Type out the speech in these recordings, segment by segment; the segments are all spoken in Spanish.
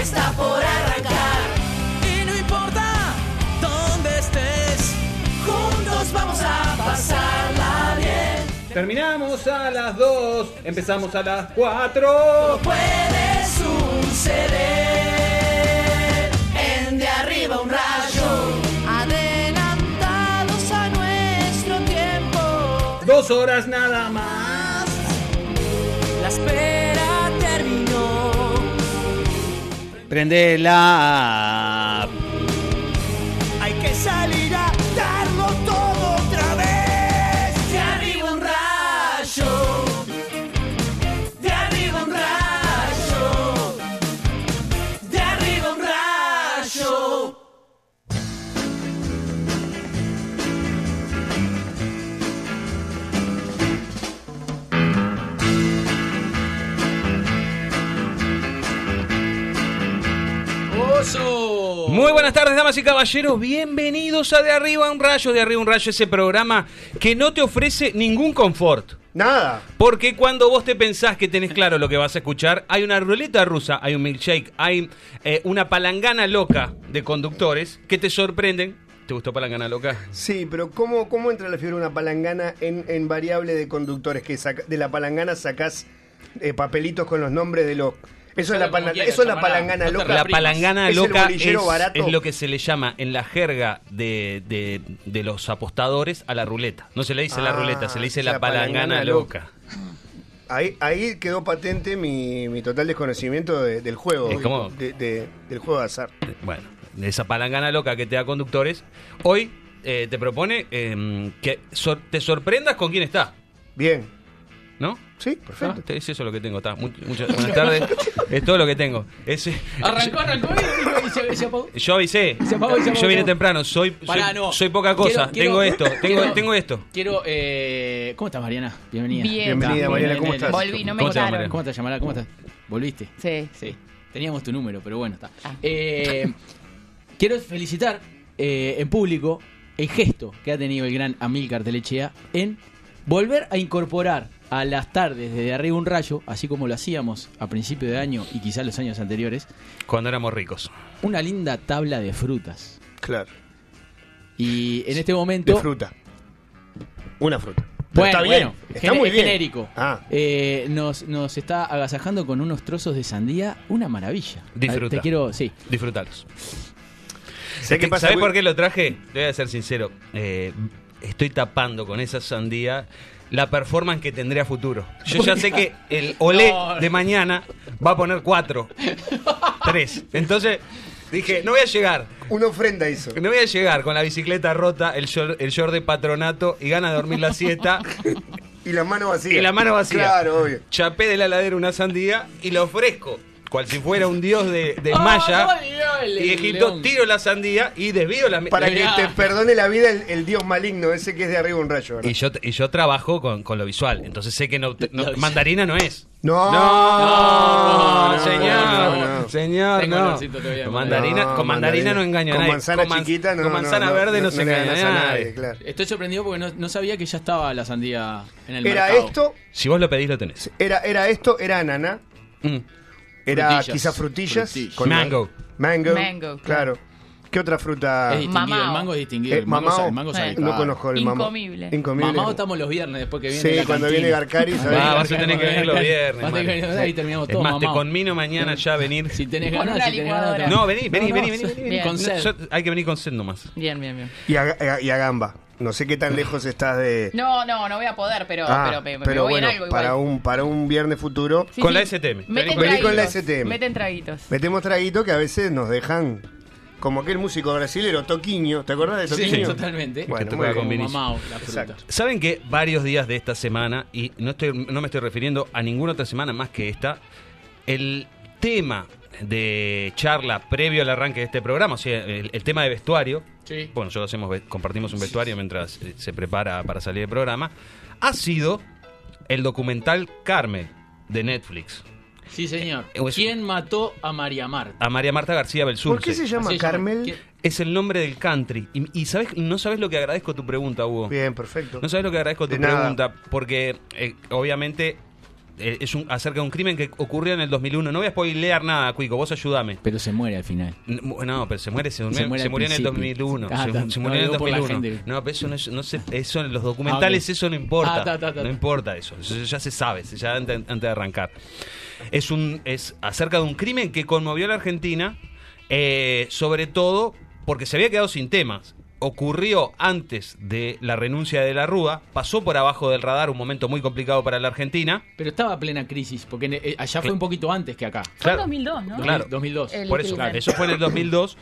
está por arrancar. Y no importa dónde estés, juntos vamos a pasarla bien. Terminamos a las 2, empezamos a las 4. Puede suceder en de arriba un rayo. Adelantados a nuestro tiempo. Dos horas nada más. La Prende Muy buenas tardes, damas y caballeros. Bienvenidos a De Arriba un Rayo. De Arriba un Rayo, ese programa que no te ofrece ningún confort. Nada. Porque cuando vos te pensás que tenés claro lo que vas a escuchar, hay una ruleta rusa, hay un milkshake, hay eh, una palangana loca de conductores que te sorprenden. ¿Te gustó palangana loca? Sí, pero ¿cómo, cómo entra la de una palangana en, en variable de conductores? Que saca- de la palangana sacás eh, papelitos con los nombres de los... Eso es la, como pala- quieras, eso es la hermana, palangana no loca. La palangana ¿Es el loca es, bolillero barato? es lo que se le llama en la jerga de, de- de los apostadores a la ruleta. No se le dice la Ah, ruleta, se le dice la la, palangana, palangana loca. Ahí, ahí quedó patente mi, mi total desconocimiento de- del juego. Es como- de- de- del juego de azar. Bueno, esa palangana loca que te da conductores, hoy eh, te propone eh, que sor- te sorprendas con quién está, Bien. ¿No? Sí, perfecto. Ah, es eso lo que tengo. Está. Mu- muchas buenas tardes. es todo lo que tengo. Ese- Arrancó, arrancó y, y se, se apagó. yo avisé. Se apagó, se apagó, yo vine temprano. Soy, Pará, soy, no. soy poca cosa. Quiero- quiero- tengo esto. Tengo, quiero- tengo esto. Quiero, eh, ¿cómo estás, Mariana? Bienvenida. Bien. Bienvenida, ¿Estás? Mariana, ¿cómo estás? Volví, no me ¿Cómo. Mariana? ¿Cómo estás? ¿Cómo estás? ¿Volviste? Sí. Sí. Teníamos tu número, pero bueno, está. Ah. Eh, quiero felicitar eh, en público el gesto que ha tenido el gran Amílcar Telechea en volver a incorporar a las tardes de, De arriba un rayo, así como lo hacíamos a principio de año y quizás los años anteriores, Cuando éramos ricos. una linda tabla de frutas. Claro. Y en este De momento... fruta. Una fruta. Pero Bueno, está bien. bueno, está muy bien. genérico. Ah, Eh, nos, nos está agasajando con unos trozos de sandía, una maravilla. Disfruta. Te quiero, sí. Disfrutalos. ¿sabes qué pasa? ¿Sabes Voy- por qué lo traje? Te voy a ser sincero. Eh, estoy tapando con esa sandía la performance que tendré a futuro. Yo ya sé que el Olé No. de mañana va a poner cuatro. Tres. Entonces dije, no voy a llegar. Una ofrenda hizo. No voy a llegar con la bicicleta rota, el short, el short de patronato y gana de dormir la siesta. Y la mano vacía. Y la mano vacía. Claro, obvio. Chapé de la ladera una sandía y la ofrezco. Cual si fuera un dios de, de Ah, Maya no, el- el- y Egipto, león. tiro la sandía y desvío la Para que te perdone la vida el, el dios maligno, ese que es de arriba un rayo, ¿verdad? Y yo, y yo trabajo con, con lo visual, entonces sé que no, mandarina no es. No, No, no, señor, no, no. señor, Tengo no. Con mandarina. con mandarina no engaño a Con nadie. manzana man- chiquita, no. Con manzana no, verde no, se engaña a nadie. claro. Estoy sorprendido porque no, no sabía que ya estaba la sandía en el Era mercado. esto, Si vos lo pedís, lo tenés. era, era esto, era ananá, Mm. Era Frutillas. quizás frutillas. Frutillas. con- Mango. Mango. Mango, claro. ¿Qué otra fruta? Es distinguido, Mamao. el mango es distinguido. Eh, el mango, mamao. sa- el mango Eh. No conozco el mamá. Incomible. Incomible. Mamao estamos los viernes después que viene Sí, la cuando cantina. viene Garcari, ¿sabes? Ah, vas a tener que venir los viernes. Vas a tener que Manu. venir, ahí terminamos Es todo más, te mamao. conmino mañana ya a venir. Si tenés Con ganas, una si tenés licuadora. ganas. No, vení, vení, No, vení, no, vení, vení, Bien. Con No, sed. yo- hay que venir con sed nomás. Bien, bien, bien. Y a, y a Gamba. No sé qué tan lejos estás de. No, no, no voy a poder, pero, Ah, pero, me- voy bueno, en algo igual. para un, para un viernes futuro, Sí, Con sí. la STM. Meten Vení con la traguitos, STM. Meten traguitos. metemos traguito que a veces nos dejan. Como aquel músico brasilero, Toquinho. ¿Te acordás de Sí, Toquinho? totalmente. Bueno, Que muy bien. mamao, la fruta. Exacto. ¿Saben que varios días de esta semana, y no, estoy, no me estoy refiriendo a ninguna otra semana más que esta, el, tema de charla previo al arranque de este programa, o sea, el, el tema de vestuario, Sí. bueno, nosotros hacemos, compartimos un vestuario mientras eh, se prepara para salir el programa, ha sido el documental Carmel de Netflix. Sí, señor. Eh, ¿Quién mató a María Marta? A María Marta García Belsunce. ¿Por qué se llama Así se llama. Carmel? Es el nombre del country. Y, y sabes, no sabes lo que agradezco tu pregunta, Hugo. Bien, perfecto. No sabes lo que agradezco tu De nada. pregunta, porque eh, obviamente es un, acerca de un crimen que ocurrió en el 2001. No voy a spoilear nada, Cuico, vos ayúdame. Pero se muere al final. No, pero se muere, se, Se murió, muere se al murió en el principio. 2001. Ah, se, se no, murió en el digo por la 2001. gente. No, pero eso no, es- no se, eso en los documentales Ah, ok. eso no importa. Ah, ta, ta, ta, no ta. importa eso. Eso ya se sabe, se- ya antes, antes de arrancar. Es un es acerca de un crimen que conmovió a la Argentina, eh, sobre todo porque se había quedado sin temas. Ocurrió antes de la renuncia de la Rúa, pasó por abajo del radar, un momento muy complicado para la Argentina. Pero estaba plena crisis, porque eh, allá fue un poquito antes que acá. Fue en 2002, ¿no? Claro. 2002. El Por eso, crimen. eso fue en el 2002,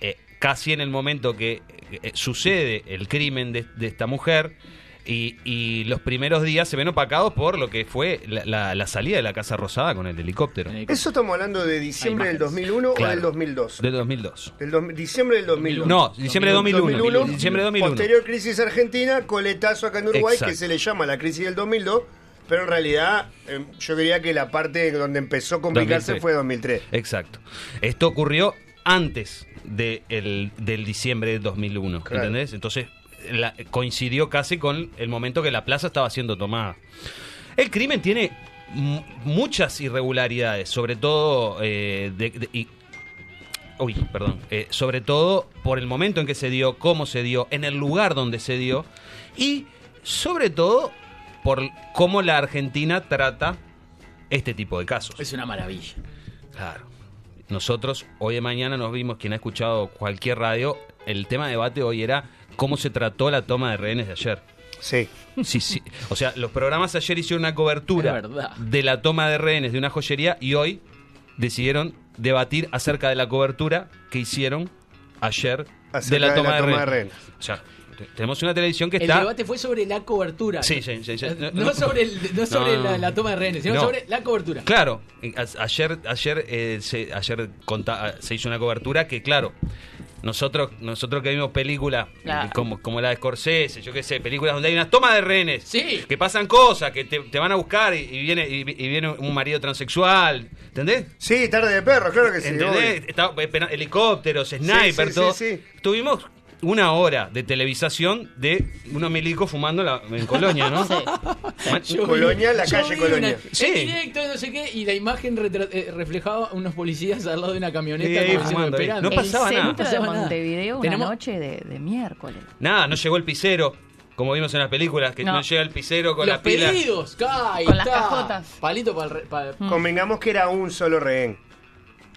eh, casi en el momento que eh, sucede el crimen de, de esta mujer. Y, y los primeros días se ven opacados por lo que fue la, la- la salida de la Casa Rosada con el helicóptero. ¿Eso estamos hablando de diciembre del imágenes. 2001 o Claro. del 2002? Del 2002. Del dos- diciembre del 2001. No, diciembre de 2001. 2001, Diciembre de 2001. Posterior crisis argentina, coletazo acá en Uruguay, Exacto. que se le llama la crisis del 2002, pero en realidad eh, yo quería que la parte donde empezó a complicarse 2003. fue 2003. Exacto. Esto ocurrió antes de el- del diciembre de 2001, Claro. ¿entendés? Entonces la- coincidió casi con el momento que la plaza estaba siendo tomada. El crimen tiene mu- muchas irregularidades, sobre todo eh, de- de- y- Uy, perdón. Eh, sobre todo por el momento en que se dio, cómo se dio, en el lugar donde se dio y sobre todo por cómo la Argentina trata este tipo de casos. Es una maravilla. Claro. Nosotros hoy de mañana nos vimos, quien ha escuchado cualquier radio, el tema de debate hoy era cómo se trató la toma de rehenes de ayer. Sí. Sí, sí. O sea, los programas ayer hicieron una cobertura de la toma de rehenes de una joyería y hoy decidieron debatir acerca de la cobertura que hicieron ayer Acerca de la de toma, la de, toma de rehenes. rehenes. O sea, te- tenemos una televisión que El está... debate fue sobre la cobertura. Sí, sí, sí, sí. No, sobre, el- no sobre No. la, la toma de rehenes, sino No. sobre la cobertura. Claro, eh, ayer ayer eh, se, ayer conta- se hizo una cobertura que claro, nosotros nosotros que vimos películas eh, Claro. como, como la de Scorsese, yo qué sé, películas donde hay una toma de rehenes, Sí. que pasan cosas, que te, te van a buscar y, y viene y, y viene un marido transexual, ¿entendés? Sí, tarde de perro, claro que sí. ¿Entendés? Estaba esperando- helicópteros, sniper, sí, todo. sí, sí. Tuvimos una hora de televisación de unos milicos fumando la- en Colonia, ¿no? Ma- Yo Colonia, la calle Colonia. una- Sí. En directo, no sé qué, y la imagen retra- eh, reflejaba unos policías al lado de una camioneta Sí, fumando. No pasaba el nada. de pasaba nada. Montevideo una Tenemos- noche de, de miércoles. Nada, no llegó el pisero, como vimos en las películas, que no, No. llega el pisero con Los la pila. pedidos, ca, y Con las ta. cajotas. Palito para Convengamos que era un solo rehén.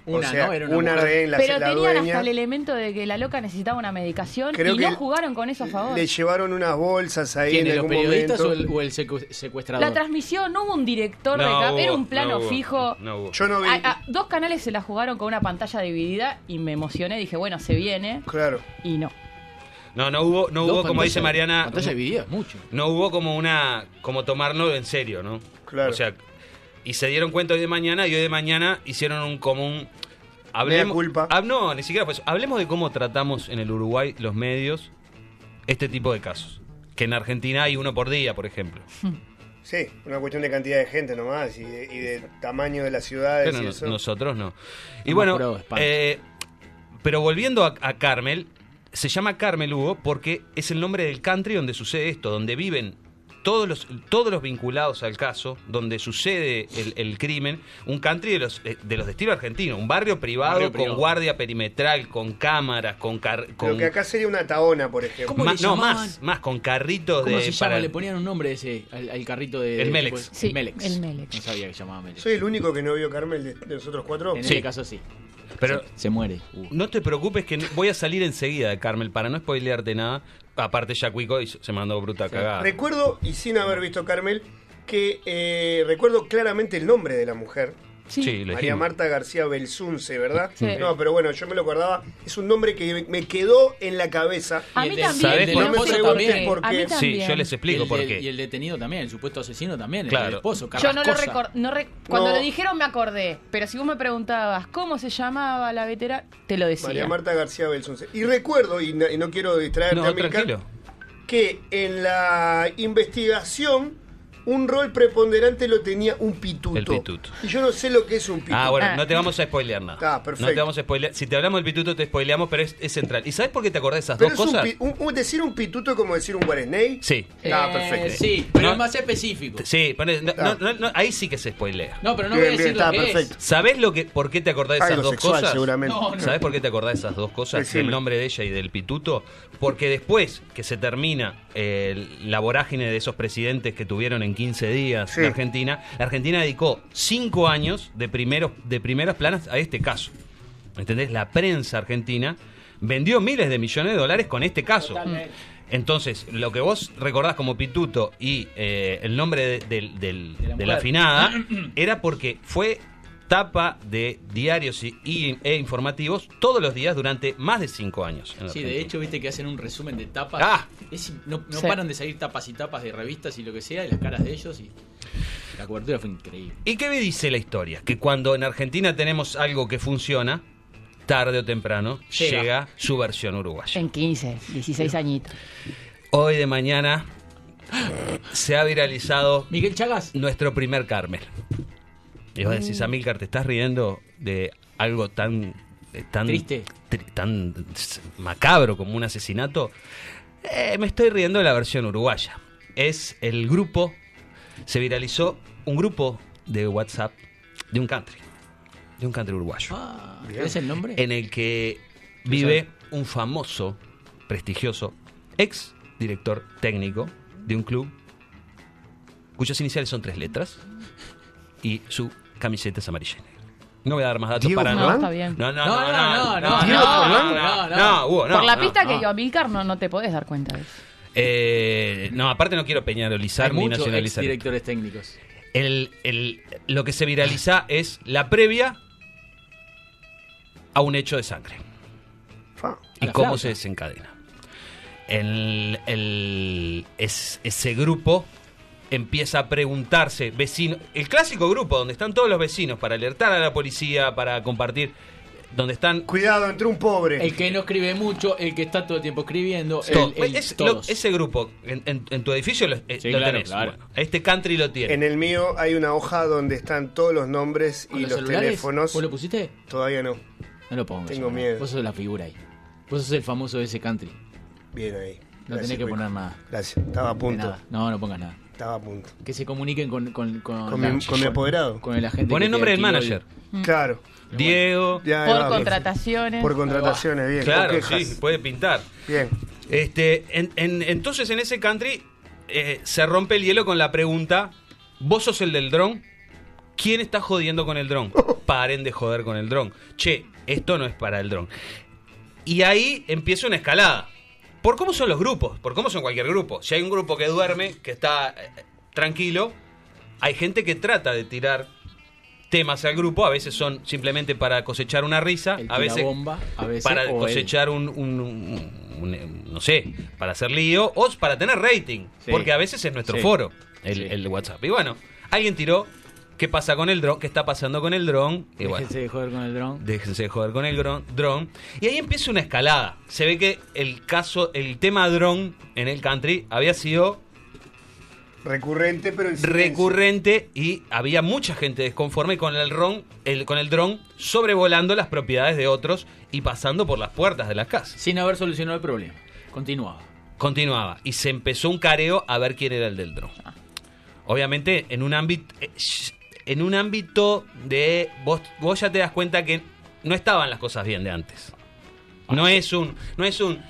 Una, o sea, ¿no? Era una, una, mujer. rehén, la, Pero la tenían dueña. hasta el elemento de que la loca necesitaba una medicación Creo y que no jugaron con eso a favor. Le llevaron unas bolsas ahí ¿Quién, en de los algún periodistas momento. o el, o el secu- secuestrador? La transmisión, no hubo un director de No cap, hubo, era un plano no hubo, fijo. no hubo. Yo no vi. A- a- dos canales se la jugaron con una pantalla dividida y me emocioné, dije, bueno, se viene. Claro. Y no. No, no hubo, no hubo como dice Mariana, Pantalla dividida, mucho. no hubo como una, como tomarlo en serio, ¿no? Claro. O sea, y se dieron cuenta hoy de mañana y hoy de mañana hicieron un común. Hablemos, culpa. Ah, no, ni siquiera pues. Hablemos de cómo tratamos en el Uruguay los medios este tipo de casos. Que en Argentina hay uno por día, por ejemplo. Sí, una cuestión de cantidad de gente nomás y de, y de tamaño de las ciudades Pero y no- eso. nosotros no. Y Estamos bueno, eh, pero volviendo a, a Carmel, se llama Carmel Hugo porque es el nombre del country donde sucede esto, donde viven todos los, todos los vinculados al caso, donde sucede el, el crimen, un country de los, eh, de los de estilo argentino, un barrio privado Barrio con guardia perimetral, con cámaras, con... car- Lo que acá sería una taona, por ejemplo. ¿Cómo ma- le no, más, más, con carritos ¿Cómo de... se llama? para- Le ponían un nombre ese al, al carrito de... El de- Melex. Sí, el Melex. el Melex. No sabía que llamaba Melex. Soy el único que no vio Carmel de, de nosotros cuatro. En Sí. este caso sí. Pero se, se muere. Uh. no te preocupes que no- voy a salir enseguida de Carmel para no spoilearte nada. Aparte ya Cuico y se mandó bruta cagada. Recuerdo, y sin haber visto Carmel, que eh, recuerdo claramente el nombre de la mujer. Sí. María. Marta García Belsunce, ¿verdad? Sí. No, pero bueno, yo me lo acordaba. Es un nombre que me- quedó en la cabeza. A Y mí también. ¿sabes pero por no qué? sé También. por qué. ¿Por A mí qué? Sí, yo les explico por qué. y el detenido también, el supuesto asesino también, Claro. el esposo, Yo no lo Carrascosa. recuerdo. No re- Cuando No. lo dijeron me acordé. Pero si vos me preguntabas cómo se llamaba la veterana, te lo decía. María Marta García Belsunce. Y recuerdo, y no, y no quiero distraerte, No, tranquilo. que en la investigación un rol preponderante lo tenía un pituto. El pituto. Y yo no sé lo que es un pituto. Ah, bueno, Ah. no te vamos a spoilear nada. Ah, perfecto. No te vamos a spoilear. Si te hablamos del pituto, te spoileamos, pero es, es central. ¿Y sabes por qué te acordás de esas Pero dos es cosas? pi- un- un- decir un pituto es como decir un guaresney. Sí. Ah, Eh, perfecto. Sí, pero No. es más específico. Sí, pone- no, no, no, ahí sí que se spoilea. No, pero no Bien, voy a decir bien, lo está que perfecto. es. ¿Sabés lo que, por qué te acordás de esas Algo dos sexual, cosas? seguramente. No, no. ¿Sabés por qué te acordás de esas dos cosas? Decime. El nombre de ella y del pituto. Porque después que se termina eh, la vorágine de esos presidentes que tuvieron en 15 días Sí. la Argentina, la Argentina dedicó 5 años de, primeros, de primeras planas a este caso. ¿Entendés? La prensa argentina vendió miles de millones de dólares con este caso. Totalmente. Entonces, lo que vos recordás como Pituto y eh, el nombre de, la de la afinada era porque fue tapa de diarios y, y- e informativos todos los días durante más de cinco años. Sí, de hecho, viste que hacen un resumen de tapas. Ah. Es- no no Sí. paran de salir tapas y tapas de revistas y lo que sea, y las caras de ellos. Y la cobertura fue increíble. ¿Y qué me dice la historia? Que cuando en Argentina tenemos algo que funciona, tarde o temprano Llega. llega, su versión uruguaya. En 15, 16 añitos. Hoy de mañana se ha viralizado Miguel Chagas. nuestro primer Carmel. Y vos decís, Amílcar, ¿te estás riendo de algo tan... tan Triste. tri- tan macabro como un asesinato? Eh, me estoy riendo de la versión uruguaya. Es el grupo... Se viralizó un grupo de WhatsApp de un country. De un country uruguayo. Ah, ¿Es el nombre? En el que vive un famoso, prestigioso, ex director técnico de un club cuyas iniciales son tres letras y su camiseta es amarilla. y negra. No voy a dar más datos Diego para No, no. está bien. No, no, No, no, no, no, no, no, Diego no, Forlán. no, no, no, Hugo, no, Por la no, pista que no. dio Amilcar no, no te podés dar cuenta de eso. Eh, no, aparte no quiero peñarolizar ni muchos ex nacionalizar. directores técnicos. El, el- lo que se viraliza es la previa a un hecho de sangre. Fa. y la cómo flauta. se desencadena. El, el- es- ese grupo empieza a preguntarse, vecino, el clásico grupo donde están todos los vecinos para alertar a la policía, para compartir, donde están Cuidado, entró un pobre. El que no escribe mucho, el que está todo el tiempo escribiendo, el- todo. el- Es- lo- todos. ese grupo en, en- en tu edificio lo, eh, Sí, lo claro, tenés. claro. Bueno, este country lo tiene. En el mío hay una hoja donde están todos los nombres ¿Con y los, los, teléfonos. ¿Vos lo pusiste? Todavía no. No lo pongas. Tengo no. miedo. Vos sos la figura ahí. Vos sos el famoso de ese country. Bien ahí. No Gracias, tenés que poner nada. Gracias. Estaba a punto. No, no pongas nada. Estaba a punto. Que se comuniquen con, con, con, Con la- mi- con mi apoderado. Con el agente. Pon el nombre del manager. Claro. Diego. Ya, Por va, contrataciones. Por contrataciones, bien. Claro, sí, puede pintar. Bien. Este, en- en- entonces en ese country eh, se rompe el hielo con la pregunta, ¿vos sos el del dron? ¿Quién está jodiendo con el dron? Paren de joder con el dron. Che, esto no es para el dron. Y ahí empieza una escalada. ¿Por cómo son los grupos? Por cómo son cualquier grupo. Si hay un grupo que duerme, que está eh, tranquilo, hay gente que trata de tirar temas al grupo. A veces son simplemente para cosechar una risa. A veces bomba, a veces. para cosechar un, un- un- un- no sé, para hacer lío o para tener rating, Sí. porque a veces es nuestro Sí. foro el, Sí. el WhatsApp. Y bueno, alguien tiró qué pasa con el dron, qué está pasando con el dron, él. bueno, Déjense de joder con el dron. déjense de joder con el dron. Y ahí empieza una escalada. Se ve que el caso, el tema dron en el country había sido Recurrente, pero en recurrente y había mucha gente desconforme con el dron, el, con el dron sobrevolando las propiedades de otros y pasando por las puertas de las casas. Sin haber solucionado el problema. Continuaba. Continuaba y se empezó un careo a ver quién era el del dron. Obviamente en un ámbito eh, en un ámbito de vos, vos ya te das cuenta que no estaban las cosas bien de antes. No es un no es un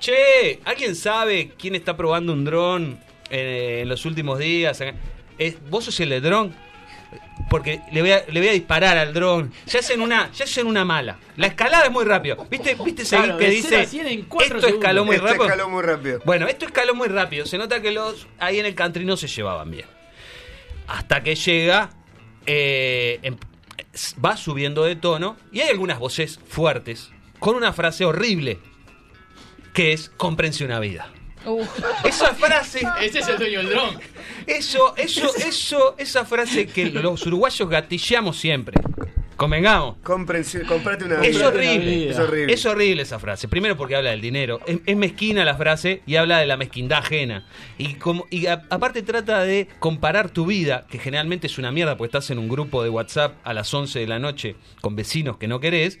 che, ¿alguien sabe quién está probando un dron eh, en los últimos días? Es, vos sos el del dron porque le voy, a, le voy a disparar al dron. Ya hacen una, ya hacen una mala. La escalada es muy rápido. ¿Viste, viste ese Claro, gif que de dice esto escaló segundos"? muy Esto rápido? escaló muy rápido. Bueno, esto escaló muy rápido. Se nota que los ahí en el country no se llevaban bien. Hasta que llega. Eh, em- va subiendo de tono y hay algunas voces fuertes con una frase horrible que es comprense una vida. Uf. Esa frase, Ese es el dueño del dron. eso, eso, eso, esa frase que los uruguayos gatillamos siempre. Convengamos. Comprate una Es horrible. Es horrible. Es horrible esa frase. Primero porque habla del dinero. Es, es mezquina la frase y habla de la mezquindad ajena. Y, como, y a- aparte trata de comparar tu vida, que generalmente es una mierda porque estás en un grupo de WhatsApp a las 11 de la noche con vecinos que no querés,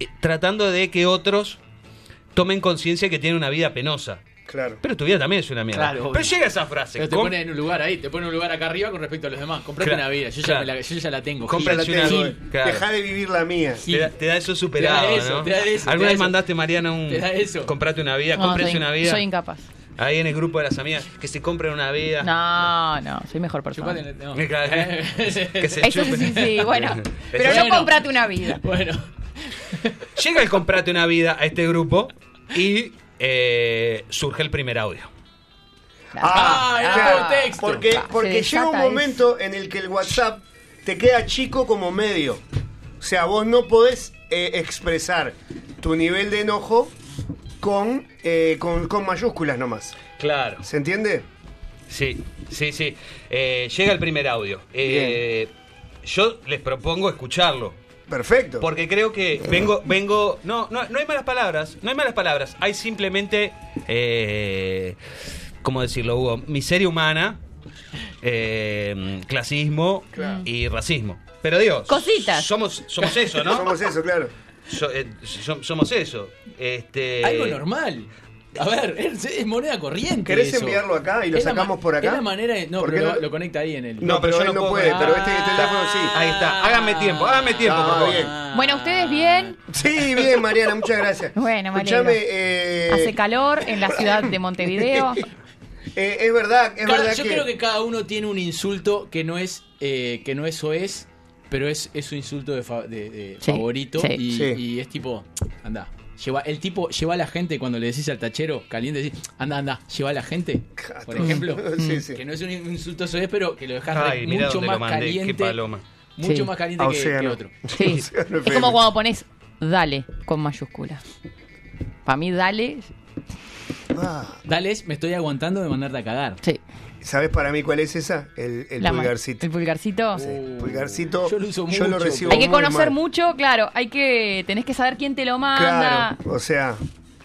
eh, tratando de que otros tomen conciencia que tienen una vida penosa. Claro. Pero tu vida también es una mierda. Claro, obvio. Pero llega esa frase. Pero te pone en un lugar ahí, te pone en un lugar acá arriba con respecto a los demás. Comprate Claro, una vida, yo ya, me la, yo ya la tengo. Compra- Gil. Ya la tengo, Gil, eh. claro. Deja de vivir la mía. Te da, te da eso superado, Te da eso, ¿no? te da eso, te ¿Alguna da vez eso. mandaste, Mariana, un... Te da eso. Comprate una vida, No, soy, una vida. soy incapaz. Ahí en el grupo de las amigas, que se compren una vida. No, no, soy mejor persona. Chupate- no. Que se Eso sí, sí, sí, bueno. Pero Bueno. no comprate una vida. Bueno, Llega el comprate una vida a este grupo y eh, surge el primer audio. Ah, por texto. Porque, Ah, porque llega un momento en el que el WhatsApp te queda chico como medio. O sea, vos no podés eh, expresar tu nivel de enojo con, eh, con, con mayúsculas nomás. Claro. ¿Se entiende? Sí, sí, sí. Eh, llega el primer audio. Eh, yo les propongo escucharlo. Perfecto. Porque creo que vengo, vengo. No, no, no hay malas palabras. No hay malas palabras. Hay simplemente. Eh, ¿Cómo decirlo, Hugo? Miseria humana, eh, clasismo y racismo. Pero Dios. Cositas. Somos, somos eso, ¿no? Somos eso, claro. So- eh, som- somos eso. Este, algo normal. A ver, es, es moneda corriente. ¿Querés eso. enviarlo acá y lo Es sacamos por acá? Es la manera de. No, ¿Por pero lo, no? lo conecta ahí en el. No, pero yo él no no puedo. puede, pero este teléfono sí. Ahí está. Háganme tiempo, háganme tiempo, Ah, por favor. bien. Bueno, ustedes bien. Sí, bien, Mariana, muchas gracias. Bueno, alegro. eh, Hace calor en la ciudad de Montevideo. eh, es verdad, es Cada- verdad yo que... creo que cada uno tiene un insulto que no es eh, que no es o es, pero es, es su insulto de, fa- de- de Sí, favorito sí. Y, Sí. y es tipo, anda. Lleva, el tipo lleva a la gente cuando le decís al tachero caliente, decís, anda, anda, lleva a la gente, por ejemplo. Sí, sí. Que no es un insulto eso es, pero que lo dejas Ay, mucho más mandé. Caliente. paloma. Mucho Sí. más caliente que, que otro. Sí. Es como cuando pones dale con mayúsculas. Para mí, dale, Ah, Dales, me estoy aguantando de mandarte a cagar. sí. ¿Sabes para mí cuál es esa? El, pulgarcito. El pulgarcito. Sí, pulgarcito. Yo lo uso Yo lo mucho, recibo Hay que conocer mal. mucho, claro. Hay que. Tenés que saber quién te lo manda. Claro, o sea,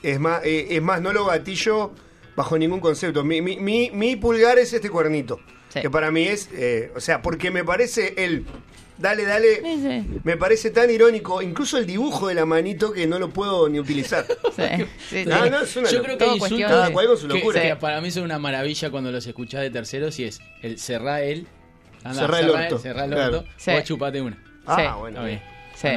es más, eh, es más, no lo gatillo bajo ningún concepto. Mi, mi, mi, mi pulgar es este cuernito. Sí. Que para mí es, eh, o sea, porque me parece el dale, dale, Sí, sí. me parece tan irónico, incluso el dibujo de la manito que no lo puedo ni utilizar. Sí, sí, sí. Ah, no, es una Yo creo que hay insultos Cada cual con su que- locura. que para mí son una maravilla cuando los escuchás de terceros y es el cerrá el, anda, Cerrá el orto. cerrá el Claro. orto, Sí. o chupate una. Ah, Sí. bueno. Bien. Sí.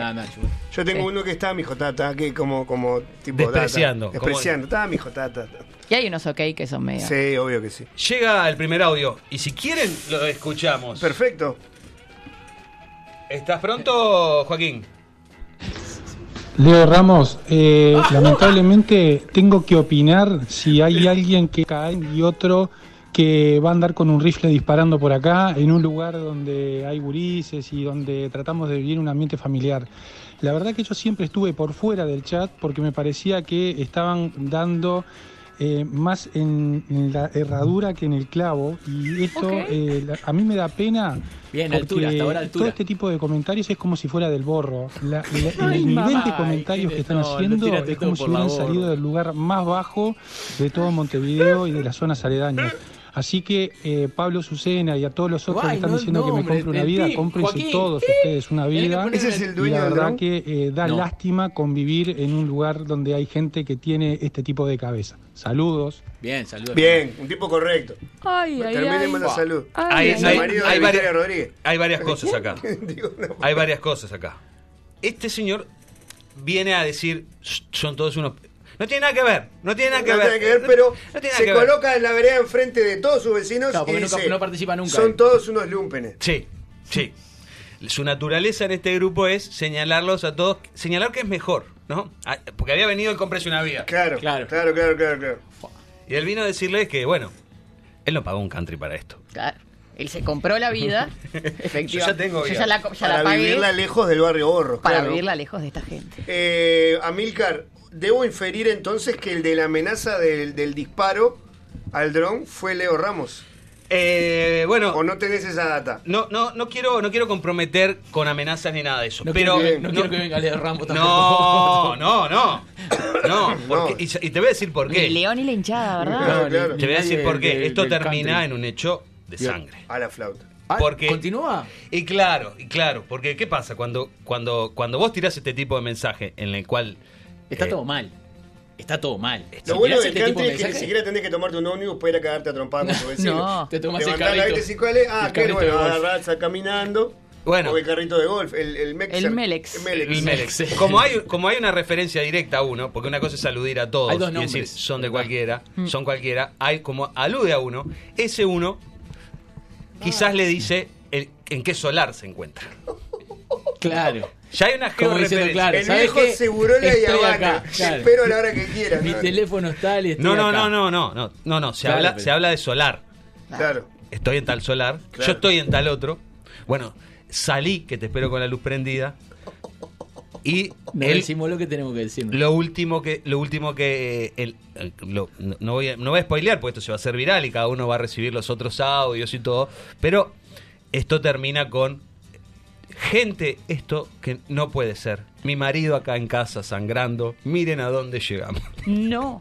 Yo tengo Sí. uno que está, mi jotata, que como, como tipo Despreciando, data. Despreciando, está mi jotata. Y hay unos ok que son medio. Sí, obvio que sí. Llega el primer audio y si quieren lo escuchamos. Perfecto. ¿Estás pronto, Joaquín? Leo Ramos, eh, lamentablemente tengo que opinar si hay alguien que cae y otro que va a andar con un rifle disparando por acá en un lugar donde hay gurises y donde tratamos de vivir un ambiente familiar. La verdad que yo siempre estuve por fuera del chat porque me parecía que estaban dando eh, más en, en la herradura que en el clavo y esto eh, la- a mí me da pena Bien, porque altura, hasta ahora altura. Todo este tipo de comentarios es como si fuera del borro. La- la- el nivel de comentarios ay, que están no, haciendo es como si hubieran salido del lugar más bajo de todo Montevideo y de las zonas aledañas. Así que eh, Pablo Sucena y a todos los otros Ay, que están no, diciendo que me compre una vida, cómprense Joaquín. todos ustedes una vida. Ese es el Y dueño la del verdad que eh, da No. lástima convivir en un lugar donde hay gente que tiene este tipo de cabeza. Saludos. Bien, saludos. Bien, un tipo correcto. Ay, ay, Termine ay. en la salud. Ay, Hay, ay, hay- hay varias, Rodríguez. hay varias cosas acá. Digo, no. Hay varias cosas acá. Este señor viene a decir, "Shh, son todos unos... No tiene nada que ver, no tiene nada que no ver. tiene que ver, pero No tiene nada se que ver. coloca en la vereda enfrente de todos sus vecinos Claro, y porque nunca- dice, no participa nunca, son eh. todos unos lumpenes. Sí, sí. Su naturaleza en este grupo es señalarlos a todos, señalar que es mejor, ¿no? Ah, Porque había venido el comprarse una vida. Claro, Claro. claro, claro, claro, claro. Y él vino a decirles que, bueno, él no pagó un country para esto. Claro. Él se compró la vida. Efectivamente. Yo ya tengo Yo vida. ya la, ya la Para pagué. vivirla lejos del barrio Borro. para claro. vivirla lejos de esta gente. Eh, Amilcar, debo inferir entonces que el de la amenaza del, del disparo al dron fue Leo Ramos. Eh, bueno, ¿O no tenés esa data? no, no, no quiero, no quiero comprometer con amenazas ni nada de eso. No, pero quiero, que, no no- quiero que venga Leo Ramos tampoco. no, no, no, no, porque- No. y, y te voy a decir por Ni qué. el león y la hinchada, ¿verdad? Claro. Te voy a decir por qué. del- Esto del termina country. en un hecho de Bien. sangre. A la flauta. Ah, Porque- ¿Continúa? Y claro, y claro, porque ¿qué pasa? Cuando, cuando, cuando vos tirás este tipo de mensaje en el cual... Está eh, todo mal. Está todo mal. Lo Si bueno del este country de es que ni siquiera tenés que tomarte un ómnibus para ir a cagarte a trompada con tu vecino. No. Te tomas el Levantás la carrito. 25 L, ah, el qué carrito bueno, agarrás caminando. Bueno. O el carrito de golf, el, el Mexer. El Melex. El Melex. el Melex. Sí. Como hay, como hay una referencia directa a uno, porque una cosa es aludir a todos Hay dos y decir son de cualquiera, son cualquiera, hay como alude a uno, ese uno quizás le dice el- en qué solar se encuentra. Claro. Ya hay una Como diciendo, georreferencia. claro, El ¿sabes viejo y Estoy Habana. claro. espero a la hora que quieras. Mi ¿no? teléfono es tal y estoy No, no, acá. no, no, no, no, no, no, se Claro, habla, pero- se habla de solar. Claro. Estoy en tal solar, Claro. yo estoy en tal otro. Bueno, salí que te espero con la luz prendida. Y No él- decimos lo que tenemos que decir. Lo último que, lo último que eh, el- el- lo- no, no voy a, no voy a spoilear porque esto se va a hacer viral y cada uno va a recibir los otros audios y todo. Pero esto termina con gente, esto que no puede ser. Mi marido acá en casa sangrando. Miren a dónde llegamos. No.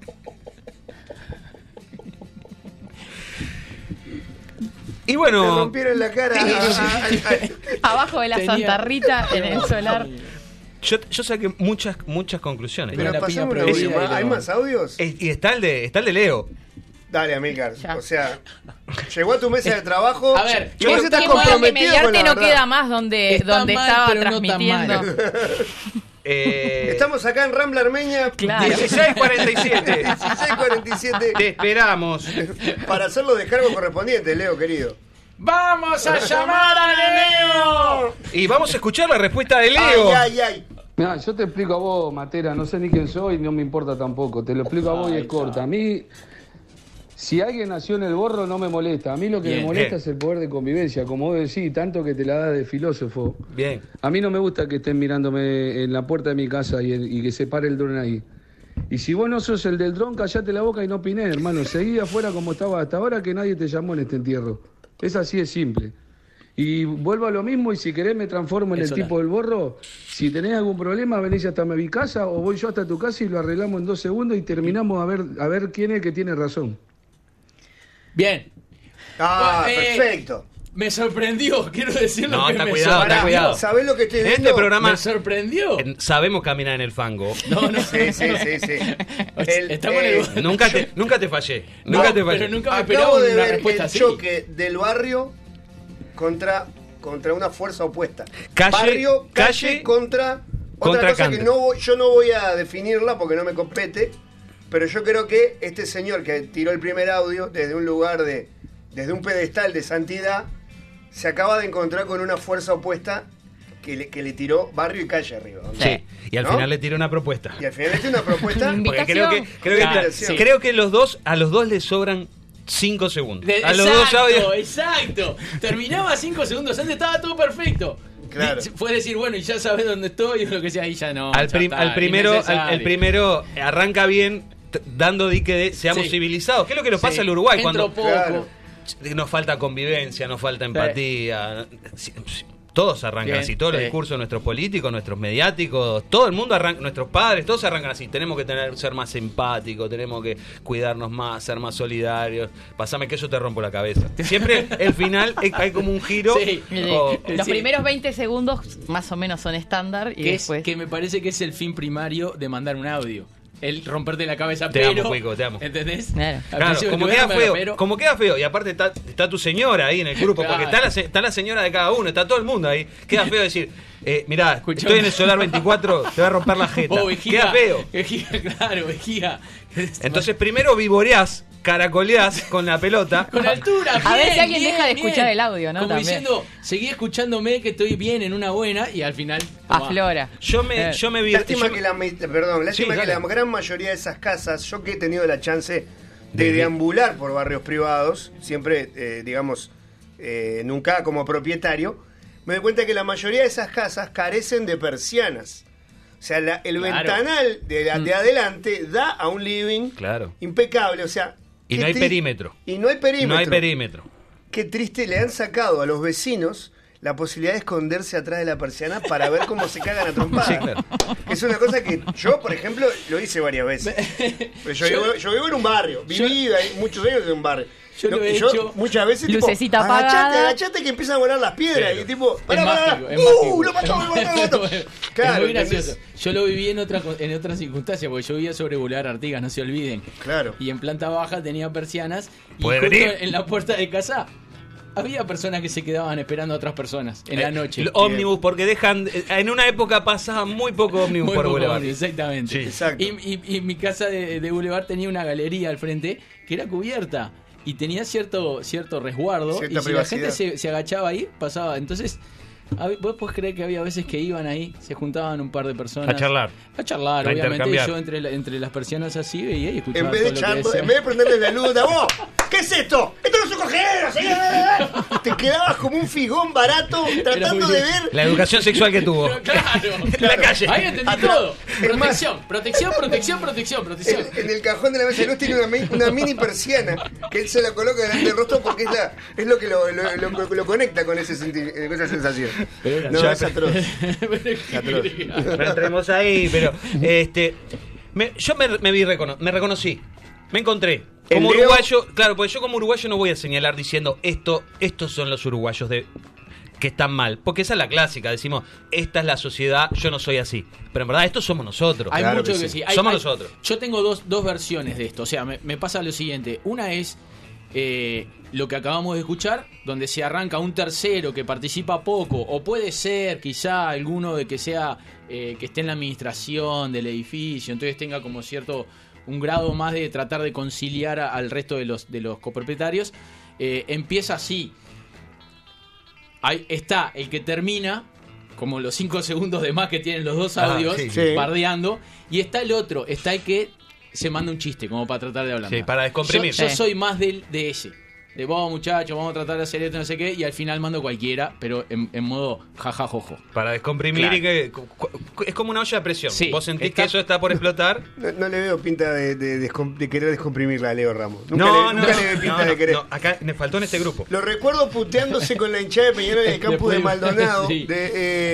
Y Te bueno, rompieron la cara. Abajo de la Tenía- Santa Rita, en el solar. yo, yo saqué muchas, muchas conclusiones. Pero la piña prohibida más. y ¿Hay lo- más audios? Y está el de, está el de Leo. Dale, Amílcar. Ya. O sea, llegó a tu mesa de trabajo. A ver, y vos ¿qué- estás qué Qué bueno que comprometido con mediarte la no verdad. queda más donde, Está donde mal, estaba no transmitiendo. Eh, Estamos acá en Rambla Armenia. Claro. 1647. 1647. Te esperamos. Para hacer los descargos correspondientes, Leo, querido. ¡Vamos a llamar a Leo! Y vamos a escuchar la respuesta de Leo. Ay, ay, ay. Mira, yo te explico a vos, Matera, no sé ni quién soy, no me importa tampoco. Te lo explico a vos y es corta. A mí, si alguien nació en el borro, no me molesta. A mí lo que Bien, me molesta bien. es el poder de convivencia, como vos decís, tanto que te la das de filósofo. Bien. A mí no me gusta que estén mirándome en la puerta de mi casa y, y que se pare el dron ahí. Y si vos no sos el del dron, callate la boca y no opinés, hermano. Seguí afuera como estaba hasta ahora que nadie te llamó en este entierro. Es así de simple. Y vuelvo a lo mismo y si querés me transformo en El tipo del borro. Si tenés algún problema, venís hasta mi casa o voy yo hasta tu casa y lo arreglamos en dos segundos y terminamos a ver, a ver quién es el que tiene razón. Bien. Ah, Bueno, eh, perfecto. Me sorprendió, quiero decirlo No, que está me cuidado, está cuidado. ¿Sabés lo que estoy viendo? Este programa Me sorprendió. eh, sabemos caminar en el fango. No, no. Sí, sí, sí, sí. El- Estamos en eh, el... Nunca te, nunca te fallé. No, Nunca te fallé. pero nunca me Acabo de una ver respuesta el así. choque del barrio contra, contra una fuerza opuesta. Calle- barrio, calle, calle contra otra contra cosa que no voy- yo no voy a definirla porque no me compete, pero yo creo que este señor que tiró el primer audio desde un lugar de desde un pedestal de santidad se acaba de encontrar con una fuerza opuesta que le, que le tiró barrio y calle arriba. Sí. Y al ¿No? final le tiré una propuesta. Y al final le tiró una propuesta. Porque creo que, creo, que, Claro, está- sí. creo que los dos, a los dos les sobran 5 segundos. De- a los exacto, dos audios. exacto. Terminaba cinco segundos antes, estaba todo perfecto. Claro. Fue decir, bueno, y ya sabes dónde estoy, o lo que sea, y ya no. al, ya prim- está, al primero, al, el primero arranca bien dando dique de seamos Sí. civilizados. ¿Qué es lo que nos Sí. pasa al Uruguay Entro cuando poco. Claro. nos falta convivencia, nos falta empatía? Todos arrancan Bien, así, todos los discursos de nuestros políticos, nuestros mediáticos, todo el mundo arranca, nuestros padres, todos arrancan así. Tenemos que tener, ser más empáticos, tenemos que cuidarnos más, ser más solidarios. Pasame que eso te rompo la cabeza. Siempre el final hay como un giro. Sí. o- Los Sí. primeros 20 segundos más o menos son estándar y Que, es, después... que me parece que es el fin primario de mandar un audio. El romperte la cabeza, Te pero... amo, Cuico, te amo. ¿Entendés? Claro. Como queda feo, pero- como queda feo, y aparte está, está tu señora ahí en el grupo, porque está la, se- está la señora de cada uno, está todo el mundo ahí. Queda feo decir, eh, mirá, Escuchame. estoy en el solar 24, te va a romper la jeta. Oh, vejiga, Queda feo. vejiga, claro, vejiga. Entonces primero vivoreás, caracoleás con la pelota. Con altura. A ver si alguien bien, deja de bien. escuchar el audio, ¿no? Como También. diciendo, seguí escuchándome que estoy bien en una buena y al final. toma. Aflora. Yo me, Eh, yo me vi. Lástima yo- que la, me- perdón, lástima Sí, que la gran mayoría de esas casas, yo que he tenido la chance de De- deambular por barrios privados, siempre, eh, digamos, eh, nunca como propietario, me doy cuenta que la mayoría de esas casas carecen de persianas. O sea, la- el Claro. ventanal de, la- de adelante da a un living Claro. impecable. O sea, Y no hay perímetro. Y no hay perímetro. No hay perímetro. Qué triste le han sacado a los vecinos la posibilidad de esconderse atrás de la persiana para ver cómo se cagan a trompadas. Sí, claro. Que es una cosa que yo, por ejemplo, lo hice varias veces. Pero yo, Yo- vivo, yo vivo en un barrio, viví ahí muchos años en un barrio. Yo lo he yo hecho- muchas veces tipo, Lucecita agachate, apagada. agachate que empiezan a volar las piedras Claro. y tipo, pará, pará, ¡uh! mágico. lo mató, lo mató, lo mató. es Claro, muy gracioso. ¿entendés? Yo lo viví en otra en otras circunstancias, porque yo vivía sobre Boulevard Artigas, no se olviden. Claro. Y en planta baja tenía persianas y Puede justo venir. en la puerta de casa había personas que se quedaban esperando a otras personas en la Eh, noche. el ómnibus, porque dejan. eh, En una época pasaba muy poco ómnibus por poco, Boulevard. Exactamente. Sí. Exacto. Y, y- y mi casa de, de Boulevard tenía una galería al frente que era cubierta y tenía cierto cierto resguardo. Cierta y si la gente se, se agachaba ahí, pasaba. Entonces, vos podés creer que había veces que iban ahí, se juntaban un par de personas. A charlar. A charlar, A obviamente. intercambiar. Yo entre, la- entre las persianas así veía y escuchaba En vez, de todo lo que charlo- decían. en vez de prenderle la luz a vos, ¿qué es esto? ¡Esto no es un cogedero, señor! Te quedabas como un figón barato tratando de ver La educación sexual que tuvo. Claro, En la calle. Ahí entendí Atrás. todo. Protección, protección, protección, protección, protección. En, en el cajón de la mesa de luz tiene una, una mini persiana que él se la coloca delante del rostro porque es, la, es lo que lo, lo- lo- lo conecta con, ese senti- eh, con esa sensación. Pero No, ya- es atroz. Pero- No entremos ahí, pero. este me- Yo me, me vi recono- me reconocí. Me encontré. Como Leo- uruguayo, claro, porque yo como uruguayo no voy a señalar diciendo esto, estos son los uruguayos de que están mal, porque esa es la clásica, decimos, esta es la sociedad, yo no soy así. Pero en verdad, estos somos nosotros. Hay Claro mucho que que, sí. sí. Hay- Somos hay- nosotros. Yo tengo dos, dos versiones de esto. O sea, me, me pasa lo siguiente. Una es eh, lo que acabamos de escuchar, donde se arranca un tercero que participa poco, o puede ser quizá alguno de que sea eh, que esté en la administración del edificio, entonces tenga como cierto un grado más de tratar de conciliar a- al resto de los, de los copropietarios. Eh, empieza así. Ahí está el que termina, como los cinco segundos de más que tienen los dos Ah, audios, sí. Sí. bardeando. Y está el otro, está el que se manda un chiste, como para tratar de hablar. Sí, para descomprimir. Yo, yo soy más del, de ese. De vos, muchachos, vamos a tratar de hacer esto, no sé qué. Y al final mando cualquiera, pero en, en modo jajajojo. Para descomprimir Claro. y que. Es como una olla de presión. Sí, Vos sentís está- que eso está por explotar. No, no le veo pinta de, de descom- de querer descomprimirla a Leo Ramos. Nunca, no, le, no, nunca no, le veo pinta no, de querer. no, acá me faltó en este grupo. Lo recuerdo puteándose con la hinchada de Peñarol en el Después- de Maldonado. sí. de,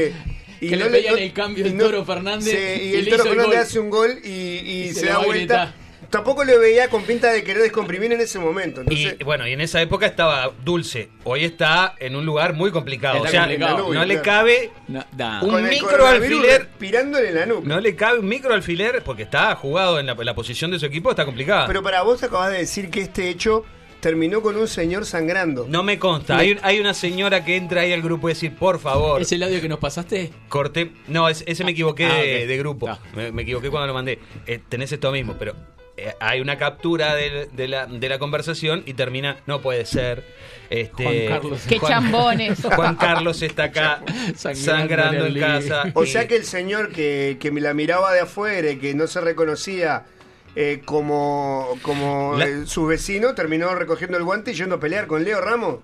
eh, y Que le no pedían el cambio el Toro Fernández Sí, y y el le Toro Fernández hace un gol y, y Y se, se da vuelta. Tampoco le veía con pinta de querer descomprimir en ese momento. Entonces, Y bueno, y en esa época estaba dulce. Hoy está en un lugar muy complicado. Está o sea, complicado. no le cabe No, un con micro alfiler. respirándole en la nuca. No le cabe un micro alfiler porque está jugado en la, la posición de su equipo, está complicada. Pero para vos acabas de decir que este hecho terminó con un señor sangrando. no me consta. Hay, un- hay una señora que entra ahí al grupo y decir, por favor, ¿Es el audio que nos pasaste? corté. No, es- ese me equivoqué Ah, de, grupo. Ah. Me, me equivoqué cuando lo mandé. Eh, tenés esto mismo, pero hay una captura de, la, de la conversación y termina, no puede ser. Este, Juan Carlos. Qué chambones. Juan Carlos está acá Sangrando sangrando en casa. O sea que el señor que, que me la miraba de afuera y que no se reconocía eh, como, como La- eh, su vecino terminó recogiendo el guante y yendo a pelear con Leo Ramos.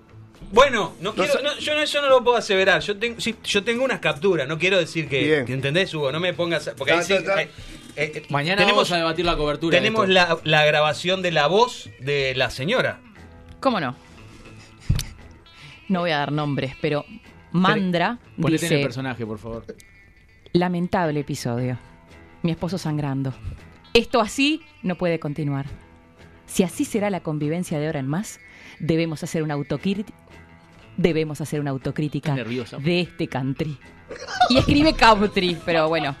Bueno, no No quiero, no, yo no, eso no lo puedo aseverar. Yo tengo, sí, yo tengo unas capturas. No quiero decir que, ¿entendés, Hugo? No me pongas, a- porque ahí sí, hay- eh, eh, Mañana tenemos, vamos a debatir la cobertura. tenemos la, la grabación de la voz de la señora. ¿Cómo no? No voy a dar nombres, pero Mandra Ponete en el dice, personaje, por favor. lamentable episodio. Mi esposo sangrando. Esto así no puede continuar. Si así será la convivencia de ahora en más, debemos hacer una autocrítica. Debemos hacer una autocrítica de este country. Y escribe country, pero bueno.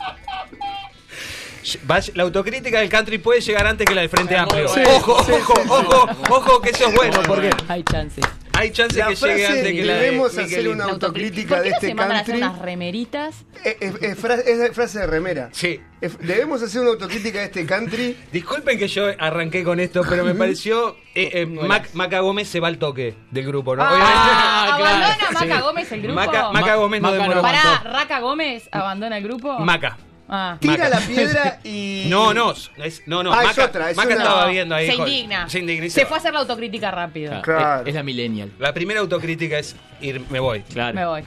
La autocrítica del country puede llegar antes que la del Frente Amplio. Ojo, Sí, ojo, sí, sí. ojo, ojo, que eso es bueno, porque bueno. Hay chance. Hay chance La que llegue antes que la de debemos hacer Miguelín. una autocrítica ¿Por de no este country. unas remeritas? Es, es- es fra- es frase de remera. Sí. Es- debemos hacer una autocrítica de este country. Disculpen que yo arranqué con esto, pero me pareció. Eh, eh, Mac- Maca Gómez se va al toque del grupo, ¿no? Ah, claro. ¿Abandona Maca Sí. Gómez el grupo? Maca, Maca Gómez no Maca no demoró. Pará, ¿Raca Gómez abandona el grupo? Maca. Ah. Tira Maca. la piedra y. No, no, es, no, no. Ah, es otra, es Maca una- estaba viendo ahí. Se con- indigna. Se indigna y Se fue a va. hacer la autocrítica rápido. Claro, Claro. Es, es la millennial. La primera autocrítica es ir, me voy. Claro. Me voy.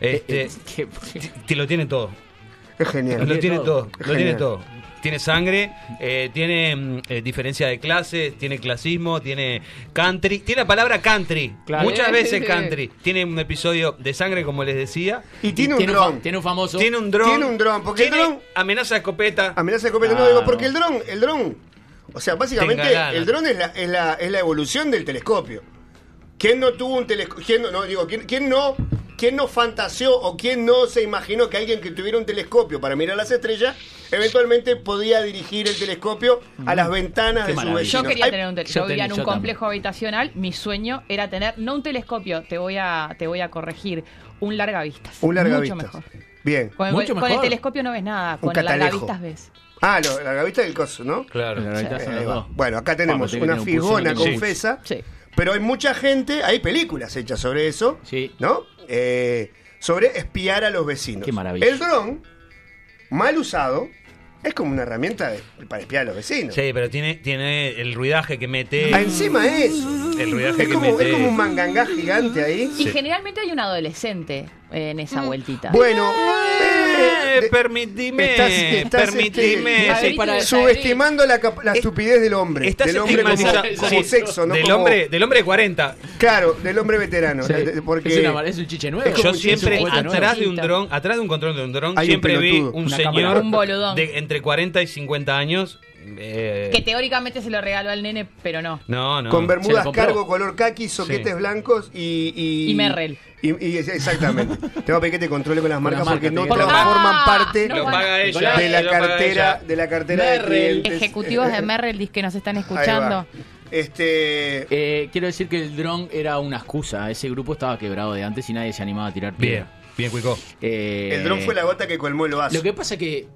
Este, Eh, eh, que- te lo tiene todo. Es genial. Lo tiene todo. Lo Genial. tiene todo. Tiene sangre, eh, tiene mm, eh, diferencia de clases, tiene clasismo, tiene country. Tiene la palabra country. Claro. Muchas veces country. Tiene un episodio de sangre, como les decía. Y tiene un dron. tiene un famoso. Tiene un dron. Tiene un dron, porque el tiene dron- amenaza de escopeta. Amenaza de copeta. No, Ah, digo, porque el dron, el dron. O sea, básicamente, el dron es la, es, la, es la evolución del telescopio. ¿Quién no tuvo un telescopio? ¿Quién no, no, digo, ¿quién, quién no, quién no fantaseó o quién no se imaginó que alguien que tuviera un telescopio para mirar las estrellas, eventualmente podía dirigir el telescopio a las ventanas Qué de su vecino? Yo quería tener un telescopio. Yo vivía en un complejo habitacional. Mi sueño era tener, no un telescopio, te voy a, te voy a corregir, un largavistas. un Mucho largavistas. mejor. Bien. Con el, Mucho con el mejor. telescopio no ves nada, con el largavistas ves. Ah, lo, la largavista del coso, ¿no? Claro. La Eh, son los dos. Bueno, acá tenemos Vamos, una figona confesa. Sí. Pero hay mucha gente, hay películas hechas sobre eso, Sí. ¿no? Eh, sobre espiar a los vecinos. Qué maravilla. El dron, mal usado, es como una herramienta de- para espiar a los vecinos. Sí, pero tiene, tiene el ruidaje que mete. Ah, encima eso. El ruidaje Es que como, mete. es como un mangangá gigante ahí. Y generalmente hay un adolescente en esa vueltita. Bueno, eh, de- permitime, estás- estás, permitime. este, Sí, para- subestimando la, la estupidez del hombre. Estás del hombre como, como sí, sexo, ¿no? del Como- hombre, del hombre de 40. Claro, del hombre veterano. Sí. Porque es, una- es un chiche nuevo. Es Yo siempre, atrás de un dron, atrás de un control de un dron, siempre vi un señor de entre 40 y 50 años. Eh, Que teóricamente se lo regaló al nene, pero no. no, no. con bermudas cargo color kaki, soquetes Sí. blancos y... Y, Y Merrell. Y, y- exactamente. Tengo que pedir que te controle con las marcas porque no forman Ah, parte de la cartera, de la cartera de Merrell. clientes. Ejecutivos de Merrill dice que nos están escuchando. Este... Eh, quiero decir que el dron era una excusa. Ese grupo estaba quebrado de antes y nadie se animaba a tirar Bien, piedra. bien, Cuico. Eh, El dron fue la gota que colmó el vaso. Lo que pasa que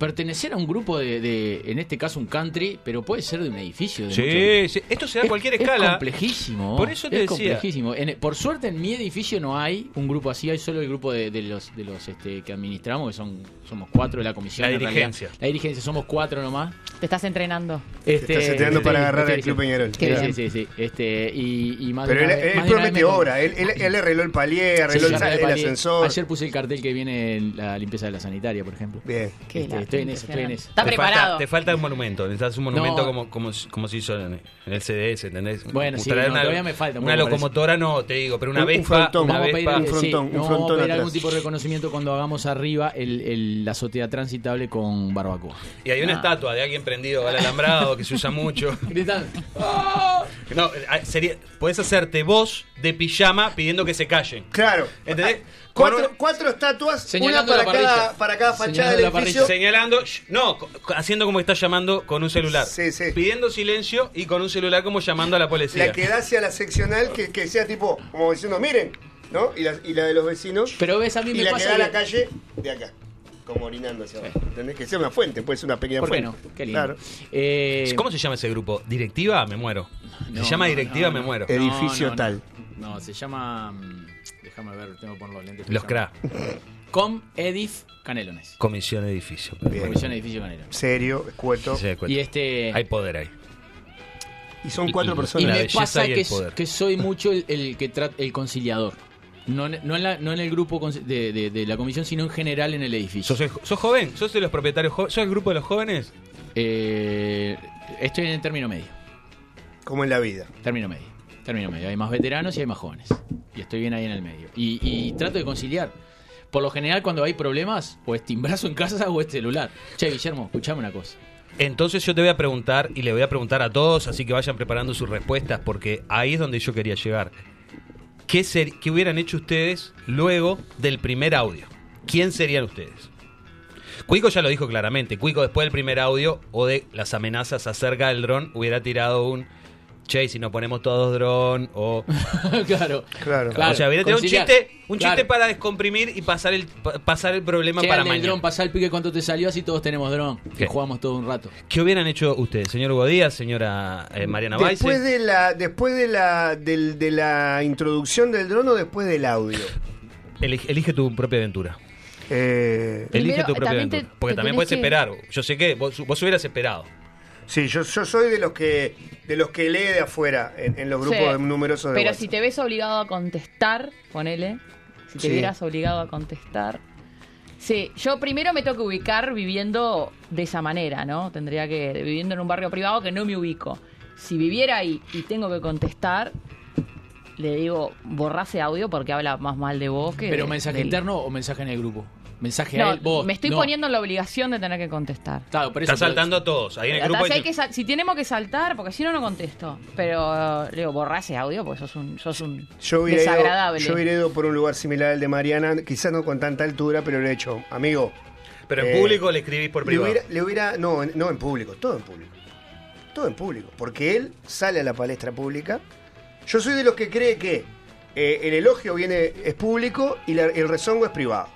pertenecer a un grupo de, de- en este caso un country, pero puede ser de un edificio. De Sí, mucho- sí, esto se da a Es- cualquier es escala. complejísimo. Por eso te es decía. complejísimo. En- por suerte en mi edificio no hay un grupo así, hay solo el grupo de, de los de los este, que administramos, que son somos cuatro de la comisión. La dirigencia. La dirigencia, somos cuatro nomás. Te estás entrenando. Este, estás entrenando para agarrar el Club Peñarol. Qué Sí, bien. sí, sí. Este, y, y más Pero él, una él más vez promete me- obra. Él, él, él arregló el palier, arregló sí, el, ascensor. Ayer puse el cartel que viene en la limpieza de la sanitaria, por ejemplo. Bien. Qué Este, estoy en eso, estoy en impresionante. eso. Está te preparado. Falta, te falta un monumento. Necesitas un monumento No. como, como, como se hizo en, en el CDS, ¿entendés? Bueno, sí, no, todavía me falta un Una locomotora no, te digo, pero una Un- un Vespa. frontón. una Vamos a pedir, Vespa. un sí, frontón, un no, frontón pedir atrás. algún tipo de reconocimiento cuando hagamos arriba el, el- la azotea transitable con barbacoa. Y hay una Ah. estatua de alguien prendido al alambrado que se usa mucho. Gritan. No, eh, sería, podés hacerte vos de pijama pidiendo que se callen. Claro. ¿Entendés? Cuatro, cuatro estatuas, una para cada, para cada fachada del edificio. Señalando, no, haciendo como que está llamando con un celular. Sí, sí. Pidiendo silencio y con un celular como llamando a la policía. La que da hacia la seccional, que, que sea tipo, como diciendo, miren, ¿no? Y la, y la de los vecinos. Pero ves, a mí y me la que pasa da a la que- calle, de acá. Como orinando hacia abajo. ¿Entendés? Que sea una fuente, puede ser una pequeña ¿Por qué fuente. no? Qué lindo. Claro. Eh, ¿Cómo se llama ese grupo? ¿Directiva? Me muero. no, se llama Directiva, no, me muero. Edificio tal. No, se llama. Déjame ver, tengo que poner los lentes. Los CRA. Com Edif Canelones. Comisión Edificio. Bien. Comisión Edificio Canelones. Serio, escueto. Se da cuenta. Y este. Hay poder ahí. Y son cuatro y personas. la me pasa y que, soy mucho el, el que trata el conciliador. No, en- no, en la- no en el grupo de, de- de la comisión, sino en general en el edificio. ¿Sos, el- sos joven? ¿Sos de los propietarios jóvenes? ¿Sos el grupo de los jóvenes? Eh, estoy en el término medio. Como en la vida. Término medio. Término medio. Hay más veteranos y hay más jóvenes. Estoy bien ahí en el medio. Y, y trato de conciliar. Por lo general, cuando hay problemas, o es timbrazo en casa o es celular. Che, Guillermo, escuchame una cosa. Entonces yo te voy a preguntar y le voy a preguntar a todos, así que vayan preparando sus respuestas, porque ahí es donde yo quería llegar. ¿Qué, ser- qué hubieran hecho ustedes luego del primer audio? ¿Quién serían ustedes? Cuico ya lo dijo claramente. Cuico después del primer audio o de las amenazas acerca del dron hubiera tirado un... Che, si nos ponemos todos dron o... claro. Claro. o sea, hubiera tirado un chiste, un Claro. chiste para descomprimir y pasar el, pa- pasar el problema Che, para del mañana. dron, pasá el pique cuánto te salió, así todos tenemos dron. ¿Qué? Que jugamos todo un rato. ¿Qué hubieran hecho ustedes, señor Hugo Díaz, señora eh, Mariana Después Baise? de la, después de la, del- de la introducción del dron o después del audio. Elige, elige tu propia aventura. Eh, Elige Primero, tu también te- aventura. Porque te también puedes que- esperar. Yo sé que vos, vos hubieras esperado. Sí, yo, yo soy de los que de los que lee de afuera en, en los grupos Sí. numerosos de Pero WhatsApp. si te ves obligado a contestar, ponele. Si te Sí. vieras obligado a contestar. Sí, yo primero me tengo que ubicar viviendo de esa manera, ¿no? Tendría que. viviendo en un barrio privado que no me ubico. Si viviera ahí y tengo que contestar, le digo, borrase audio porque habla más mal de vos que. Pero mensaje del- interno o mensaje en el grupo. Mensaje No, a él, vos. me estoy no. poniendo en la obligación de tener que contestar. Claro, por eso Está pero- saltando a todos. Ahí en el grupo si, hay dice- que sal- si tenemos que saltar, porque si no, no contesto. Pero le digo, borra ese audio porque sos un, sos un Yo hubiera, ido, desagradable. yo hubiera ido por un lugar similar al de Mariana, quizás no con tanta altura, pero le he hecho, amigo. Pero en eh, público le escribís por Le privado. hubiera, le hubiera- no, en- no en público, todo en público. Todo en público. Porque él sale a la palestra pública. Yo soy de los que cree que eh, el elogio viene es público y la- el rezongo es privado.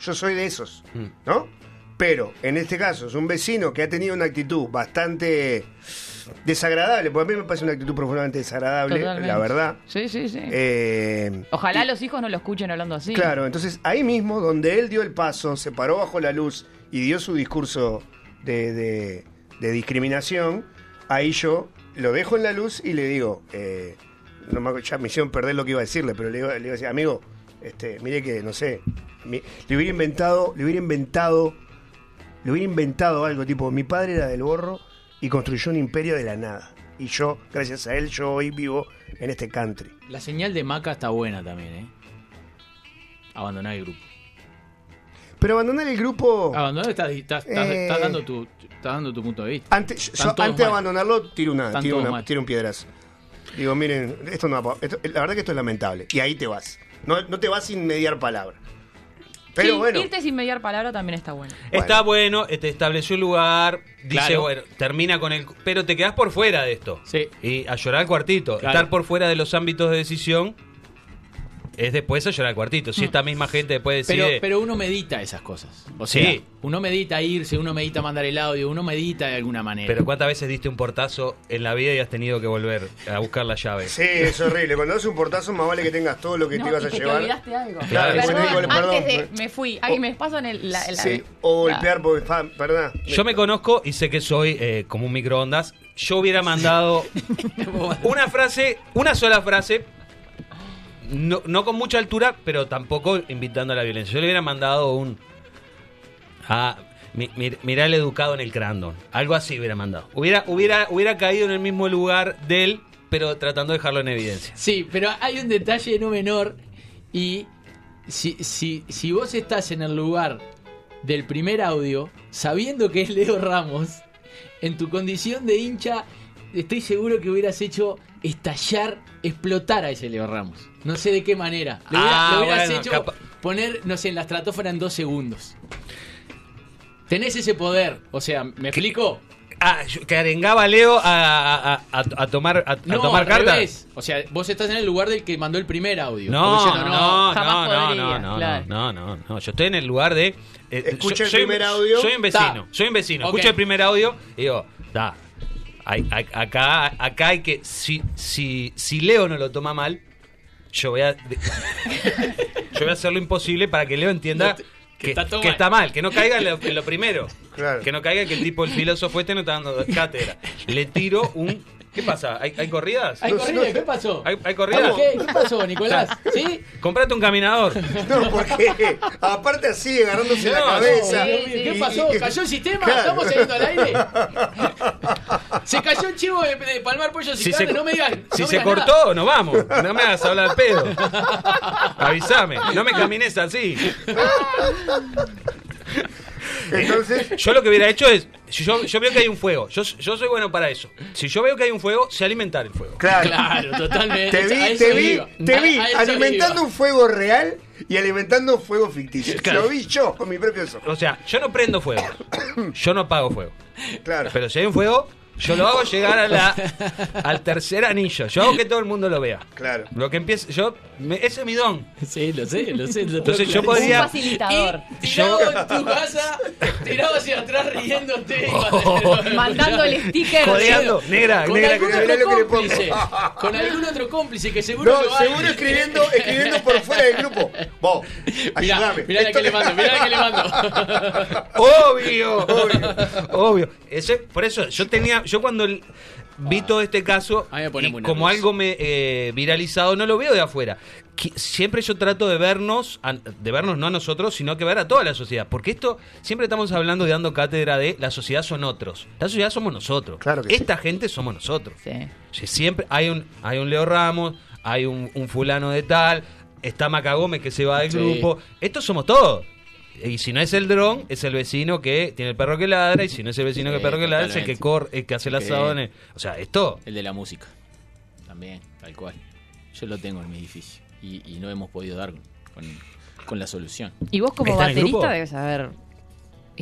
Yo soy de esos, Mm. ¿no? Pero en este caso es un vecino que ha tenido una actitud bastante desagradable, porque a mí me parece una actitud profundamente desagradable, Totalmente. la verdad. Sí, sí, sí. Eh, Ojalá los hijos no lo escuchen hablando así. Claro, entonces ahí mismo, donde él dio el paso, se paró bajo la luz y dio su discurso de, de- de discriminación, ahí yo lo dejo en la luz y le digo, eh, no me, ya me hicieron perder lo que iba a decirle, pero le iba, le iba a decir, amigo, este, mire que, no sé, mi- le hubiera inventado, le hubiera inventado, le hubiera inventado algo tipo, mi padre era del borro y construyó un imperio de la nada. Y yo, gracias a él, yo hoy vivo en este country. La señal de Maca está buena también, ¿eh? Abandonar el grupo. Pero abandonar el grupo... Abandonar estás estás- estás- Eh. estás dando tu estás dando tu punto de vista. Antes, yo- antes de abandonarlo, tiro, una, tiro, una- tiro un piedrazo. Digo, miren, esto no esto- La verdad que esto es lamentable. Y ahí te vas. No, no te vas sin mediar palabra. Pero Sí, bueno. Irte sin mediar palabra también está bueno. Está bueno, te estableció el lugar, dice, Claro. bueno, termina con el... Pero te quedás por fuera de esto. Sí. Y a llorar al cuartito. Claro. Estar por fuera de los ámbitos de decisión es después a llorar al cuartito. Si esta misma gente después Pero, decide... pero uno medita esas cosas. O Sí. sea, uno medita irse, uno medita mandar el audio, uno medita de alguna manera. Pero ¿cuántas veces diste un portazo en la vida y has tenido que volver a buscar la llave? Sí, es horrible. Cuando das un portazo, más vale que tengas todo lo que No, te ibas y a que llevar. te olvidaste algo. Claro. Perdón, perdón. antes de me fui. Ay, me pasan el, la, la- Sí, o golpear porque, perdón. Yo me conozco y sé que soy eh, como un microondas. Yo hubiera mandado una frase, una sola frase, no, no con mucha altura, pero tampoco invitando a la violencia. Yo le hubiera mandado un... Ah, mi- mi- mirá el educado en el crandon. Algo así hubiera mandado. Hubiera, hubiera, hubiera caído en el mismo lugar de él, pero tratando de dejarlo en evidencia. Sí, pero hay un detalle no menor y si, si, si vos estás en el lugar del primer audio, sabiendo que es Leo Ramos, en tu condición de hincha, estoy seguro que hubieras hecho estallar, explotar a ese Leo Ramos. No sé de qué manera. Le, hubiera- Ah, hubieras bueno, hecho capa- poner, no sé, en la estratosfera en dos segundos. Tenés ese poder. O sea, ¿me explico? Ah, yo- que arengaba a Leo a, a- a- a tomar, a, a No, tomar cartas. revés. O sea, vos estás en el lugar del que mandó el primer audio. No, Como no, diciendo, no, jamás no, no, podría, no, claro. no, no, no. Yo estoy en el lugar de. eh, Escucha el soy- primer audio. Soy un vecino, Ta. soy un vecino. Ok. Escucho el primer audio y digo, da. acá, acá hay que. Si, si, si Leo no lo toma mal, yo voy a. yo voy a hacer lo imposible para que Leo entienda. No te- que Que, está todo que mal. está mal, que no caiga en lo, en lo primero. Claro. Que no caiga que el tipo, el filósofo este no está dando cátedra. Le tiro un. ¿Qué pasa? ¿Hay, hay corridas? ¿Hay No, corrida? no. ¿Qué pasó? ¿Hay, hay corridas? ¿Qué? ¿Qué pasó, Nicolás? ¿Sí? Comprate un caminador. No, porque aparte así, agarrándose la No, cabeza. Mío, ¿Qué pasó? y- ¿Cayó el sistema? Claro. ¿Estamos saliendo al aire? ¿Se cayó el chivo de, de Palmar Pollo Si si se, No me digas. si no se digas cortó, nos vamos. No me hagas hablar al pedo. Avísame. No me camines así. Entonces, Yo lo que hubiera hecho es. si Yo, yo veo que hay un fuego. Yo, yo soy bueno para eso. Si yo veo que hay un fuego, sé alimentar el fuego. claro. Claro, totalmente. Te vi, te vi, te vi alimentando un fuego real y alimentando un fuego ficticio. Claro. Lo vi yo con mi propio ojos. O sea, yo no prendo fuego. Yo no apago fuego. Claro. Pero si hay un fuego, Yo lo hago llegar a la, al tercer anillo. Yo hago que todo el mundo lo vea. Claro. Lo que empieza, yo, me- ese es mi don. Sí, lo sé, lo sé. lo Entonces yo Un podría, facilitador. Y tirado en tu casa, tirado hacia atrás riéndote. Mandando el sticker. Codeando, negra, Con negra, algún que otro mirá lo que le pongo. cómplice. Con algún otro cómplice que seguro No, lo hay. seguro escribiendo, escribiendo por fuera del grupo. Vos, Mirá, ayúdame. mirá la Esto- que le mando, mirá la que le mando. Obvio, obvio, obvio. Ese- por eso, yo tenía, yo cuando el- vi todo este caso, y como algo me eh, viralizado, no lo veo de afuera. Siempre yo trato de vernos, a- de vernos no a nosotros, sino que ver a toda la sociedad. Porque esto, siempre estamos hablando y dando cátedra de la sociedad son otros. La sociedad somos nosotros. Claro que sí. Esta gente somos nosotros. Sí, Siempre hay un, hay un Leo Ramos, hay un, un fulano de tal, está Maca Gómez que se va del Sí. grupo. Estos somos todos. Y si no es el dron, es el vecino que tiene el perro que ladra. Y si no es el vecino que el perro que ladra, es el que corre, el que hace el asado. en el- O sea, esto. El de la música. También, tal cual. Yo lo tengo en mi edificio. Y, y no hemos podido dar con, con la solución. Y vos como baterista debes haber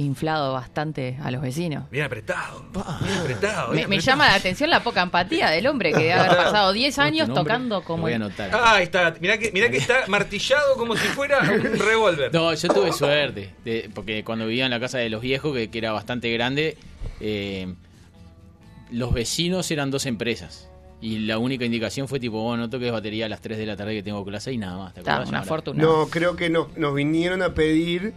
inflado bastante a los vecinos. Bien apretado. Bien apretado. Me, bien me apretado. llama la atención la poca empatía del hombre que debe haber pasado 10 ¿Cómo es tu años tocando como... voy a anotar. Ah, ahí está. Mirá que, mirá que está martillado como si fuera un revólver. No, yo tuve suerte, de- porque cuando vivía en la casa de los viejos, que, que era bastante grande, eh, los vecinos eran dos empresas. Y la única indicación fue tipo, bueno, no toques batería a las 3 de la tarde que tengo clase y nada más. ¿te Está, una fortuna. No, creo que no, nos vinieron a pedir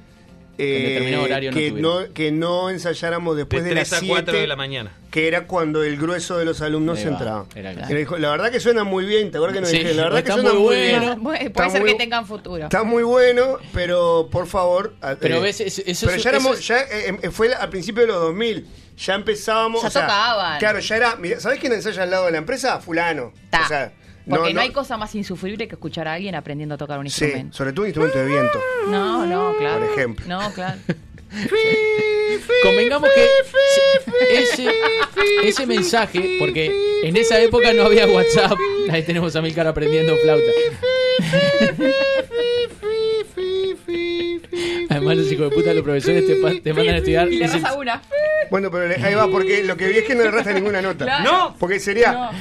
En determinado horario que, no, que no ensayáramos De después de, 3 las a 4 de 7, la mañana. que era cuando el grueso de los alumnos entraba. claro. la verdad que suena muy bien, ¿te acuerdas que nos Sí, dije? La verdad que suena muy muy bueno. bien. Puede, Está ser muy- que tengan futuro. Está muy bueno, pero por favor... Pero eh, ves, eso- eso pero es- ya éramos, eso es- ya eh, eh, fue al principio de los 2000, ya empezábamos... Ya o sea, tocaban. Claro, ya era... Mira, ¿Sabés quién ensaya al lado de la empresa? Fulano. Ta. O sea, Porque no, hay cosa más insufrible que escuchar a alguien aprendiendo a tocar un Sí, instrumento. sobre todo un instrumento de viento. No, no, claro. Por ejemplo. No, claro. Convengamos que ese, ese mensaje, porque en esa época no había WhatsApp, ahí tenemos a Milcar aprendiendo flauta. Además, los hijos de puta, los profesores te, mandan a estudiar. Y le dicen, raza una. Bueno, pero ahí va, porque lo que vi es que no le arrastra ninguna nota. Claro. No. Porque sería. No.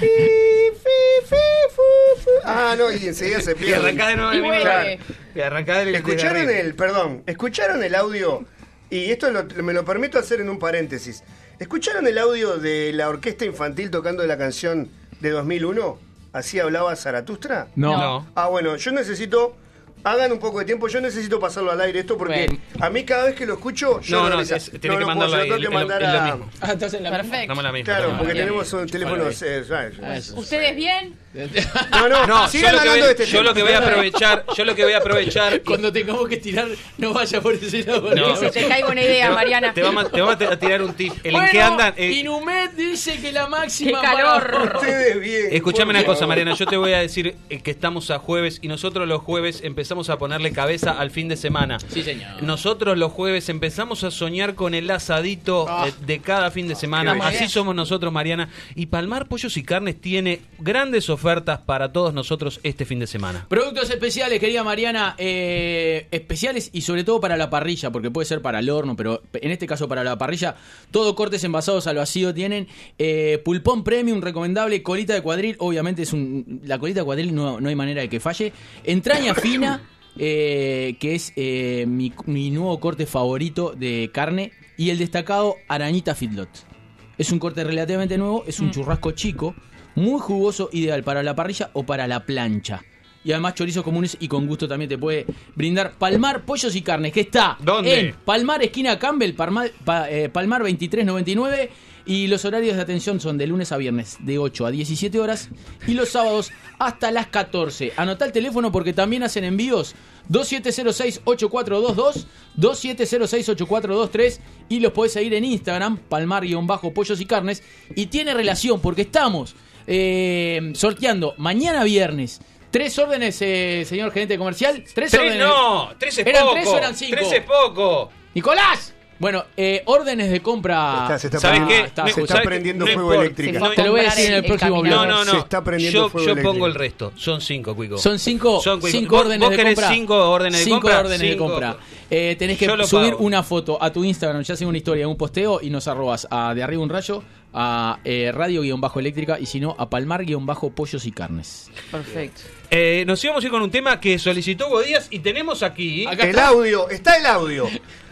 Ah, no, y enseguida se Y pierde. arrancá de nuevo Y. Y arrancá del- Escucharon el, perdón, escucharon el audio, y esto lo- me lo permito hacer en un paréntesis. ¿Escucharon el audio de la orquesta infantil tocando la canción de 2001? Así hablaba Zaratustra. No. No. Ah, bueno, yo necesito. Hagan un poco de tiempo, yo necesito pasarlo al aire esto porque Bueno. a mí cada vez que lo escucho, yo No, no, es- tiene que puedo, mandarlo ahí, lo tengo que lo- mandar lo a- mismo. Ah, estás en la Perfecto. Dame la misma. Claro, porque misma. tenemos un teléfono. Bueno, eh. ¿Ustedes bien? No, no, No, yo sigan lo, que hablando voy, de este yo tema. lo que voy a aprovechar, yo lo que voy a aprovechar. Cuando tengamos que tirar, no vaya por ese lado. No. Se te caiga una idea, Mariana. Te vamos, a- te vamos a tirar un tip. El en que andan. eh, Inumet dice que la ¡Qué máxima. calor! Ustedes bien. Escuchame una cosa. Mariana. Yo te voy a decir eh, que estamos a jueves y nosotros los jueves empezamos a ponerle cabeza al fin de semana. Sí, señor. Nosotros los jueves empezamos a soñar con el asadito Ah. eh, de cada fin de semana. Está muy Así bien. somos nosotros, Mariana. Y Palmar Pollos y Carnes tiene grandes ofertas para todos nosotros este fin de semana. Productos especiales, querida Mariana, eh, especiales y sobre todo para la parrilla, porque puede ser para el horno, pero en este caso para la parrilla, todo cortes envasados al vacío tienen, eh, pulpón premium recomendable, colita de cuadril, obviamente es un, la colita de cuadril no, no hay manera de que falle, entraña fina, eh, que es eh, mi, mi nuevo corte favorito de carne, y el destacado arañita feedlot. Es un corte relativamente nuevo, es un churrasco chico, muy jugoso, ideal para la parrilla o para la plancha. Y además chorizos comunes y con gusto también te puede brindar Palmar Pollos y Carnes, que está ¿Dónde? en Palmar, esquina Campbell, Palmar, pa- eh, Palmar 2399. Y los horarios de atención son de lunes a viernes, de 8 a 17 horas. Y los sábados hasta las 14. Anotá el teléfono porque también hacen envíos 2706-8422, 2706-8423. Y los podés seguir en Instagram, Palmar-Pollos y Carnes. Y tiene relación porque estamos eh, sorteando mañana viernes. Tres órdenes, eh, señor gerente comercial. Tres, Tres órdenes. no, tres es ¿Eran poco. tres o eran cinco? Tres es poco. Nicolás. Bueno, eh, órdenes de compra. Está- se está ¿Sabes prendiendo- qué? está- Me- se está ¿sabes qué? prendiendo No fuego fue a Te lo voy a decir en el próximo camión. No, no, no. Se está prendiendo yo fuego yo eléctrico. pongo el resto. Son cinco, Cuico. Son cinco, Son, Cuico. cinco ¿Vos- órdenes vos de compra. cinco órdenes de Cinco compra? órdenes de Cinco. compra. Eh, tenés que subir pago. una foto a tu Instagram, ya sea una historia, un posteo, y nos arrobas a De Arriba un Rayo, a eh, Radio-Eléctrica, y si no, a Palmar-Pollos y Carnes. Perfecto. Eh, nos íbamos a ir con un tema que solicitó Godías y tenemos aquí. Acá El está. audio, está el audio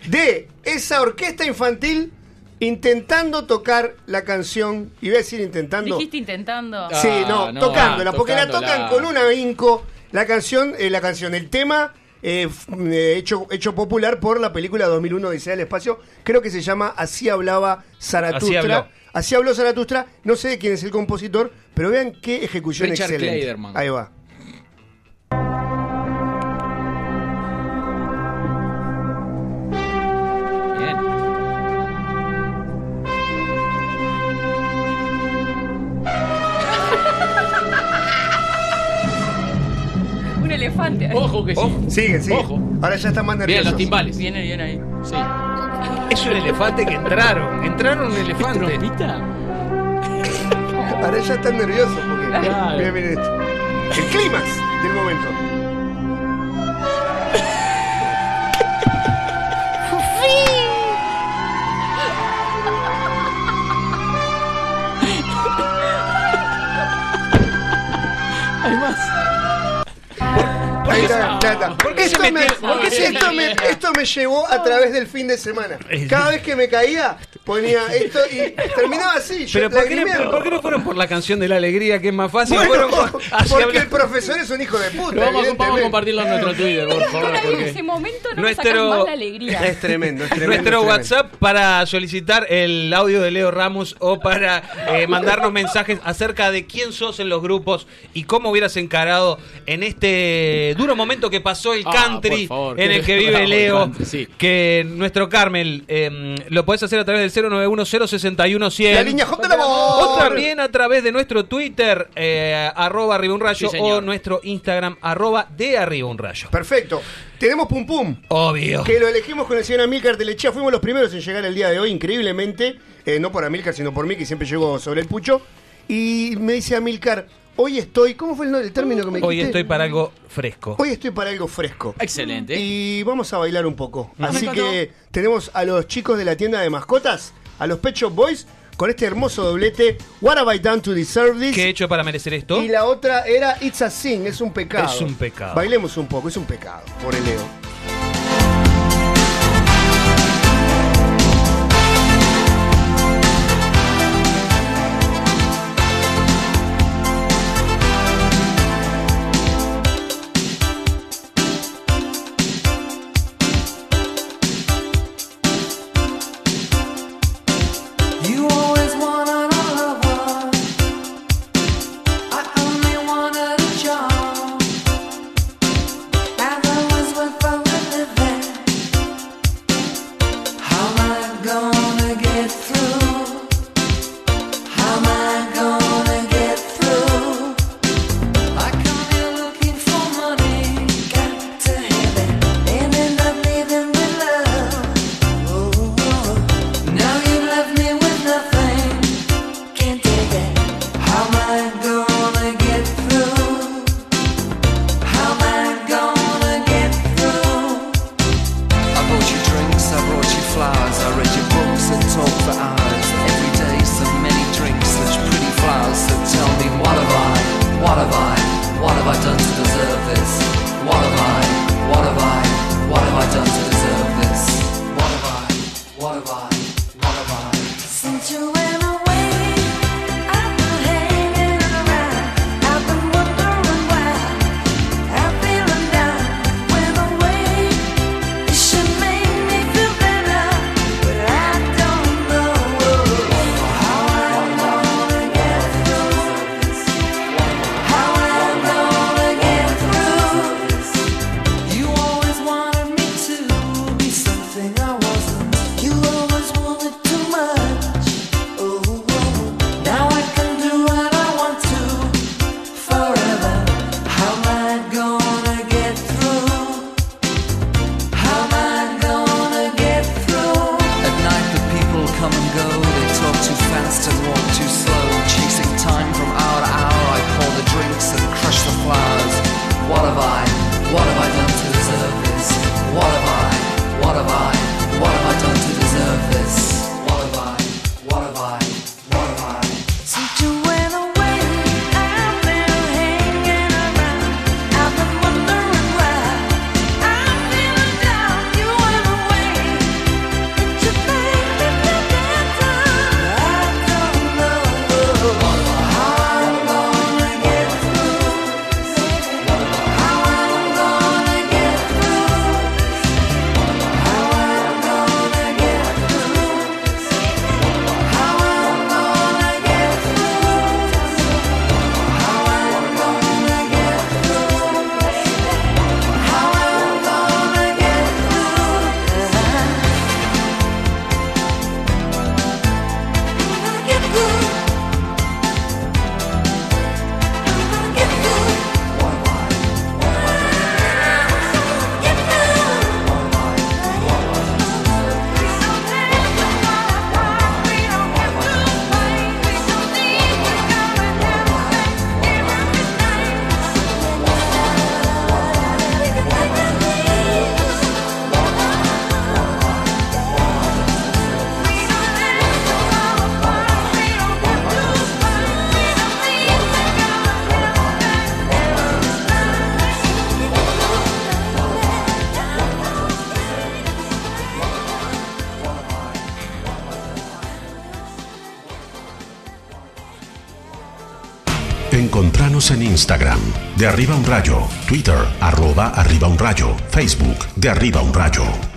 de esa orquesta infantil intentando tocar la canción, y voy a decir intentando. Dijiste intentando. Ah, Sí, no, no, tocándola, ah, porque la tocan con un ahínco. La canción, eh, la canción, el tema eh, eh, hecho, hecho popular por la película 2001 Odisea del Espacio, creo que se llama Así hablaba Zaratustra. Así habló. Así habló Zaratustra, no sé de quién es el compositor, pero vean qué ejecución Richard excelente. Clayderman. Ahí va. Ojo que sí. Sigue, sigue. Ojo. Ahora ya está más Bien, nervioso. los timbales. Viene bien ahí. Sí. Es un elefante que entraron. Entraron un elefante. ¿Trompita? Ahora ya está nervioso porque. Claro. Mira, miren esto. El clímax del momento. Hay más. ¿Por qué esto, me, metió- porque esto, me, esto me llevó a través del fin de semana. Cada vez que me caía, ponía esto y terminaba así. yo Pero ¿por qué, no, lagrimeando. ¿por qué no fueron por la canción de la alegría que es más fácil? Bueno, Fueron por- así porque el profesor es un hijo de puta. Vamos, a- vamos a evidentemente. compartirlo en nuestro Twitter, por favor. En ese momento no Nuestro- más la alegría. Es tremendo, es tremendo. Nuestro es tremendo. WhatsApp para solicitar el audio de Leo Ramos o para eh, mandarnos mensajes acerca de quién sos en los grupos y cómo hubieras encarado en este duro momento que pasó el Ah, country favor, en el que vive Leo. sí. Que nuestro Carmel eh, lo podés hacer a través del 091 061 100 La línea de la o también a través de nuestro Twitter, eh, arroba arriba un rayo, Sí, o nuestro Instagram, arroba de arriba un rayo. Perfecto. Tenemos Pum Pum. Obvio. Que lo elegimos con el señor Amílcar Telechea. Fuimos los primeros en llegar el día de hoy, increíblemente. Eh, no por Amílcar, sino por mí, que siempre llego sobre el pucho. Y me dice Amílcar, hoy estoy. ¿Cómo fue el, no- el término que me Hoy dijiste? estoy para algo fresco. Hoy estoy para algo fresco. Excelente. Y vamos a bailar un poco. Así que tenemos a los chicos de la tienda de mascotas, a los Pet Shop Boys, con este hermoso doblete. What have I done to deserve this? ¿Qué he hecho para merecer esto? Y la otra era It's a Sin, es un pecado. Es un pecado. Bailemos un poco, es un pecado, por el Leo. de Arriba un Rayo, Twitter, arroba Arriba un Rayo, Facebook, de Arriba un Rayo.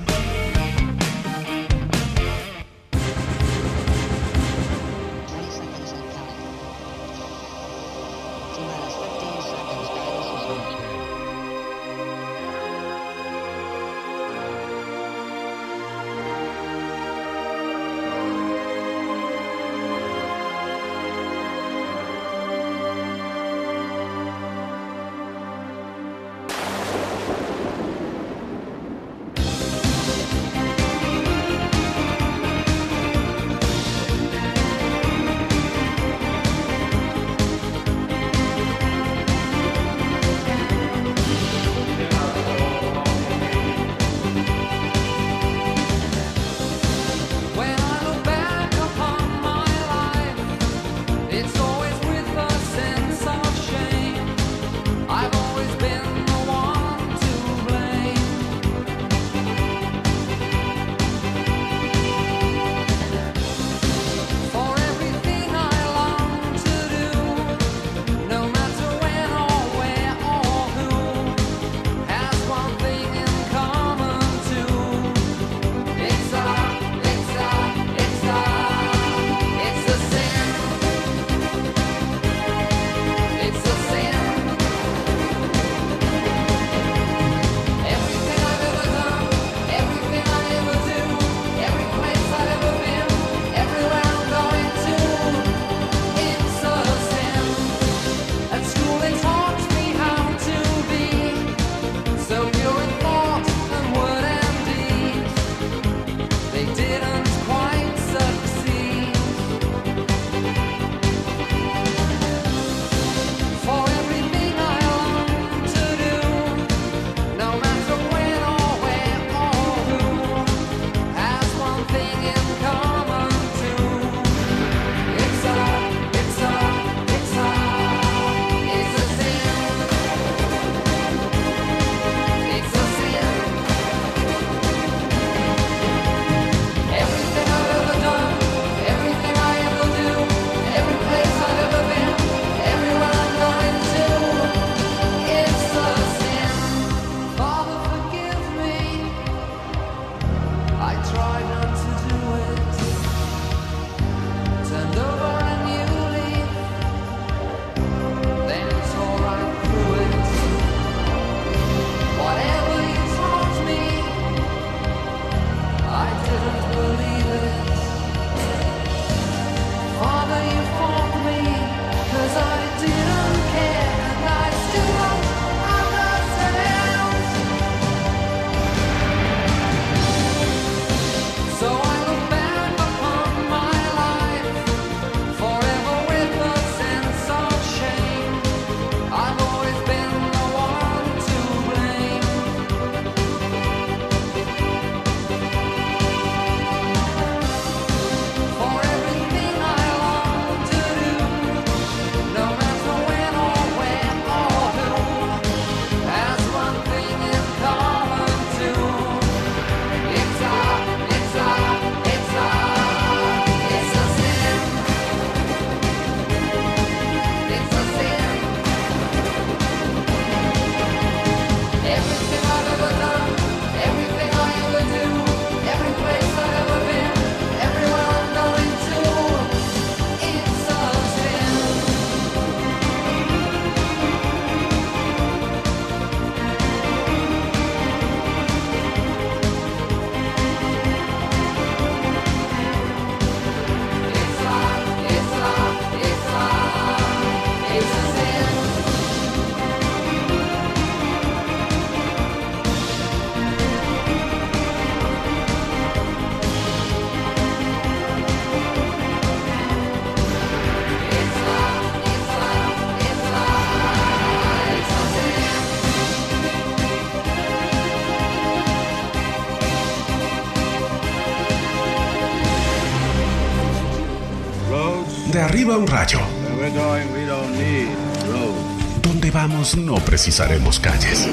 arriba un rayo. Donde vamos no precisaremos calles.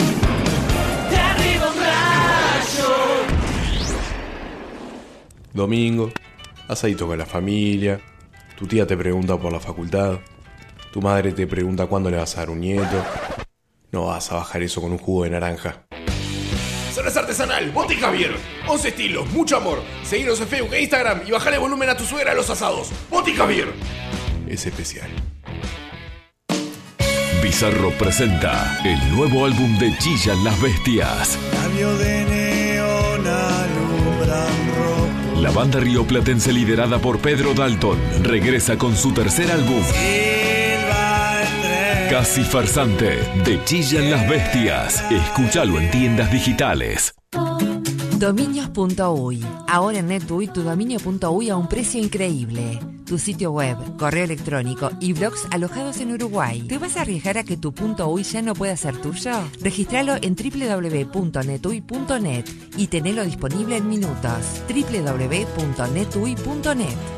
De arriba un rayo. Domingo, asadito con la familia. Tu tía te pregunta por la facultad. Tu madre te pregunta cuándo le vas a dar un nieto. No vas a bajar eso con un jugo de naranja. Zonas Artesanal, Bote Javier. 11 estilos, mucho amor. Seguinos en Facebook e Instagram y bajale volumen a tu suegra a los asados. Bote Javier. Es especial. Bizarro presenta el nuevo álbum de Chillan las Bestias. Cambio de neón alumbran rojo. La banda rioplatense liderada por Pedro Dalton regresa con su tercer álbum. Casi Farsante, de Chillan las Bestias. Escúchalo en tiendas digitales. Dominios.uy. Ahora en NetUI tu dominio.uy a un precio increíble. Tu sitio web, correo electrónico y blogs alojados en Uruguay. ¿Te vas a arriesgar a que tu .uy ya no pueda ser tuyo? Registralo en www.netui.net y tenelo disponible en minutos. www.netui.net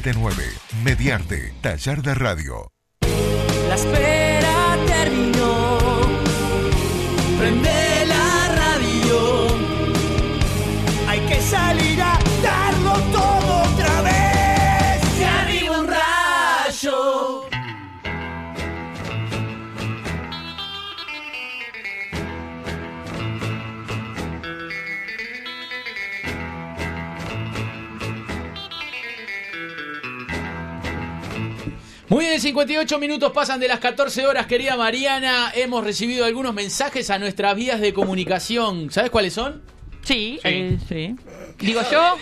479 Mediarte, taller de radio. Muy bien, 58 minutos pasan de las 14 horas, querida Mariana. Hemos recibido algunos mensajes a nuestras vías de comunicación. ¿Sabes cuáles son? Sí, eh, sí. Digo yo,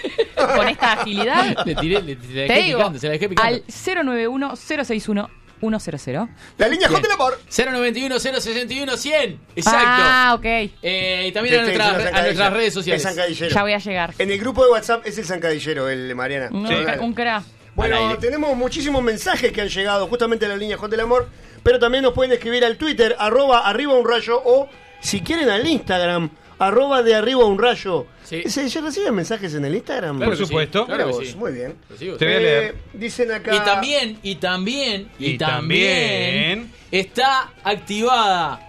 con esta agilidad. Le tiré, le, le Te dejé digo, picando, se la dejé picando. al 091-061-100. La línea. J del amor. 091 061 100. Exacto. Ah, ok. Eh, y también a, una a nuestras redes sociales. Es zancadillero. Ya voy a llegar. En el grupo de WhatsApp es el zancadillero, el de Mariana. Un, Sí. un cra. Bueno, tenemos muchísimos mensajes que han llegado justamente a la línea J del Amor, pero también nos pueden escribir al Twitter, arroba arriba un rayo, o si quieren al Instagram, arroba de arriba un rayo. ¿Se, ¿Se reciben mensajes en el Instagram? Claro Por sí, supuesto. Mira claro vos, sí. Muy bien. Te voy a leer. Dicen acá... Y también, y también, y, Y también, también. está activada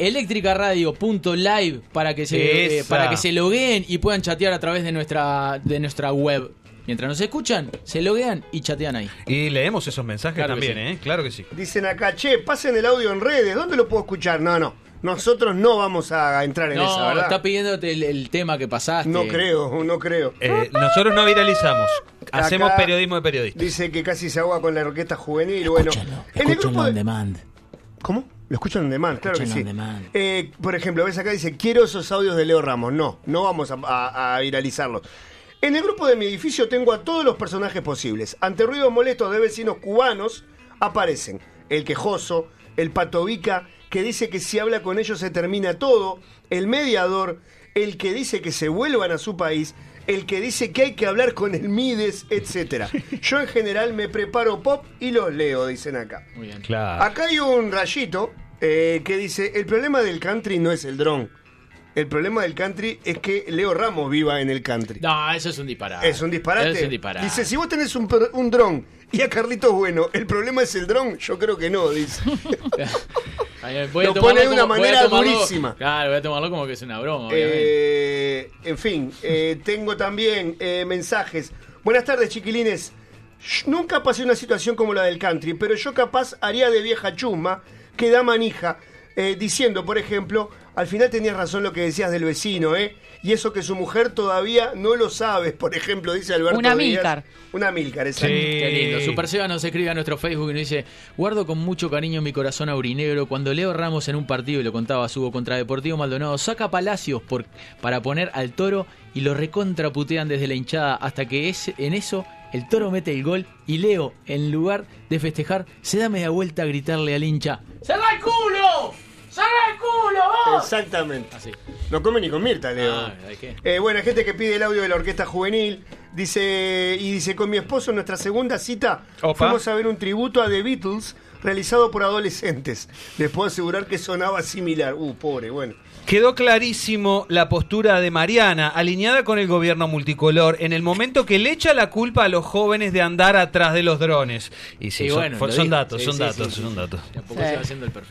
electricaradio.live para que se eh, para que se logueen y puedan chatear a través de nuestra de nuestra web. Mientras nos escuchan, se loguean y chatean ahí. Y leemos esos mensajes Claro también, sí. ¿eh? Claro que sí. Dicen acá, che, pasen el audio en redes, ¿dónde lo puedo escuchar? No, no, nosotros no vamos a entrar en No, esa, ¿verdad? está pidiéndote el, el tema que pasaste. No creo, no creo. Eh, nosotros no viralizamos. Hacemos Acá periodismo de periodistas. Dice que casi se ahoga con la orquesta juvenil. Bueno, en el grupo on de... demand. ¿Cómo? Lo escuchan en demand, claro que sí. Eh, por ejemplo, ves acá dice, quiero esos audios de Leo Ramos. No, no vamos a, a- a viralizarlos. En el grupo de mi edificio tengo a todos los personajes posibles. Ante ruidos molestos de vecinos cubanos aparecen el quejoso, el patovica, que dice que si habla con ellos se termina todo, el mediador, el que dice que se vuelvan a su país, el que dice que hay que hablar con el Mides, etc. Yo en general me preparo pop y los leo, dicen acá. Muy bien. Claro. Acá hay un rayito eh, que dice, el problema del country no es el dron. El problema del country es que Leo Ramos viva en el country. No, eso es un disparate. Es un disparate. Es un disparate. Dice, si vos tenés un, un dron y a Carlitos Bueno, ¿el problema es el dron? Yo creo que no, dice. Ahí, voy a Lo pone de una como- manera tomarlo- durísima. Claro, voy a tomarlo como que es una broma, obviamente. Eh, en fin, eh, tengo también eh, mensajes. Buenas tardes, chiquilines. Nunca pasé una situación como la del country, pero yo capaz haría de vieja chusma que da manija, eh, diciendo, por ejemplo, al final tenías razón lo que decías del vecino, ¿eh? Y eso que su mujer todavía no lo sabe, por ejemplo, dice Alberto Una Díaz. Milcar. Una Milcar, exacto. Qué lindo. Super Seba nos escribe a nuestro Facebook y nos dice: Guardo con mucho cariño mi corazón aurinegro cuando Leo Ramos en un partido, y lo contaba Subo contra Deportivo Maldonado, saca Palacios por, para poner al toro y lo recontraputean desde la hinchada hasta que es, en eso el toro mete el gol y Leo, en lugar de festejar, se da media vuelta a gritarle al hincha: ¡Cerra el culo! ¡Cerra el culo! vos!". Exactamente. Así. No come ni con Mirta, Leo. Ah, ¿de qué? Eh, bueno, hay gente que pide el audio de la orquesta juvenil. Dice, y dice, con mi esposo en nuestra segunda cita Opa. fuimos a ver un tributo a The Beatles realizado por adolescentes. Les puedo asegurar que sonaba similar. Uh, pobre, bueno. Quedó clarísimo la postura de Mariana, alineada con el gobierno multicolor, en el momento que le echa la culpa a los jóvenes de andar atrás de los drones. Y sí, Y son, bueno, son datos, Sí, son sí, datos, sí. son datos.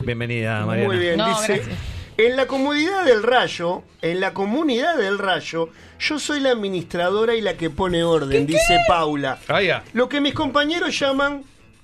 Bienvenida, Mariana. Muy bien, dice. En la comunidad del rayo, en la comunidad del rayo, yo soy la administradora y la que pone orden, dice Paula. Ah, ya. Lo que mis compañeros llaman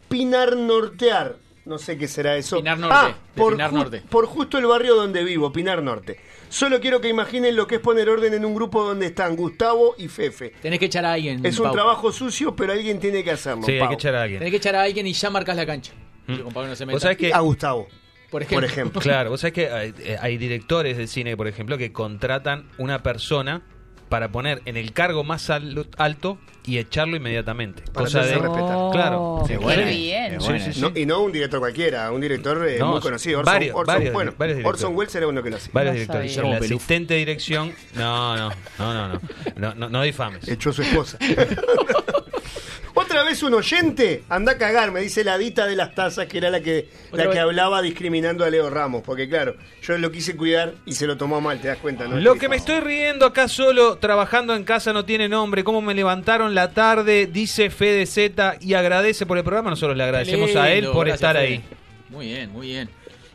pinar nortear. No sé qué será eso. Pinar Norte, Ah, por, Pinar ju- Norte. por justo el barrio donde vivo, Pinar Norte. Solo quiero que imaginen lo que es poner orden en un grupo donde están Gustavo y Fefe. Tenés que echar a alguien. Es un Pau. trabajo sucio, pero alguien tiene que hacerlo. Sí, hay que echar a alguien. Tenés que echar a alguien y ya marcas la cancha. Que compadre no se meta. Vos sabés que A Gustavo. Por ejemplo. Por ejemplo. Claro, vos sabés que hay, eh, hay directores de cine, por ejemplo, que contratan una persona para poner en el cargo más al- alto y echarlo inmediatamente. Para Cosa de respetar. Claro. Qué Sí, bueno. sí. bien. Sí, sí, sí. No, y no un director cualquiera, un director eh, No, muy conocido. Orson, varios- Orson- varios- bueno, varios directores. Orson Welles era uno que lo hacía. Varios No directores. El asistente de dirección. No, no, no, no, no. No, no, no difames. Echó a su esposa. Otra vez un oyente, anda a cagar, me dice la dita de las tazas, que era la que, la que hablaba discriminando a Leo Ramos. Porque claro, yo lo quise cuidar y se lo tomó mal, te das cuenta, ¿no? Lo que me estoy riendo acá solo, trabajando en casa, no tiene nombre. ¿Cómo me levantaron la tarde? Dice Fede Z y agradece por el programa. Nosotros le agradecemos a él por gracias, estar Fede. ahí. Muy bien, muy bien.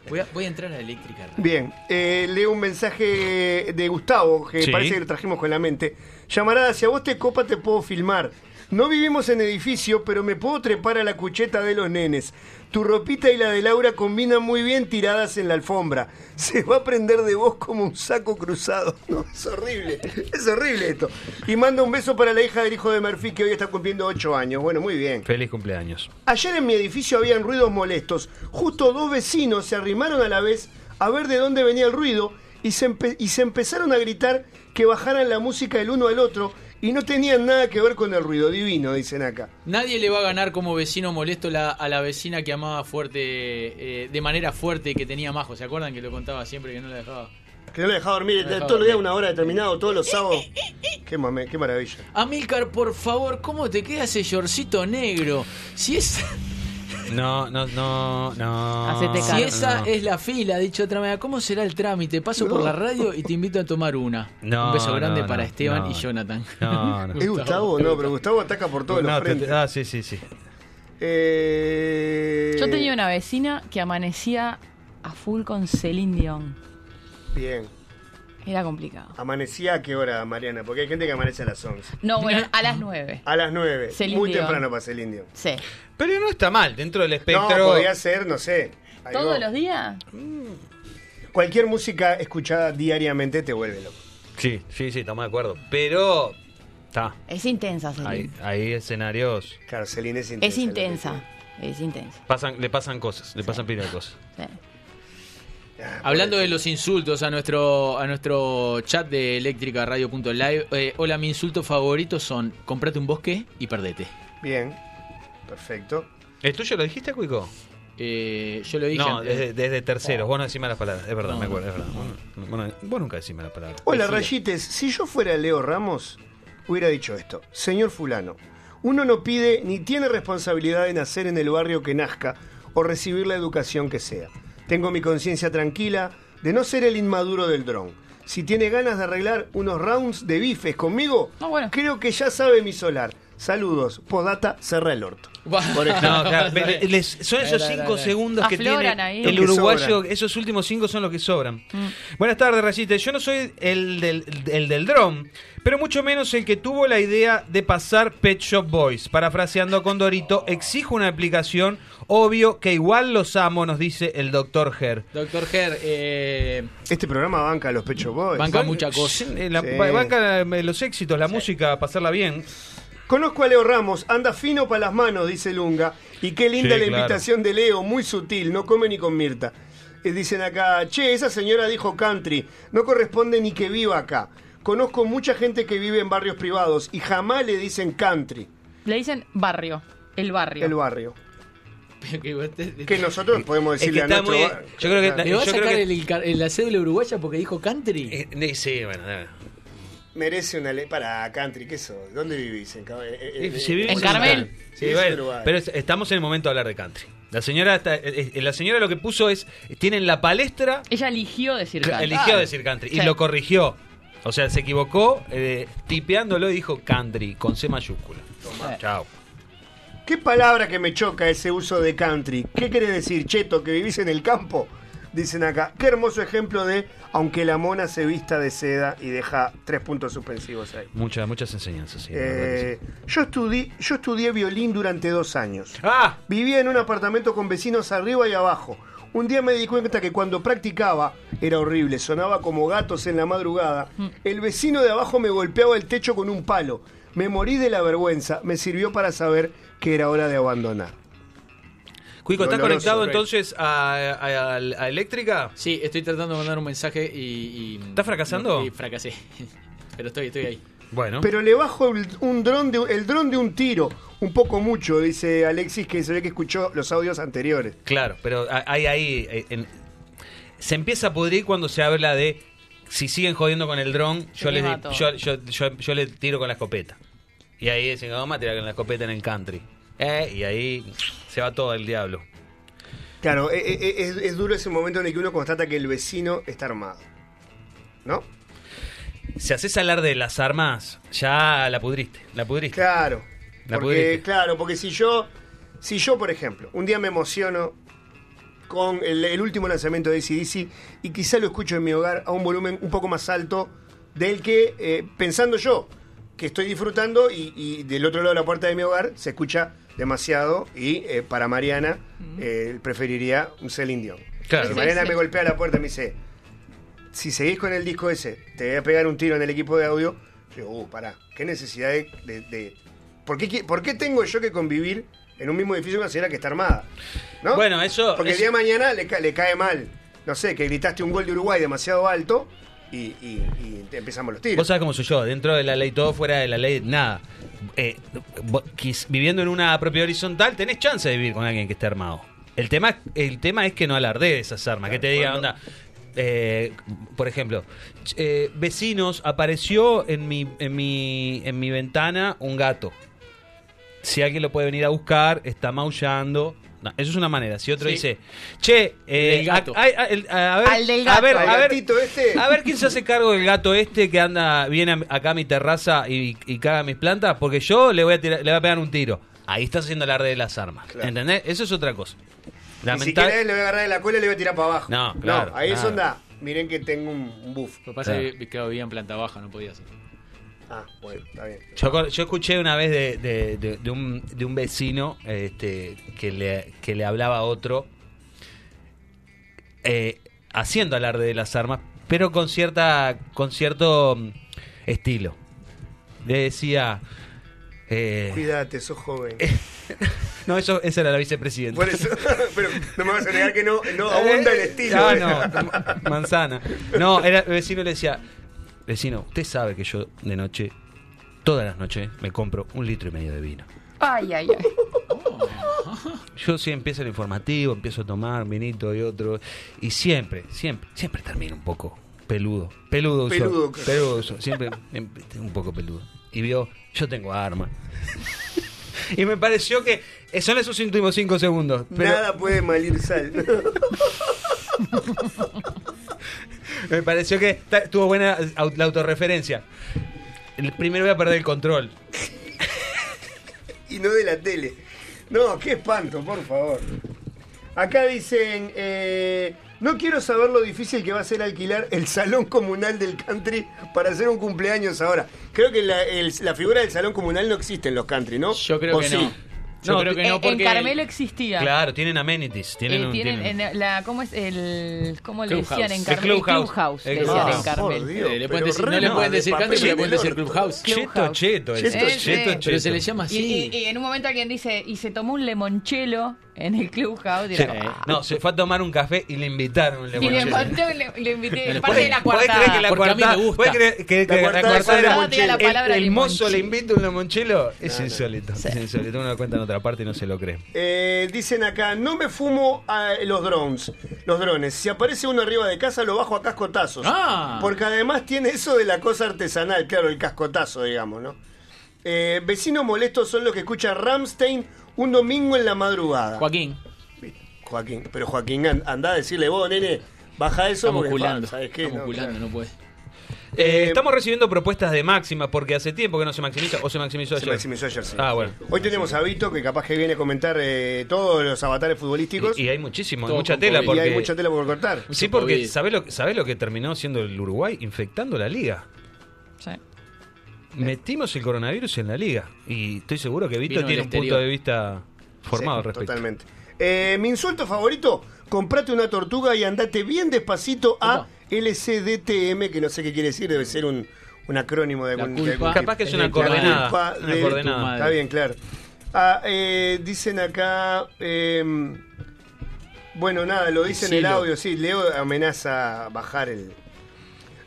Voy a, voy a entrar a la eléctrica. Bien, eh, leo un mensaje de Gustavo, que Sí. parece que lo trajimos con la mente. Llamarada, si a vos te copa te puedo filmar. No vivimos en edificio, pero me puedo trepar a la cucheta de los nenes. Tu ropita y la de Laura combinan muy bien tiradas en la alfombra. Se va a prender de vos como un saco cruzado. No, es horrible. Es horrible esto. Y manda un beso para la hija del hijo de Murphy que hoy está cumpliendo 8 años. Bueno, muy bien. Feliz cumpleaños. Ayer en mi edificio habían ruidos molestos. Justo dos vecinos se arrimaron a la vez a ver de dónde venía el ruido y se, y se empezaron a gritar que bajaran la música el uno al otro y no tenían nada que ver con el ruido. Divino, dicen acá. Nadie le va a ganar como vecino molesto la- a la vecina que amaba fuerte, eh, de manera fuerte, que tenía majo. ¿Se acuerdan que lo contaba siempre que no la dejaba? Que no le dejaba dormir No todos los días una hora determinada, todos los sábados. Qué, mame- qué maravilla. Amilcar, por favor, ¿cómo te queda ese shortcito negro? Si es... No, no, no, no. Hacete Si cargo. esa no. es la fila, dicho de otra manera, ¿cómo será el trámite? Paso por la radio y te invito a tomar una. No, Un beso grande no, para no, Esteban no. y Jonathan. No, no. ¿Es Gustavo? No, pero Gustavo ataca por todos No, los te- frentes. ah, sí, sí, sí. Eh, Yo tenía una vecina que amanecía a full con Celine Dion. Bien. Era complicado. ¿Amanecía a qué hora, Mariana? Porque hay gente que amanece a las 11. No, bueno, a las 9. A las 9. Celine Muy Dion. temprano para ser indio. Sí. Pero no está mal, dentro del espectro. No, podría ser, no sé. algo- ¿Todos los días? Cualquier música escuchada diariamente te vuelve loco. Sí, sí, sí, estamos de acuerdo. Pero. Está. Es intensa, Hay, Celine. hay escenarios. Claro, Celine es intensa. Es intensa. Es intensa. Pasan, le pasan cosas, le pasan pila de cosas. Sí. Hablando de los insultos a nuestro a nuestro chat de eléctricaradio.live, eh, hola, mi insulto favorito son comprate un bosque y perdete. Bien, perfecto. ¿El tuyo lo dijiste, Cuico? Eh, yo lo dije No, antes. desde, desde terceros. Vos no decís malas palabras. Es verdad, No. me acuerdo, es verdad. Vos, no- nunca decís malas palabras. Hola. Rayites. Si yo fuera Leo Ramos, hubiera dicho esto. Señor fulano, uno no pide ni tiene responsabilidad de nacer en el barrio que nazca o recibir la educación que sea. Tengo mi conciencia tranquila de no ser el inmaduro del dron. Si tiene ganas de arreglar unos rounds de bifes conmigo, creo que ya sabe mi solar. Saludos. Podata, cerra el orto. Por ejemplo. No, claro, ve- les- son esos cinco segundos que Afloran tiene ahí. el uruguayo. Esos últimos cinco son los que sobran. Mm. Buenas tardes, Rayites. Yo no soy el del, el del dron, pero mucho menos el que tuvo la idea de pasar Pet Shop Boys. Parafraseando a Condorito, exijo una aplicación. Obvio que igual los amo, nos dice el doctor Her. Doctor Ger, eh, Este programa banca a los Pecho Boys. banca muchas cosas. Sí. ba- banca eh, los éxitos, la música, pasarla bien. Conozco a Leo Ramos, anda fino para las manos, dice Lunga. Y qué linda Sí, la claro. invitación de Leo, muy sutil, no come ni con Mirta. Eh, dicen acá, che, esa señora dijo country, no corresponde ni que viva acá. Conozco mucha gente que vive en barrios privados y jamás le dicen country, Le dicen barrio. El barrio. el barrio. que nosotros podemos Es que decirle a nuestro muy- yo creo que-. ¿Le va a sacar que- el- el- la cédula uruguaya porque dijo country? Eh, sí, bueno. eh. Merece una ley para country. ¿Qué sos? ¿Dónde vivís? ¿En, eh, eh, Eh, si vivís En Carmel. Sí, Es bueno, Uruguay. pero es- estamos en el momento de hablar de country. La señora, está- la señora lo que puso es, tiene en la palestra, Ella eligió decir country. eligió decir country y Sí. lo corrigió. O sea, se equivocó, eh, tipeándolo y dijo country con C mayúscula. Chao. ¿Qué palabra que me choca ese uso de country? ¿Qué quiere decir, cheto, que vivís en el campo? Dicen acá. Qué hermoso ejemplo de aunque la mona se vista de seda y deja tres puntos suspensivos ahí. Muchas, muchas enseñanzas. sí. Eh, yo, estudié, yo estudié violín durante dos años. ¡Ah! Vivía en un apartamento con vecinos arriba y abajo. Un día me di cuenta que cuando practicaba era horrible, sonaba como gatos en la madrugada. El vecino de abajo me golpeaba el techo con un palo. Me morí de la vergüenza, me sirvió para saber que era hora de abandonar. Cuico, ¿estás conectado Rey. entonces a, a- a- a Eléctrica? Sí, estoy tratando de mandar un mensaje y. ¿Estás fracasando? Sí, fracasé. Pero estoy, estoy ahí. Bueno. Pero le bajo el, un dron de, el dron de un tiro, un poco mucho, dice Alexis, que se ve que escuchó los audios anteriores. Claro, pero ha- hay ahí. eh, en- se empieza a pudrir cuando se habla de. Si siguen jodiendo con el dron, yo, les yo, yo, yo, yo le tiro con la escopeta. Y ahí dicen, vamos a tirar con la escopeta en el country. Eh, y ahí se va todo el diablo. Claro, eh, eh, es, es duro ese momento en el que uno constata que el vecino está armado. ¿No? Si haces hablar de las armas, ya la pudriste. La pudriste. Claro. La porque, pudriste. claro, porque si yo, si yo, por ejemplo, un día me emociono con el, el último lanzamiento de ACDC y quizá lo escucho en mi hogar a un volumen un poco más alto del que, eh, pensando yo, que estoy disfrutando y, y del otro lado de la puerta de mi hogar se escucha demasiado y eh, para Mariana eh, preferiría un Celine Dion. Claro. Si Mariana sí. me golpea la puerta y me dice, si seguís con el disco ese, te voy a pegar un tiro en el equipo de audio. Yo digo, uh, pará, qué necesidad de. de- de- ¿por, qué, qui- por qué tengo yo que convivir en un mismo edificio con una señora que está armada? ¿No? Bueno, eso- Porque eso- el día de mañana le, le cae mal. No sé, que gritaste un gol de Uruguay demasiado alto y, y- y empezamos los tiros. Vos sabés cómo soy yo, dentro de la ley todo, fuera de la ley nada. Eh, vos viviendo en una propiedad horizontal, tenés chance de vivir con alguien que esté armado. El tema, el tema es que no alarde esas armas, que te diga, onda. eh, por ejemplo, eh, vecinos, apareció en mi, en, mi, en mi ventana un gato. Si alguien lo puede venir a buscar, está maullando. No, eso es una manera. Si otro Sí. dice, che, eh, a- a- a- el- a ver, Al del a ver, gato. a ver, gatito este. a ver quién se hace cargo del gato este que anda viene a- acá a mi terraza y, y caga mis plantas, porque yo le voy a tirar- le voy a pegar un tiro. Ahí estás haciendo alarde de las armas. ¿Entendés? Eso es otra cosa. Lamental- querés, le voy a agarrar de la cola y le voy a tirar para abajo. No, claro, ahí es claro. onda. Miren que tengo un, buff. Lo que pasa Claro. es que claro, vivía en planta baja, no podía hacer. Ah, bueno, está bien. Yo, escuché una vez de, de- de- de un, de un vecino este, que, le, que le hablaba a otro eh, haciendo alarde de las armas, pero con cierta con cierto mm, estilo. Le decía... eh, Cuídate, sos joven. no, eso, esa era la vicepresidenta. Por eso, pero no me vas a negar que no, no abunda el estilo. Ah, ¿eh? no, manzana. No, era, el vecino le decía, vecino, usted sabe que yo de noche, todas las noches, me compro un litro y medio de vino. Ay, ay, ay. Yo sí empiezo el informativo, empiezo a tomar vinito y otro, y siempre, siempre, siempre termino un poco peludo. Peludo, uso, Peludo. peludo uso, siempre em, un poco peludo. Y vio, yo tengo arma. y me pareció que son esos últimos cinco segundos. Pero Nada puede malir sal. Me pareció que tuvo buena la autorreferencia. El primero voy a perder el control. y no de la tele. No, qué espanto, por favor. Acá dicen, eh, no quiero saber lo difícil que va a ser alquilar el salón comunal del country para hacer un cumpleaños ahora. Creo que la, el- la figura del salón comunal no existe en los country, ¿no? Yo creo ¿O que sí? no. Yo No, creo que En, no en porque Carmelo existía. Claro, tienen amenities. Tienen, Eh, un- tienen tienen- en la cómo es el cómo le Clubhouse. decían en El Carmel Clubhouse. Clubhouse, El le decían en Carmel Por Dios, Eh, le pueden decir- no le pueden de decir country, pero le en pueden el decir. Clubhouse. Cheto, cheto. Cheto, cheto. cheto, Pero se le llama Y, así. y- y en un momento alguien dice y se tomó un limonchelo en el Clubhouse. Se- era- no, se fue a tomar un café y le invitaron. Y le mandó, le, le invité. ¿Podés- Parte de la cuarta. creer que la Porque a mí cuarta- me gusta. podés creer que- que La es era la el- el, mozo le invita un limonchelo? Es insólito. Es insólito. Uno lo cuenta en otra parte y no se lo cree. Eh, dicen acá, no me fumo a los drones, los drones. Si aparece uno arriba de casa, lo bajo a cascotazos. Ah. Porque además tiene eso de la cosa artesanal, claro, el cascotazo, digamos, ¿no? Eh, vecinos molestos son los que escuchan Ramstein un domingo en la madrugada. Joaquín. Joaquín, pero Joaquín, an- anda a decirle, vos, nene, baja eso Estamos culando. ¿sabes qué? Estamos No, culando, no puede. Eh, estamos recibiendo propuestas de máxima porque hace tiempo que no se maximiza o se maximizó Se ayer. maximizó ayer, sí. Ah, bueno. Hoy tenemos a Vito, que capaz que viene a comentar eh, todos los avatares futbolísticos. Y, y hay muchísimo, hay Todo mucha tela COVID. porque Y hay mucha tela por cortar. Sí, porque. ¿sabés lo, ¿sabés lo que terminó siendo el Uruguay? Infectando la liga. Sí. Metimos el coronavirus en la liga. Y estoy seguro que Vito Vino tiene un punto de vista formado Sí, al respecto. Totalmente. Eh, mi insulto favorito, comprate una tortuga y andate bien despacito a LCDTM, que no sé qué quiere decir, debe ser un, un acrónimo de La algún... culpa de algún Capaz que es una coordenada. Culpa Una de coordenada. Está bien, claro. Ah, eh, dicen acá... eh, bueno, nada, lo dice en el Decilo. audio, sí, Leo amenaza bajar el...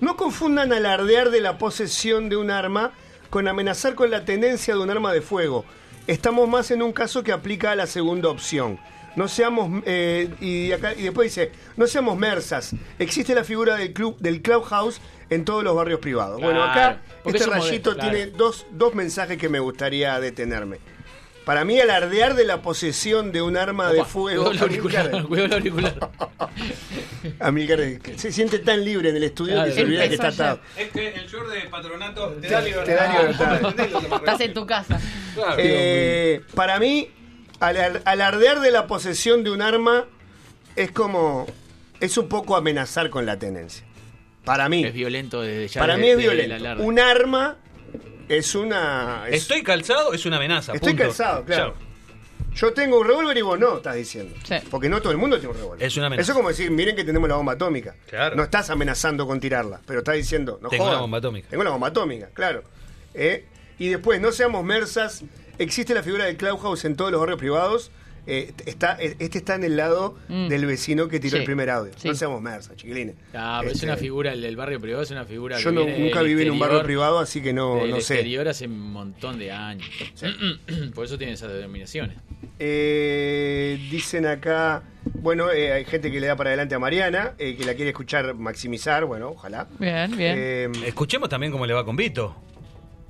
No confundan alardear de la posesión de un arma con amenazar con la tenencia de un arma de fuego. Estamos más en un caso que aplica a la segunda opción. No seamos, eh, y, acá, y después dice, no seamos mersas. Existe la figura del club, del clubhouse en todos los barrios privados. bueno, acá este es un modelo, rayito claro. tiene dos, dos mensajes que me gustaría detenerme. Para mí, alardear de la posesión de un arma de fuego. cuidado el auricular, Amilcar, cuidado el auricular. Amilcar, se siente tan libre en el estudio Claro, que se olvida que está atado. Es que el short de patronato te da libertad. te da libertad. Estás en tu casa. Eh, para mí, alar- alardear de la posesión de un arma es como. Es un poco amenazar con la tenencia. Para mí. Es violento desde ya. Para mí es violento. Un arma es una. es- Estoy calzado, es una amenaza. Estoy punto. calzado, claro. Chao. Yo tengo un revólver y vos no, estás diciendo. Sí. Porque no todo el mundo tiene un revólver. Es una amenaza. Eso es como decir, miren que tenemos la bomba atómica. Claro. No estás amenazando con tirarla, pero estás diciendo, no Tengo jodan. una bomba atómica. Tengo la bomba atómica, claro. ¿Eh? Y después, no seamos mersas. Existe la figura del Clubhouse en todos los barrios privados. Eh, está, eh, este está en el lado Mm. del vecino que tiró Sí. el primer audio. Sí. No seamos mersas, chiquilines. Ah, pero es Este, una figura, el del barrio privado es una figura Yo que no- viene nunca viví en un barrio privado, así que no, del no sé. exterior hace un montón de años. Por eso tiene esas denominaciones. Eh, dicen acá, bueno, eh, hay gente que le da para adelante a Mariana, eh, que la quiere escuchar maximizar, bueno, ojalá. Bien, bien. Eh, Escuchemos también cómo le va con Vito.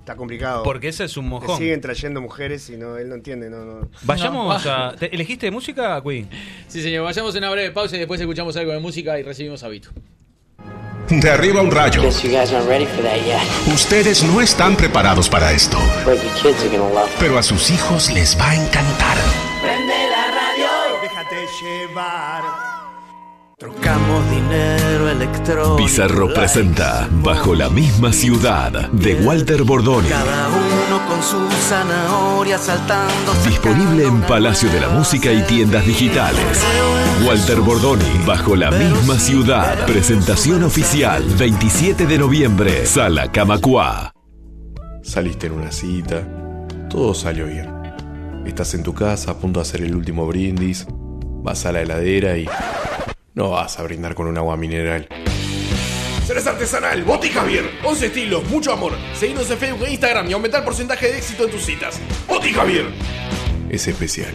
Está complicado. Porque ese es un Le mojón. siguen trayendo mujeres y no, él no entiende, no, no. Vayamos No. a. ¿te- ¿Elegiste música, Queen? Sí, señor, vayamos a una breve pausa y después escuchamos algo de música y recibimos a Vito. De arriba un rayo. Ustedes no están preparados para esto, pero a sus hijos les va a encantar. Prende la radio. Déjate llevar. Trocamos dinero electrónico. Pizarro presenta Bajo la misma ciudad de Walter Bordoni. Cada uno con su zanahoria saltando. Disponible en Palacio de la Música y tiendas digitales. Walter Bordoni, Bajo la misma ciudad. Presentación oficial, 27 de noviembre, Sala Camacua. Saliste en una cita, todo salió bien. Estás en tu casa a punto de hacer el último brindis, vas a la heladera y no vas a brindar con un agua mineral. Cerveza artesanal, Botica Beer. 11 estilos, mucho amor. Seguinos en Facebook e Instagram y aumentar el porcentaje de éxito en tus citas. Botica Beer. Es especial.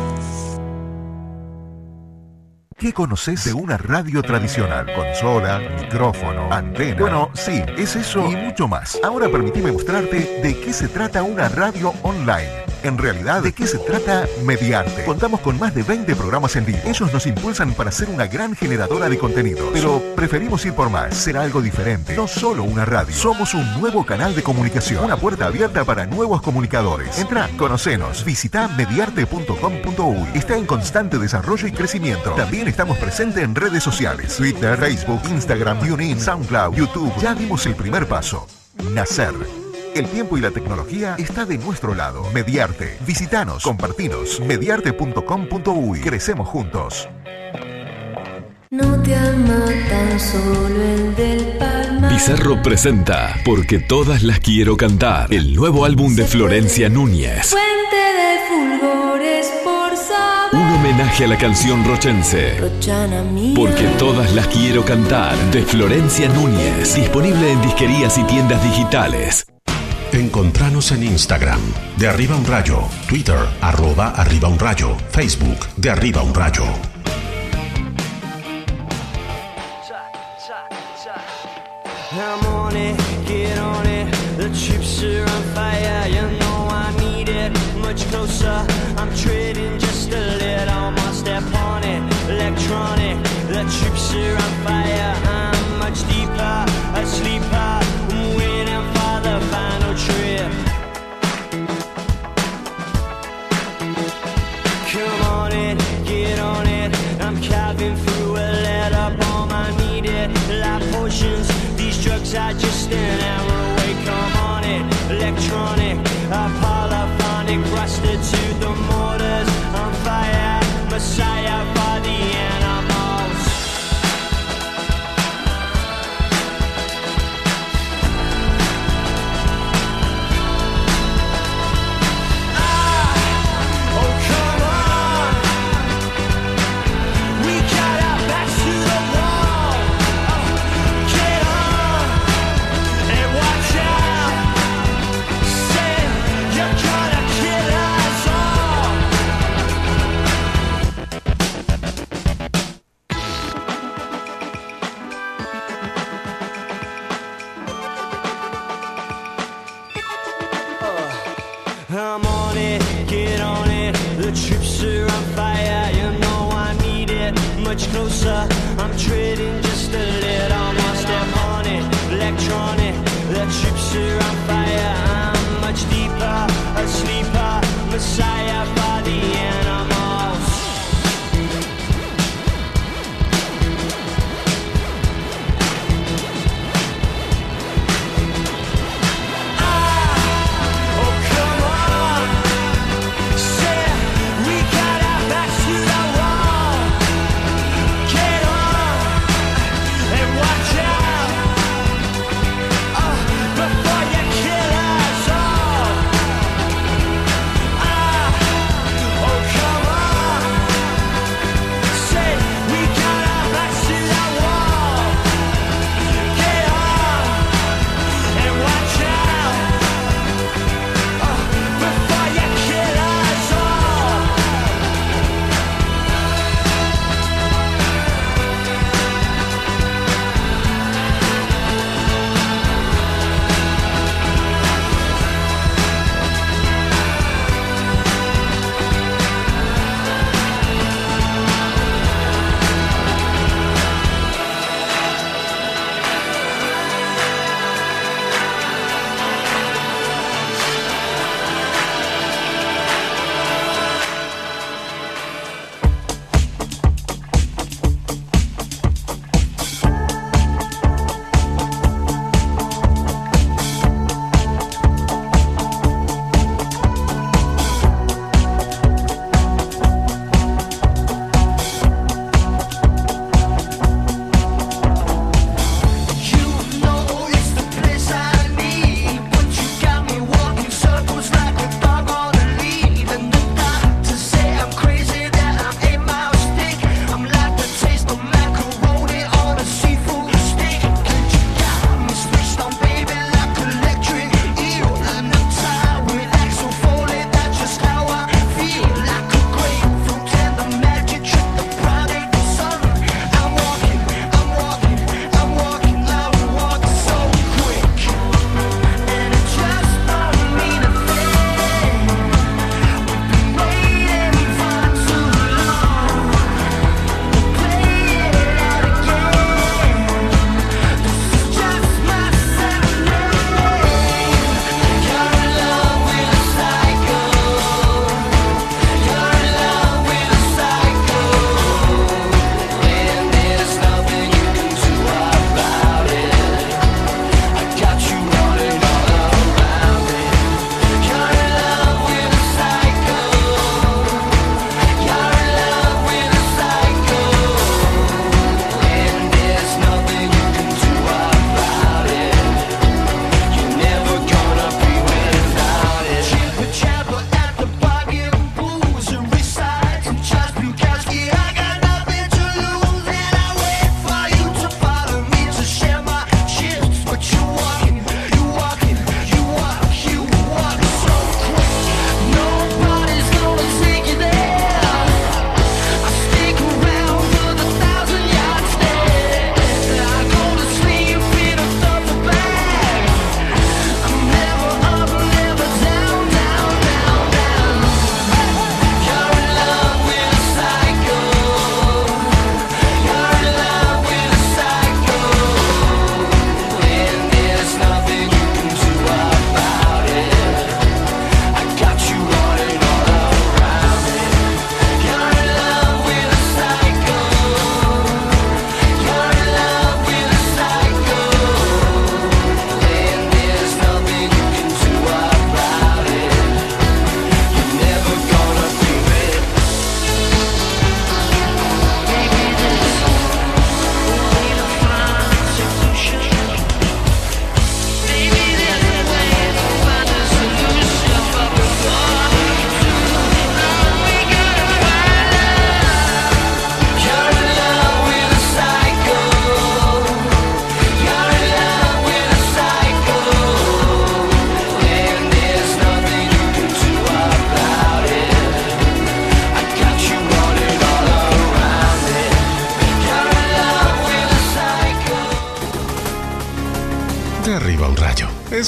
¿Qué conoces de una radio tradicional? Consola, micrófono, antena. Bueno, sí, es eso y mucho más. Ahora permitime mostrarte de qué se trata una radio online. En realidad, ¿de qué se trata Mediarte? Contamos con más de 20 programas en vivo. Ellos nos impulsan para ser una gran generadora de contenido. Pero preferimos ir por más, ser algo diferente. No solo una radio. Somos un nuevo canal de comunicación. Una puerta abierta para nuevos comunicadores. Entra, conocenos. Visita mediarte.com.uy. Está en constante desarrollo y crecimiento. También estamos presentes en redes sociales. Twitter, Facebook, Instagram, TuneIn, SoundCloud, YouTube. Ya dimos el primer paso. Nacer. El tiempo y la tecnología está de nuestro lado. Mediarte. Visitanos, compartinos. Mediarte.com.uy. Crecemos juntos. No te ama tan solo el del palmar. Pizarro presenta Porque todas las quiero cantar, el nuevo álbum de Florencia Núñez. Fuente de fulgores por saber. Un homenaje a la canción rochense. Rochana mía. Porque todas las quiero cantar, de Florencia Núñez. Disponible en disquerías y tiendas digitales. Encontranos en Instagram, de arriba un rayo, Twitter, arroba arriba un rayo, Facebook, de arriba un rayo. Electronic, the troops are on fire. I'm much deeper, a These drugs are just an hour away. Come on it, electronic, a polyphonic, rusted Much closer, I'm treading just a little more step on it. Electronic, the troops are on fire. I'm much deeper, a sleeper, messiah for the animals.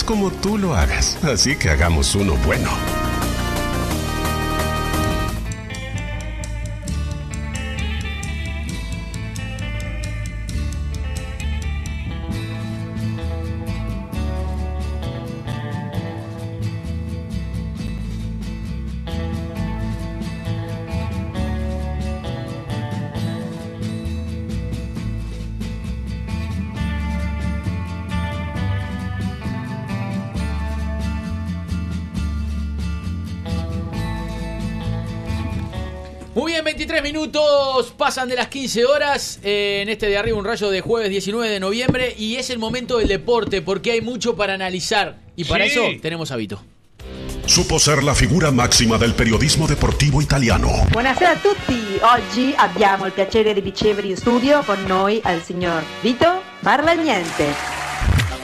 Como tú lo hagas, así que hagamos uno bueno. Pasan de las 15 horas eh, en este de arriba un rayo de jueves 19 de noviembre y es el momento del deporte porque hay mucho para analizar y para Sí. eso tenemos a Vito. Supo ser la figura máxima del periodismo deportivo italiano. Buonasera a tutti, oggi abbiamo il piacere di ricevere in studio con noi al signor Vito Parlaniente.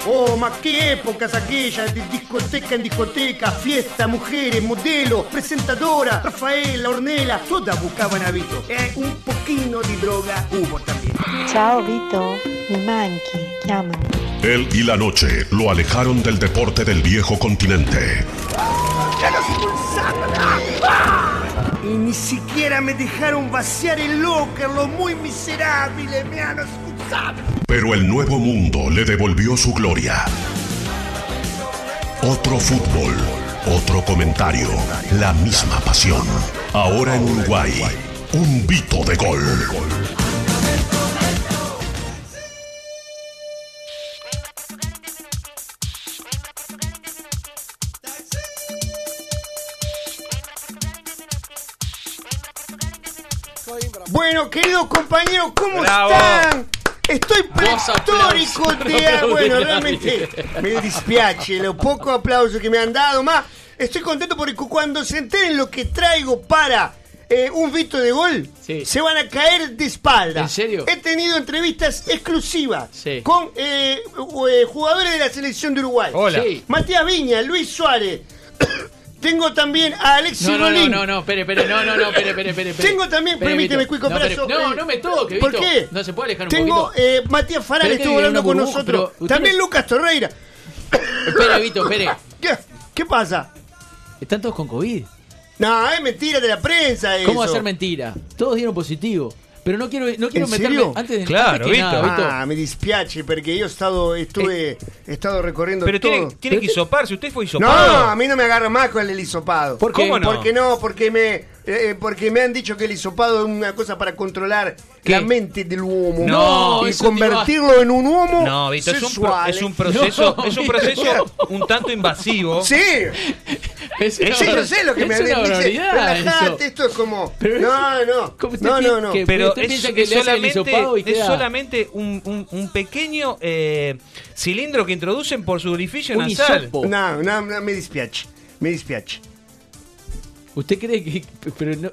Oh, ma qué épocas aquellas de discoteca en discoteca, fiesta, mujeres, modelo, presentadora, Rafaela, Ornella, todas buscaban a Vito. Eh, un poquito de droga hubo también. Ciao Vito, mi manchi, chiamami. Él y la noche lo alejaron del deporte del viejo continente. ¡Ya los expulsaron! Y ni siquiera me dejaron vaciar el locker, lo muy miserable, me han expulsado. Pero el nuevo mundo le devolvió su gloria. Otro fútbol, otro comentario, la misma pasión. Ahora en Uruguay, un Vito de gol. Bueno, queridos compañeros, ¿cómo Bravo. están? Estoy pletórico aplausos. de... Bueno, realmente me dispiace lo poco aplauso que me han dado. Más, estoy contento porque cu- cuando se enteren lo que traigo para eh, un Vito de gol, se van a caer de espalda. ¿En serio? He tenido entrevistas exclusivas Sí. con eh, eh, jugadores de la selección de Uruguay. Hola. Sí. Matías Viña, Luis Suárez. Tengo también a Alexis No, no, no, no, no, espere, espere, no, no, no, espere, espere, espere. Tengo también, Espere, permíteme, Vito. Cuico, no, espere, no, no me toque, ¿Por Vito. qué? No se puede alejar un Tengo poquito. eh, Matías Farán, estuvo hablando con burbuja, nosotros. También no- Lucas Torreira. Espere, Vito, espere. ¿Qué, ¿Qué pasa? ¿Están todos con COVID? No, es mentira de la prensa eso. ¿Cómo va a ser mentira? Todos dieron positivo. Pero no quiero, no quiero ¿En meterme serio? antes de antes que nada, Vito. Ah, me dispiace porque yo he estado, estuve, he estado recorriendo Pero todo. tiene, tiene que hisoparse. Usted fue No, hisopado. a mí no me agarra más con el hisopado. ¿Por qué? ¿Cómo no? Porque no, porque me, eh, porque me han dicho que el hisopado es una cosa para controlar la mente del humo. No, y convertirlo en un humo No, Vito, es un, pro- sexual. es un proceso, No, es un proceso un tanto invasivo. Sí. Es Sí, yo sé lo que me dice. barbaridad Relajate, eso. esto es como. Pero no, no. ¿Cómo usted No, no, no. que- Pero es, que es solamente, es solamente un, un- un pequeño eh, cilindro que introducen por su orificio Un nasal. No, no, no, me dispiace. Me dispiace. ¿Usted cree que.? Pero no.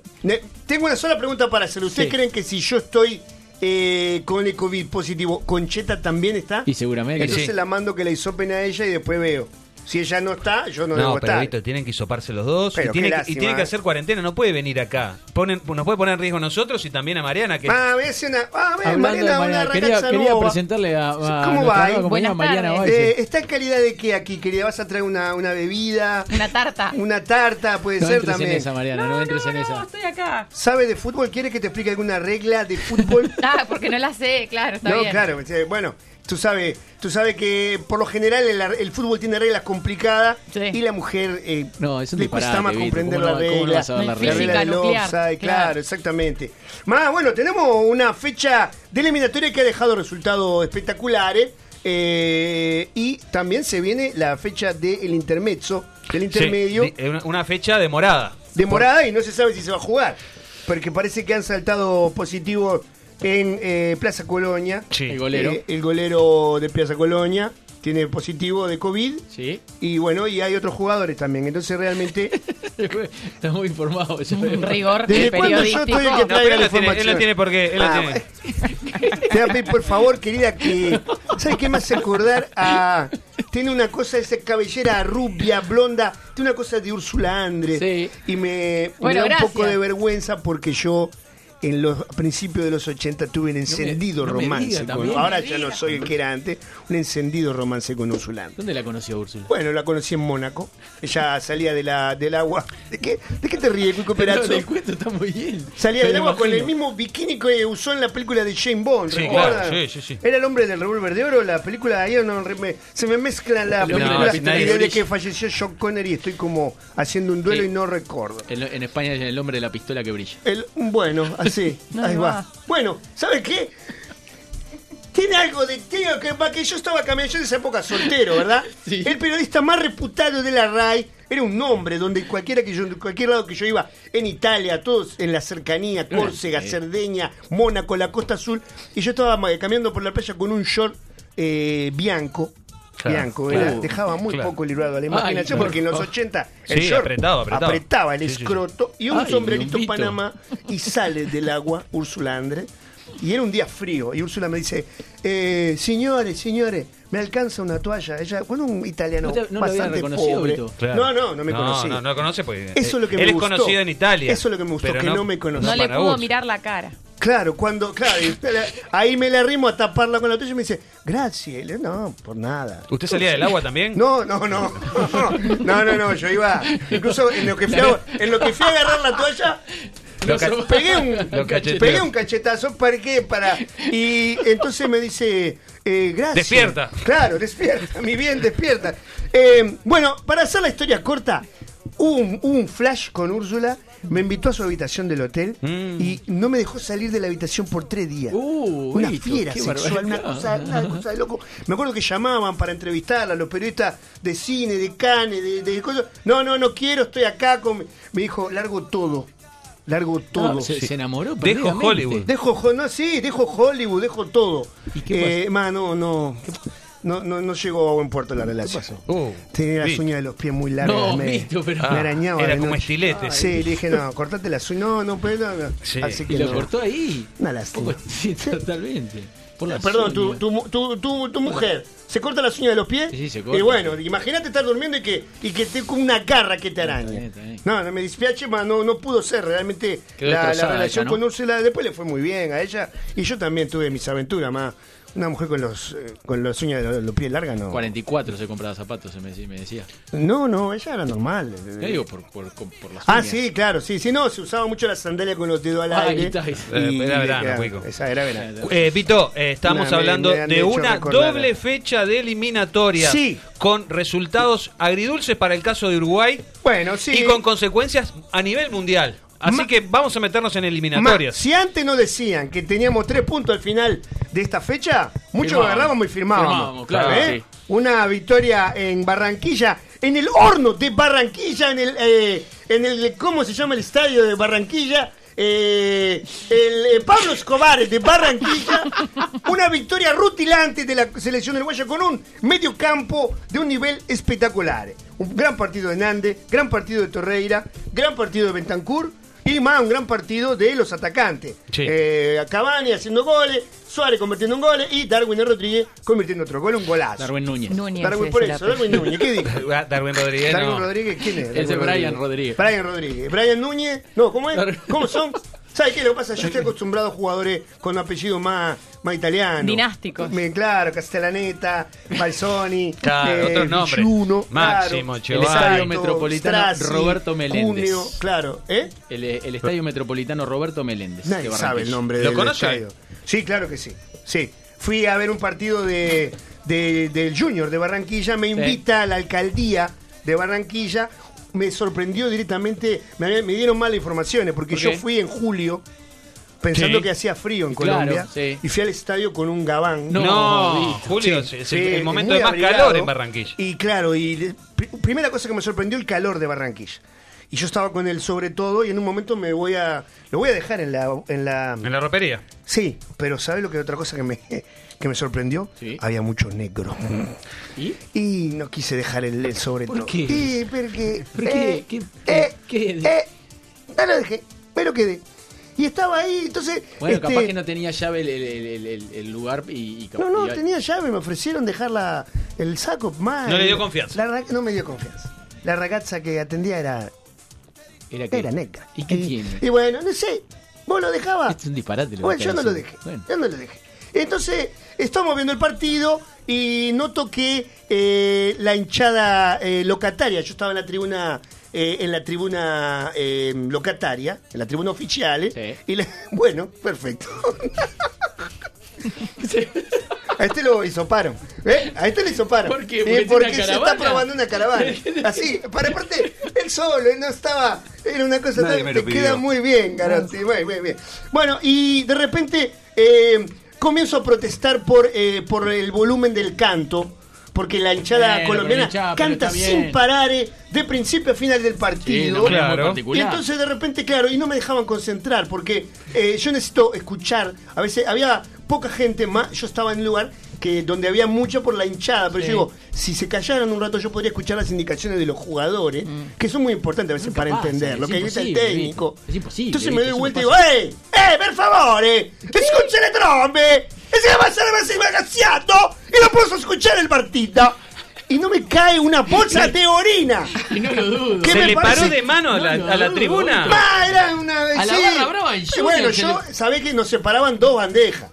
Tengo una sola pregunta para hacer. ¿Ustedes Sí. creen que si yo estoy eh, con el COVID positivo, Concheta también está? Y seguramente. Entonces sí. la mando que la hisopen a ella y después veo. Si ella no está, yo no, No, debo pero estar. Vito, tienen que hisoparse los dos Pero y tiene, que- y tiene que hacer cuarentena, no puede venir acá. Ponen, nos puede poner en riesgo nosotros y también a Mariana que Ah, hacer una. Ah, Mariana, de una Mariana, quería, quería presentarle a, a ¿Cómo va? Buenas Mariana tardes. Eh, ¿Está en calidad de qué aquí, querida? ¿Vas a traer una, una bebida? Una tarta. Una tarta, puede No ser entres en también. esa, Mariana, no, entres en esa. estoy acá. ¿Sabe de fútbol? ¿Quiere que te explique alguna regla de fútbol? Ah, porque no la sé, claro, está no, bien. claro. Bueno, tú sabes, tú sabes que por lo general el, el fútbol tiene reglas complicadas y la mujer eh, No, es un le cuesta más comprender ¿cómo la regla. la la regla? del offside, claro, claro. exactamente. Más, bueno, tenemos una fecha de eliminatoria que ha dejado resultados espectaculares. eh, y también se viene la fecha del intermezzo, del intermedio. Sí, una- una fecha demorada. demorada y no se sabe si se va a jugar. Porque parece que han saltado positivos en eh, Plaza Colonia. Sí. El golero. Eh, el golero de Plaza Colonia tiene positivo de COVID. Sí. Y bueno, y hay otros jugadores también. Entonces realmente... Está muy informado. ya Un rigor ¿Desde cuándo yo periodístico. estoy el que No, traiga la la tiene, él información? tiene porque él la Ah, tiene. Te voy a pedir, por favor, querida, que. ¿Sabes qué hace acordar a. Tiene una cosa, esa cabellera rubia, blonda. Tiene una cosa de Úrsula Andrés. Sí. Y me, da un gracias. poco de vergüenza porque yo en los principios de los 80 tuve un encendido no me romance. diga con- también. ahora No ya no soy el que era antes. Un encendido romance con Úrsula. ¿Dónde la conoció Úrsula? Bueno, la conocí en Mónaco. Ella salía de la, del agua. ¿De qué, ¿De qué te ríes, Cuico Perazzo? el cuento está muy bien. Salía Me del agua con el mismo bikini que usó en la película de Jane Bond. Sí, sí, sí, sí. Era el hombre del revólver de oro, la película de no, me- se me mezclan la El hombre película de que falleció John Connery estoy como haciendo un duelo Sí. y no recuerdo. En, en España es el hombre de la pistola que brilla. El, bueno, así, No, ahí va. va. Bueno, ¿sabes qué? Tiene algo de tiene que, va, que yo estaba caminando, yo en esa época soltero, ¿verdad? El periodista más reputado de la RAI era un nombre donde cualquiera que yo, cualquier lado que yo iba, en Italia, todos en la cercanía, Córcega, Sí. Cerdeña, Mónaco, la Costa Azul, y yo estaba caminando por la playa con un short eh, bianco. Claro, Bianco, era- claro, dejaba muy claro. poco librado a la Ay, imaginación, por porque en los favor. 80 el Sí, short apretaba, apretaba. el Sí, sí, sí. escroto y un Ay, sombrerito. Panamá y sale del agua Úrsula Andre. Y era un día frío. Y Úrsula me dice, eh, señores, señores, me alcanza una toalla. Ella, bueno, un italiano No te- no lo bastante pobre. Claro. No, no, no me no, conocí. No, no lo conoce porque. Eso es lo que él me es gustó. conocido en Italia. Eso es lo que me gustó, pero que no me conocía. No le pudo mirar la cara. Claro, cuando, claro, ahí me le arrimo a taparla con la toalla y me dice, gracias. No, por nada. ¿Usted salía del agua también? No, no, no. No, no, no. Yo iba. Incluso en lo que fui a, en lo que fui a agarrar la toalla. Lo pegué un, Lo pegué un cachetazo para qué para y entonces me dice eh, gracias Despierta. claro despierta mi bien despierta Eh, bueno para hacer la historia corta hubo un, hubo un flash con Úrsula me invitó a su habitación del hotel Mm. y no me dejó salir de la habitación por tres días una Vito, fiera sexual, una cosa, una cosa de loco. Me acuerdo que llamaban para entrevistarla, los periodistas de cine, de Cannes, de, de cosas. No, no, no quiero, estoy acá con. Me dijo, largo todo. Largo todo. Ah, se- se enamoró Dejo. Hollywood. Dejo, no, sí, dejo Hollywood, dejo todo. ¿Y qué Eh, ma, no, no. No, no, no llegó a buen puerto la relación. Uh, Tenía las uñas de los pies muy largas. No, me, pero- me arañaba. era como estilete. Sí, le dije, no, cortate las uñas. No, no, pero no, no. Sí. Así Y que lo no. cortó ahí. Una lástima. Sí, totalmente. Por la Perdón, tu, tu, mu- tu, tu, tu mujer se corta las uñas de los pies. Sí, sí, se corta. Y bueno, imagínate estar durmiendo y que, y que te con una garra que te araña. Está bien, está bien. No, no me despiache, más no, no pudo ser. Realmente la, relación ella, ¿no? con Úrsula después le fue muy bien a ella. Y yo también tuve mis aventuras, más. Una mujer con los eh, con las uñas de los, los pies largas, no. 44 se compraba zapatos, se me, me decía. No, no, ella era normal. ¿Qué digo? Por, por, por las Ah, sí, claro, sí, sí, no, se usaba mucho la sandalia con los dedos al Ahí aire. está, ahí está. y- Era verano, era- Cuico. Esa era verano. Eh, Vito, eh, estamos Nah, me- hablando me han de hecho una recordar. doble fecha de eliminatoria Sí. con resultados agridulces para el caso de Uruguay Bueno, sí. y con consecuencias a nivel mundial. Así Ma- que vamos a meternos en Ma, eliminatorias. si antes no decían que teníamos tres puntos al final de esta fecha, muchos agarrábamos y firmábamos. Firmábamos, claro, ¿Eh? sí. Una victoria en Barranquilla, en el horno de Barranquilla, en el, eh, en el ¿cómo se llama el estadio de Barranquilla? Eh, el eh, Pablo Escobar de Barranquilla, una victoria rutilante de la selección uruguaya con un medio campo de un nivel espectacular. Un gran partido de Nande, gran partido de Torreira, gran partido de Bentancur y más un gran partido de los atacantes. Sí. Eh, Cavani haciendo goles, Suárez convirtiendo en goles y Darwin Rodríguez convirtiendo otro gol, un golazo. Darwin Núñez. Núñez. Darwin, por eso. Darwin Núñez, ¿qué dijo? Ah, Darwin Rodríguez. Darwin no. Rodríguez, ¿quién es? Ese es Darwin Brian Rodríguez. Brian Rodríguez. Brian Núñez, no, ¿cómo es? ¿Cómo son? ¿Sabes qué? Lo que pasa yo estoy acostumbrado a jugadores con apellido más, más italiano. Dinásticos. Me- Claro, Castellaneta, Balsoni, Claro, otros nombres. Villuno, Máximo, claro. El Estadio Metropolitano Strassi, Roberto Meléndez. Cuneo, claro, ¿eh? El, el Estadio Metropolitano Roberto Meléndez. Nadie sabe el nombre ¿Lo del conoce? estadio. Sí, claro que sí. Sí. Fui a ver un partido de, de- del Junior de Barranquilla. Me invita a la alcaldía de Barranquilla. Me sorprendió directamente. Me, me dieron malas informaciones porque ¿Por yo fui en julio pensando Sí. que hacía frío en Claro, Colombia sí. y fui al estadio con un gabán. No, No. Julio, Sí, es el, el momento de más calor en Barranquilla. Y claro, y primera cosa que me sorprendió el calor de Barranquilla. Y yo estaba con él sobre todo y en un momento me voy a lo voy a dejar en la en la En la ropería. Sí, pero ¿sabes lo que otra cosa que me, que me sorprendió? Sí. Había mucho negro. ¿Y? Y no quise dejar el, el sobre ¿Por todo. qué? Y porque. ¿Por qué? eh, ¿Qué- eh, qué- eh, no lo dejé, pero quedé. Y estaba ahí, entonces. Bueno, este, capaz que no tenía llave el, el- el- el- el lugar y, y No, no, y- tenía llave, me ofrecieron dejar la- el saco más. No le dio confianza. La no me dio confianza. La ragazza que atendía era, Era, que- era negra. ¿Y qué tiene? Y bueno, no sé. ¿Vos lo dejabas? Es un disparate. lo Bueno, yo no lo dejé. Yo no lo dejé. Entonces, estamos viendo el partido y noto que eh, la hinchada eh, locataria, yo estaba en la tribuna, eh, en la tribuna eh, locataria, en la tribuna oficial, eh, y le- bueno, perfecto. A este lo hisoparon. ¿eh? A este le hisoparon. ¿Por qué? Eh, ¿Porque se está probando una caravana. Así, para aparte, él solo, él no estaba. Era una cosa Nadie tan- me te lo pidió. queda muy bien, Garotti. Muy, muy bien. Bueno, y de repente eh, comienzo a protestar por, eh, por el volumen del canto. Porque la hinchada colombiana hinchada, canta sin parar eh, de principio a final del partido. Sí, particular. Y entonces de repente, claro, y no me dejaban concentrar porque eh, yo necesito escuchar. A veces había poca gente más. Yo estaba en un lugar que donde había mucho por la hinchada, pero Sí. yo digo, si se callaran un rato yo podría escuchar las indicaciones de los jugadores, que son muy importantes a veces para capaz, entender lo que grita el técnico. Es imposible. Entonces me doy vuelta y digo, ¡eh! ¡Eh, per favore! ¡Escucha le trombe! ¡E se va a salir más magaziato! ¡Y no puedo escuchar el partido! Y no me cae una bolsa de orina. Y no lo dudo. ¿Qué ¿Se me le parece? paró de mano a la, No, no, a la tribuna? Ma, era una A la sí. barra brava Y Bueno, yo le- sabés que nos separaban dos bandejas.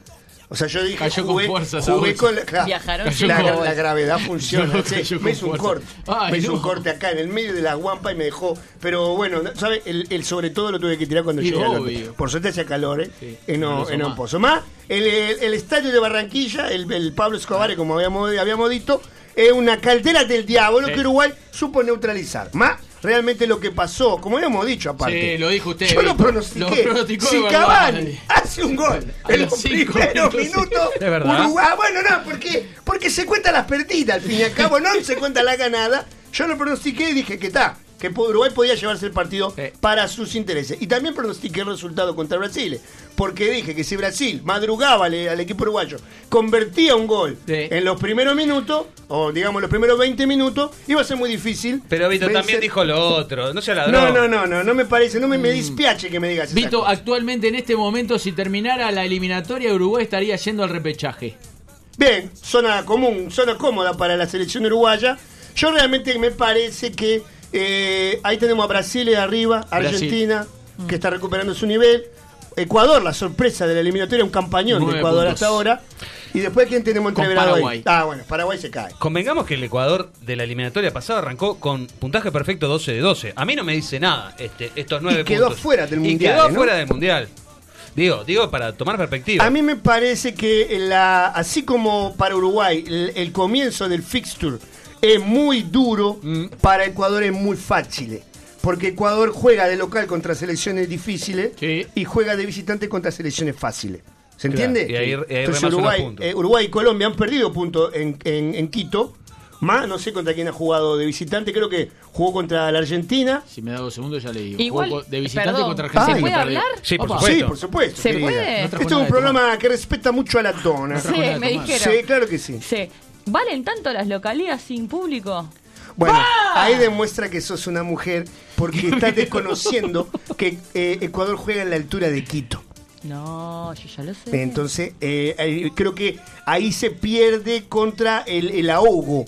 O sea, yo dije, Cayó con fuerza jugué con la, claro, Viajaron Cayó la, con la fuerza. gravedad funciona. No, sí, me hizo un corte. Ay, me hizo no. un corte acá en el medio de la guampa y me dejó. Pero bueno, ¿sabes? El, el sobre todo lo tuve que tirar cuando llegué al. Por suerte hacía calor, ¿eh? Sí, En, no un más. pozo. Más, el, el- el estadio de Barranquilla, el, el Pablo Escobar, como habíamos, habíamos dicho, es una caldera del diablo Sí. que Uruguay supo neutralizar. Más, realmente lo que pasó, como habíamos dicho aparte. Sí, lo dijo usted, Yo lo pronostiqué. Lo pronosticó si de. Cavani hace un gol A en los cinco primeros minutos. minutos, Es verdad. Uruguay, ah, bueno, no, porque, porque se cuenta las perdidas, al fin y al cabo, no se cuenta la ganada. Yo lo pronostiqué y dije que está, que Uruguay podía llevarse el partido para sus intereses. Y también pronostiqué el resultado contra Brasil, porque dije que si Brasil madrugaba al, al equipo uruguayo, convertía un gol en los primeros minutos, o digamos los primeros 20 minutos, iba a ser muy difícil. Pero Vito vencer- también dijo lo otro. No sea ladrón. No, no, no, no, no me parece, no me, me dispiache que me digas esas Vito, actualmente en este momento, si terminara la eliminatoria, Uruguay estaría yendo al repechaje. Bien, zona común, zona cómoda para la selección uruguaya. Yo realmente me parece que eh, ahí tenemos a Brasil de arriba, Brasil. Argentina, que está recuperando su nivel. Ecuador, la sorpresa de la eliminatoria, un campañón de Ecuador puntos. hasta ahora. Y después, ¿quién tenemos entreverado Paraguay. ahí? Ah, bueno, Paraguay se cae. Convengamos que el Ecuador de la eliminatoria pasada arrancó con puntaje perfecto 12 de 12. A mí no me dice nada este, estos nueve Y quedó puntos. fuera del Y Mundial, quedó ¿no? fuera del mundial. Digo, digo para tomar perspectiva. A mí me parece que la, así como para Uruguay el, el comienzo del fixture es muy duro, Mm. para Ecuador es muy fácil. Porque Ecuador juega de local contra selecciones difíciles y juega de visitante contra selecciones fáciles. ¿Se Claro, entiende? y ahí- y ahí Entonces Uruguay, eh, Uruguay y Colombia han perdido puntos en, en- en Quito. Más, no sé contra quién ha jugado de visitante, creo que jugó contra la Argentina. Si me da dos segundos, ya le digo. Igual, Jugó de visitante perdón, contra Argentina. ¿se puede hablar? Sí, por Opa. supuesto. Sí, por supuesto. ¿Se puede? Este es un programa que respeta mucho a la dona. Sí, me dijeron. Sí, claro que sí. Sí. ¿Valen tanto las localías sin público? Bueno, ahí demuestra que sos una mujer porque estás desconociendo que eh, Ecuador juega en la altura de Quito. No, yo ya lo sé. Entonces, eh, eh, creo que ahí se pierde contra el, el ahogo.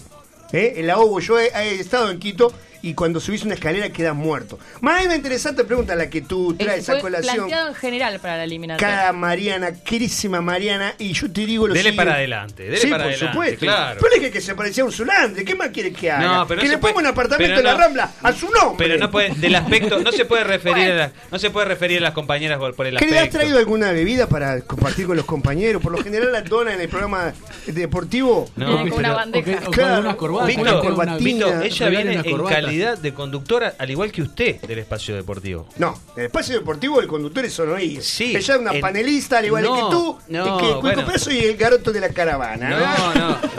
¿eh? El ahogo. Yo he, he estado en Quito y cuando subís una escalera quedas muerto. Más hay una interesante pregunta la que tú traes a Fue colación. planteado en general para la eliminatoria. Cara Mariana, querísima Mariana, y yo te digo lo Dele siguiente. para adelante, dele sí, para por adelante, supuesto. claro. Pero dije que se parecía a Ursulandre, ¿qué más quieres que haga? No, pero no que le ponga puede- un apartamento en la no- Rambla a su nombre. Pero no puede, del aspecto, no se puede referir a la- no se puede referir a las compañeras por, por el ¿Qué le has aspecto. traído alguna bebida para compartir con los compañeros? Por lo general la dona en el programa deportivo. No, con una bandeja. o con Claro, una corbata. Una corbatina. Vito, ella viene una en corbata. Calidad de conductora, al igual que usted, del espacio deportivo. No, en el espacio deportivo el conductor es Sonoí. Sí, Ella es una panelista, al igual No, que tú. no, y que Cuico bueno. Preso y el garoto de la caravana. No, no.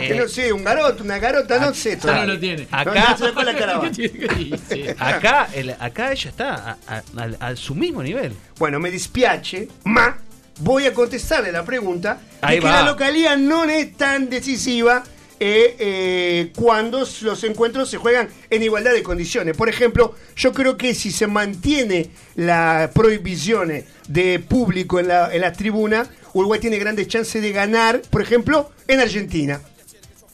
Que Eh, no sé, un garoto, una garota, no sé. Ya todavía. no lo tiene. Acá- la caravana. Sí. acá, el- acá ella está a, a- al- a su mismo nivel. Bueno, me dispiace, ma voy a contestarle la pregunta Ahí de que va. la localidad no es tan decisiva eh, eh, cuando los encuentros se juegan en igualdad de condiciones. Por ejemplo, yo creo que si se mantiene la prohibición de público en, la, en las tribunas, Uruguay tiene grandes chances de ganar, por ejemplo, en Argentina.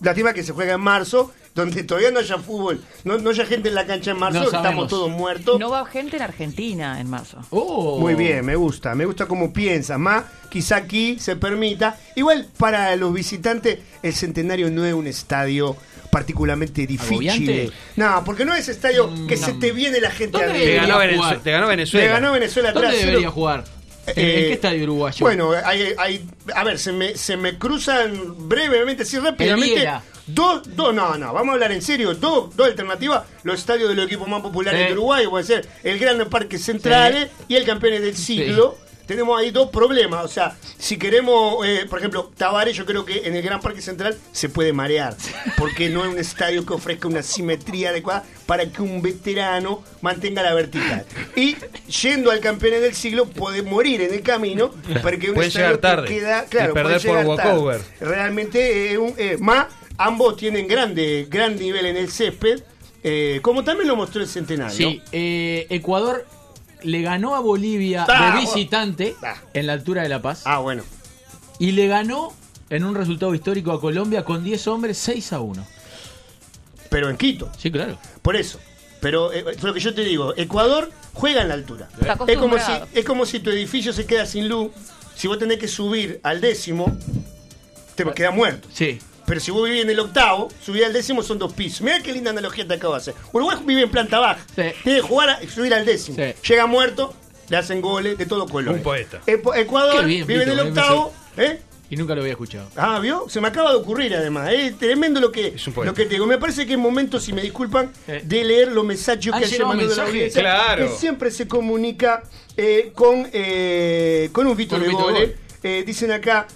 Lástima que se juega en marzo donde todavía no haya fútbol, no, no haya gente en la cancha en marzo, No estamos sabemos. todos muertos. No va gente en Argentina en marzo. Oh. Muy bien, me gusta, me gusta cómo piensas. Más, quizá aquí se permita. Igual para los visitantes, el centenario no es un estadio particularmente difícil. ¿Agobiante? No, porque no es estadio que se te viene la gente ¿Dónde. Te ganó, Venezue- jugar? te ganó Venezuela. Le ganó Venezuela ¿Dónde 3 debería jugar? ¿En, en Eh, qué estadio uruguayo? Bueno, hay, hay- a ver, se me, se me cruzan brevemente, así rápidamente. Viera. Dos, dos, no, no, vamos a hablar en serio. Dos, dos alternativas. Los estadios de los equipos más populares Sí. de Uruguay, puede ser el Gran Parque Central y el Campeones del Siglo. Tenemos ahí dos problemas. O sea, si queremos, eh, por ejemplo, Tavares, yo creo que en el Gran Parque Central se puede marear. Porque no es un estadio que ofrezca una simetría adecuada para que un veterano mantenga la vertical. Y yendo al Campeones del Siglo, puede morir en el camino. Porque un Pueden estadio llegar que tarde queda, y claro, perder puede por walkover. Realmente, eh, un- eh, más, ambos tienen grande, gran nivel en el césped. eh, como también lo mostró el Centenario. Sí, eh, Ecuador le ganó a Bolivia Ah, de visitante en la altura de La Paz. Ah, bueno. Y le ganó en un resultado histórico a Colombia con 10 hombres 6 a 1. Pero en Quito. Sí, claro. Por eso. Pero eh, es lo que yo te digo, Ecuador juega en la altura. Está Es como, si, acostumbrado. es como si tu edificio se queda sin luz. Si vos tenés que subir al décimo, te queda muerto. Sí. Pero si vos vivís en el octavo, subir al décimo son dos pisos. Mirá qué linda analogía te acabo de hacer. Uruguay vive en planta baja. Tiene que jugar a subir al décimo. Llega muerto, le hacen goles de todo color. Un poeta. Ecuador bien, vive en el me octavo. ¿eh? Y nunca lo había escuchado. Ah, ¿vio? Se me acaba de ocurrir además. Es tremendo lo que, lo que te digo. Me parece que es momento, si me disculpan, de leer los mensajes ¿Han que ayer mandó de la audiencia, Claro. Que siempre se comunica eh, con, eh, con un Vito de Vito Gole. Gol. Eh, dicen acá.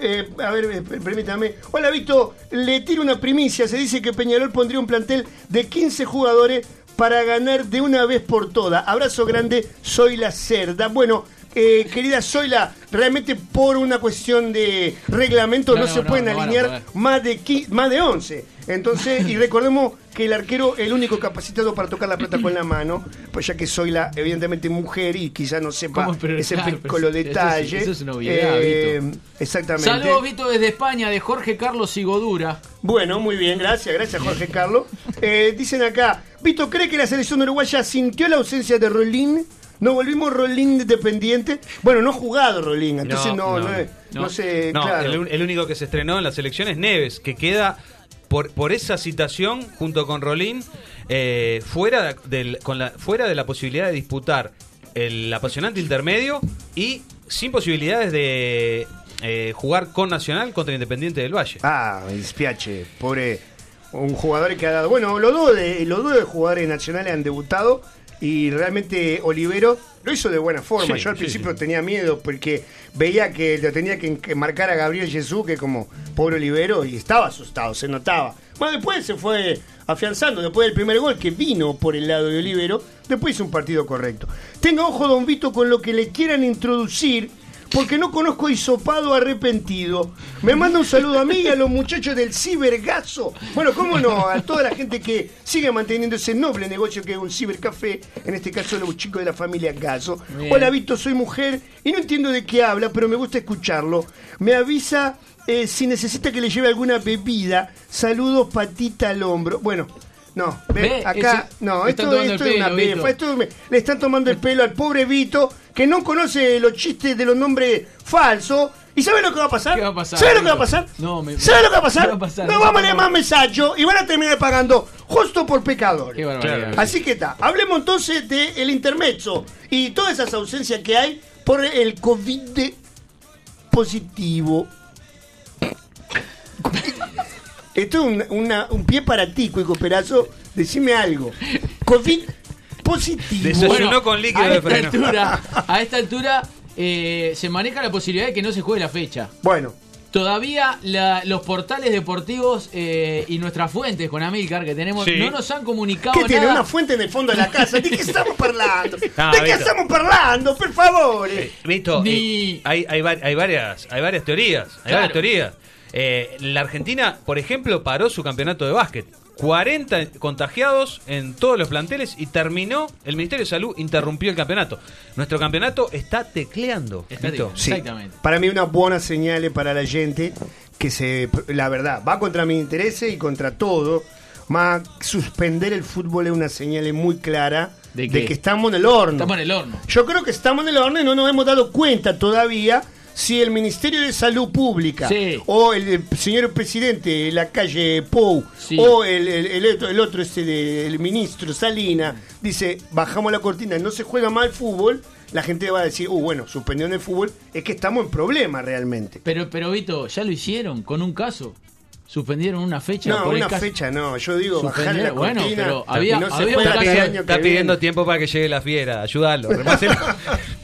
Eh, a ver, eh, permítame. Hola, Vito. Le tiro una primicia. Se dice que Peñarol pondría un plantel de 15 jugadores para ganar de una vez por todas. Abrazo grande, soy la cerda. Bueno, eh, querida Zoila, realmente por una cuestión de reglamento no, No, no, se no, pueden alinear más de más de 11. Entonces, y recordemos que el arquero, el único capacitado para tocar la pelota con la mano, pues ya que soy la evidentemente mujer y quizás no sepa ese claro, piccolo eso es- detalle. eso es una obviedad, Vito. Exactamente. Saludos, Vito, desde España, de Jorge Carlos Sigodura. Bueno, muy bien, gracias, gracias Jorge Carlos. Eh, dicen acá, Vito, ¿cree que la selección uruguaya sintió la ausencia de Rolín? ¿No volvimos Rolín dependiente? Bueno, no jugado Rolín, entonces no, no, no sé, claro. el, único que se estrenó en la selección es Neves, que queda por, por esa citación, junto con Rolín, eh, fuera, del, con la, fuera de la posibilidad de disputar el apasionante intermedio y sin posibilidades de eh, jugar con Nacional contra Independiente del Valle. Ah, mi dispiace, pobre. Un jugador que ha dado. Bueno, los dos de, los dos de jugadores nacionales han debutado y realmente Olivero lo hizo de buena forma. Sí, Yo al sí, principio tenía miedo porque veía que lo tenía que, que marcar a Gabriel Jesús, que como pobre Olivero, y estaba asustado, se notaba. Bueno, después se fue afianzando, después del primer gol que vino por el lado de Olivero, después hizo un partido correcto. Tenga ojo, don Vito, con lo que le quieran introducir porque no conozco hisopado arrepentido. Me manda un saludo a mí y a los muchachos del cibergazo. Bueno, cómo no, a toda la gente que sigue manteniendo ese noble negocio que es un cibercafé, en este caso los chicos de la familia Gaso. Hola Vito, soy mujer y no entiendo de qué habla, pero me gusta escucharlo. Me avisa eh, si necesita que le lleve alguna bebida. Saludos, patita al hombro. Bueno. No, ve, Ve, acá, ese- no, esto, esto es una pelo, befa, esto me- le están tomando el pelo al pobre Vito, que no conoce los chistes de los nombres falsos. ¿Y sabe lo que va a pasar? ¿Qué va a pasar, ¿Sabe lo que va a pasar? No, me- ¿Sabe lo que va a pasar? ¿Qué va a pasar? No No vamos a leer más mensajes y van a terminar pagando justo por pecadores. Qué barbaridad. Así que está. Hablemos entonces del intermezzo y todas esas ausencias que hay por el COVID positivo. Esto es un, una- un pie para ti, Cuico Perazo. Decime algo. COVID positivo. Desayunó con líquido a de esta freno. altura, a esta altura eh, se maneja la posibilidad de que no se juegue la fecha. Bueno. Todavía la- los portales deportivos eh, y nuestras fuentes con Amilcar que tenemos Sí. no nos han comunicado ¿Qué tiene? nada. Una fuente en el fondo de la casa. ¿De qué estamos hablando? Ah, ¿De qué estamos hablando? Por favor. Vito, Ni- eh, hay, hay, hay varias, hay varias teorías. Hay Claro. varias teorías. Eh, la Argentina, por ejemplo, paró su campeonato de básquet. 40 contagiados en todos los planteles y terminó, el Ministerio de Salud interrumpió el campeonato. Nuestro campeonato está tecleando. Vito. Sí. Para mí una buena señal para la gente que se, la verdad, va contra mis intereses y contra todo. Más suspender el fútbol es una señal muy clara ¿De de, que estamos en el horno. Estamos en el horno. Yo creo que estamos en el horno y no nos hemos dado cuenta todavía si el Ministerio de Salud Pública Sí. o el, eh, señor presidente de la calle Pou Sí. o el, el- el otro, el otro este de- el ministro Salina dice bajamos la cortina, no se juega el fútbol, la gente va a decir, uh, bueno, suspendieron el fútbol, es que estamos en problema realmente. Pero, pero Vito, ya lo hicieron con un caso. Suspendieron una fecha. No, por una fecha no, yo digo bajar la bueno, cortina pero había- no había año que Está pidiendo tiempo para que llegue la fiera. Ayúdalo.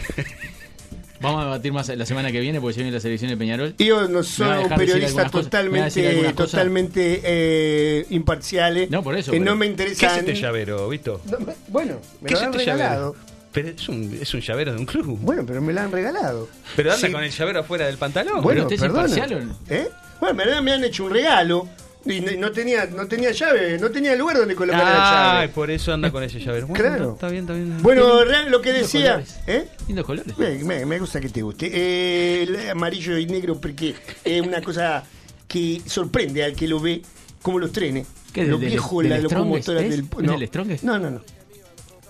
Vamos a debatir más la semana que viene porque se viene la selección de Peñarol. Yo no soy decir periodista totalmente, totalmente eh, imparciales. No, por eso, pero- no me ¿Qué interesa. es este llavero, Vito? No, me- bueno, me ¿Qué lo es han este regalado. llavero? Pero es un, es un llavero de un club. Bueno, pero me lo han regalado. Pero anda Sí. con el llavero afuera del pantalón. Bueno, usted es perdona. imparcial o no? ¿Eh? Bueno, me, han- me han hecho un regalo y no, no tenía, no tenía llave, no tenía lugar donde colocar la Ay, llave. por eso anda con ese llavero. Bueno, Claro. Está bien, está bien. Bueno, real- lo que decía. colores. ¿Eh? Lindos colores. Me, me- me gusta que te guste. Eh, el amarillo y negro porque es una cosa que sorprende al que lo ve, como los trenes. ¿Qué, los del- viejos, del las Strongest locomotoras es? del... ¿Es No. del Strongest? no, no, no.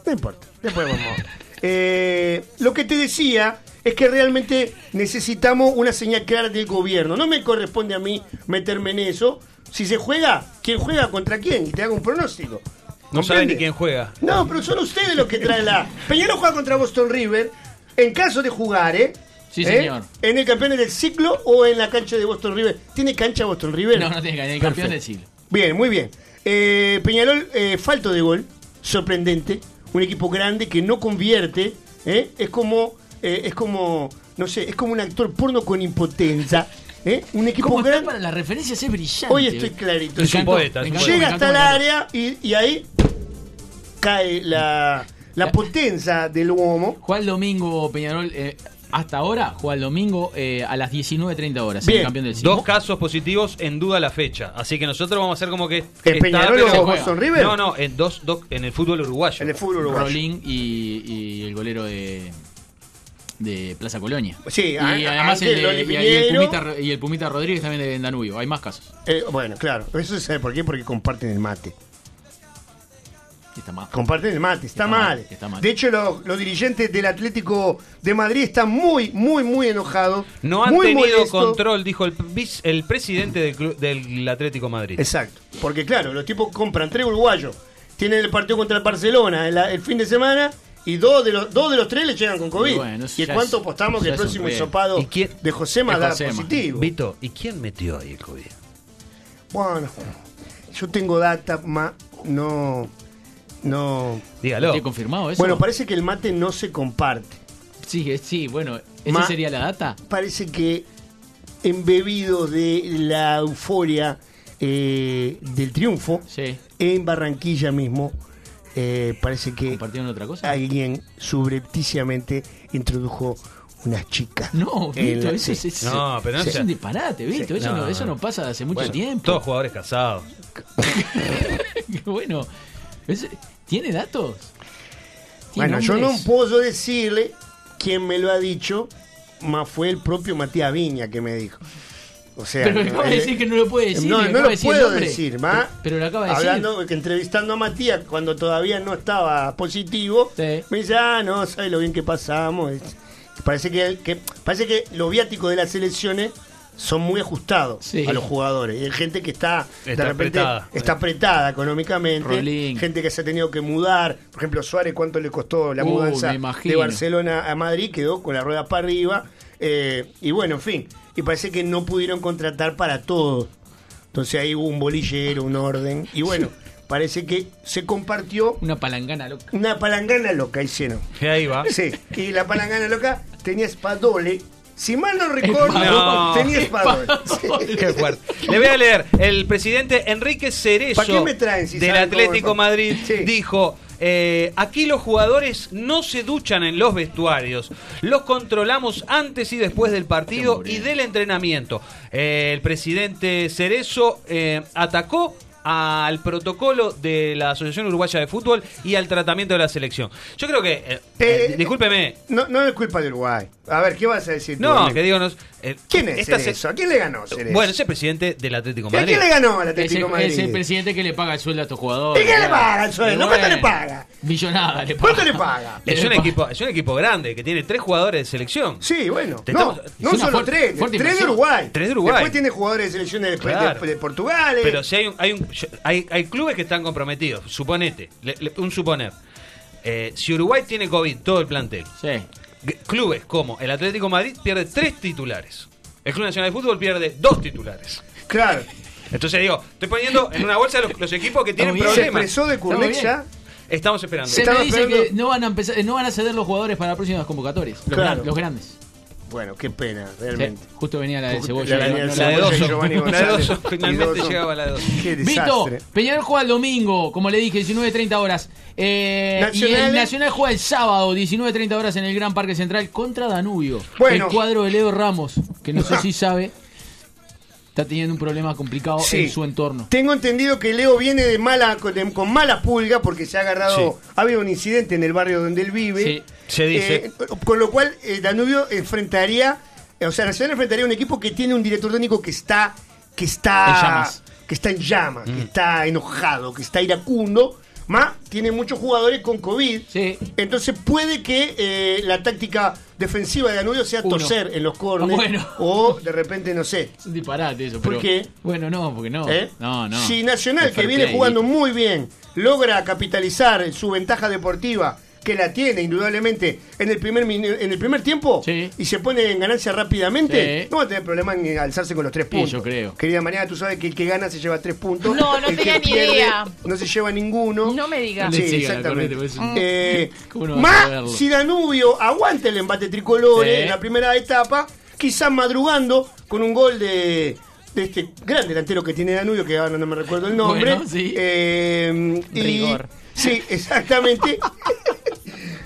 No importa. Después vamos. Eh, lo que te decía es que realmente necesitamos una señal clara del gobierno. No me corresponde a mí meterme en eso. Si se juega, ¿quién juega contra quién? Y te hago un pronóstico. No sabe ¿Comprende? ni quién juega. No, pero son ustedes los que traen la. Peñarol juega contra Boston River. En caso de jugar, ¿eh? Sí, ¿Eh? señor. ¿En el campeón del ciclo o en la cancha de Boston River? ¿Tiene cancha Boston River? No, no tiene que el campeón del siglo. Bien, muy bien. Eh, Peñarol, eh, falto de gol, sorprendente. Un equipo grande que no convierte. ¿eh? Es como, eh, es como, no sé, es como un actor porno con impotencia. ¿Eh? Un equipo ¿Cómo está grande. para las referencias? Es brillante. Hoy estoy clarito. Poeta, es un encantó, Llega hasta el área y, y ahí cae la, la potencia del Uomo. Juega el domingo Peñarol. eh, hasta ahora juega el domingo eh, a las 19.30 horas. Bien. El campeón del siglo. Dos casos positivos en duda la fecha. Así que nosotros vamos a hacer como que. ¿En está, Peñarol o Boston River? No, no, en, dos, dos, en el fútbol uruguayo. En el fútbol uruguayo. Rolín y, y el golero de, de Plaza Colonia. Sí, y a- además el, Loli y- y el. Pumita, y el Pumita Rodríguez también de Danubio. Hay más casos. Eh, bueno, claro. Eso se sabe por qué, porque comparten el mate. Está más. Comparten el mate, está, Está mal. mal, está mal. De hecho, los, los dirigentes del Atlético de Madrid están muy, muy, muy enojados. No han muy tenido control, dijo el, vice- el presidente del, club- del Atlético Madrid. Exacto. Porque, claro, los tipos compran tres uruguayos. Tienen el partido contra el Barcelona el, el fin de semana. Y dos de los dos de los tres le llegan con COVID. Y bueno, ¿Y cuánto es- apostamos que el próximo hisopado ¿Y quién- de Josema de da positivo? Vito, ¿y quién metió ahí el COVID? Bueno, yo tengo data, ma, no, no. Dígalo. ¿Tiene confirmado eso? Bueno, parece que el mate no se comparte. Sí, eh, sí, bueno. ¿Esa Ma- sería la data? Parece que embebido de la euforia eh, del triunfo Sí. en Barranquilla mismo, eh, parece que ¿Compartieron otra cosa? alguien subrepticiamente introdujo unas chicas. No, Vito, eso, sí. es, No, pero no eso es sea- un disparate, Vito. Sí. Eso, no. No. eso no pasa hace mucho Bueno, tiempo. Todos jugadores casados. bueno, es- ¿tiene datos? ¿Tiene Bueno, yo no puedo decirle quién me lo ha dicho, más fue el propio Matías Viña que me dijo. O sea, Pero me acaba de eh, decir que no lo puede decir. No, lo decir puedo decir, más. Pero lo acaba de decir. Hablando, que entrevistando a Matías cuando todavía no estaba positivo, Sí. me dice, ah, no, sabes lo bien que pasamos. Parece que, que- parece que los viáticos de las selecciones son muy ajustados Sí. a los jugadores. Y hay gente que está, de repente, apretada. está apretada económicamente. Rolín. Gente que se ha tenido que mudar. Por ejemplo, Suárez, ¿cuánto le costó la Uh, mudanza de. Barcelona a Madrid? Quedó con la rueda para arriba. Eh, y bueno, en fin. Y parece que no pudieron contratar para todos. Entonces ahí hubo un bolillero, un orden. Y bueno, parece que se compartió Una palangana loca. una palangana loca, hicieron. Que ahí va. Sí, y la palangana loca tenía espadole. Si mal no recuerdo, No. tenía. Qué fuerte. Le voy a leer. El presidente Enrique Cerezo ¿Para qué me traen si del Atlético? Madrid Sí. dijo. eh, aquí los jugadores no se duchan en los vestuarios, los controlamos antes y después del partido y del entrenamiento. Eh, el presidente Cerezo eh, atacó al protocolo de la Asociación Uruguaya de Fútbol y al tratamiento de la selección. Yo creo que, eh, eh, Eh, discúlpeme, No, no es culpa de Uruguay. A ver, ¿qué vas a decir tú, No, que digo, eh, ¿Quién es esta Cerezo? ¿A quién le ganó Cerezo? Bueno, ese presidente del Atlético ¿Y de a Madrid. quién le ganó al Atlético Madrid? ese presidente que le paga el sueldo a estos ¿Y jugadores. qué le paga el sueldo? Y ¿Cuánto le bueno, paga? Millonada le paga. ¿Cuánto le paga? Es un, equipo, es un equipo grande que tiene tres jugadores de selección. Sí, bueno. Te No, estamos- no es solo fuerte- tres, fuerte tres de. Uruguay. Tres de Uruguay. Después tiene jugadores de selecciones de, Claro. de- de Portugal. eh. Pero si hay, un, hay, un- hay, hay clubes que están comprometidos. Suponete, le- le- un suponer. Eh, si Uruguay tiene COVID, todo el plantel. G- Clubes como el Atlético de Madrid pierde tres titulares. El Club Nacional de Fútbol pierde dos titulares. Claro. Entonces digo, estoy poniendo en una bolsa los, los equipos que tienen Estamos problemas. Se expresó de Curnex Estamos ya. bien. Estamos esperando. Se me dice que no van, a empezar, no van a ceder los jugadores para las próximas convocatorias. Los, Claro. gran- los grandes. Bueno, qué pena, realmente. Sí, justo venía la de Cebolla. la- no- la- no- la de La dos, finalmente llegaba la de dos. Qué Vito. Peñarol juega el domingo, como le dije, 19.30 horas. Eh, y el Nacional juega el sábado, 19.30 horas en el Gran Parque Central contra Danubio. Bueno. El cuadro de Leo Ramos, que no sé si sabe, está teniendo un problema complicado Sí. en su entorno. Tengo entendido que Leo viene de mala con, de- con mala pulga porque se ha agarrado. Ha habido un incidente en el barrio donde él vive. Sí, se dice. Eh, con lo cual, eh, Danubio enfrentaría. eh, O sea, Nacional enfrentaría a un equipo que tiene un director técnico que está. que está. En llamas. que está en llamas, Mm. que está enojado, que está iracundo. Más, tiene muchos jugadores con COVID. Entonces puede que eh, la táctica defensiva de Danubio sea Uno. torcer en los corners. Ah, bueno. O de repente, no sé. Es un disparate eso. ¿Por qué? Bueno, no, porque no. ¿Eh? No, no. Si Nacional, que viene jugando muy bien, logra capitalizar su ventaja deportiva, que la tiene indudablemente en el primer en el primer tiempo, y se pone en ganancia rápidamente, Sí. no va a tener problema en alzarse con los tres Sí, puntos. yo creo. Querida Mariana, tú sabes que el que gana se lleva tres puntos. No, no el tenía ni pierde idea. No se lleva ninguno. No me digas. Sí, siga exactamente. corriente, porque es un- Eh, ¿Cómo no más si Danubio aguanta el empate tricolor Sí. en la primera etapa, quizás madrugando con un gol de, de este gran delantero que tiene Danubio, que ahora no me recuerdo el nombre. Bueno, sí. Eh, y- Rigor. Sí, exactamente.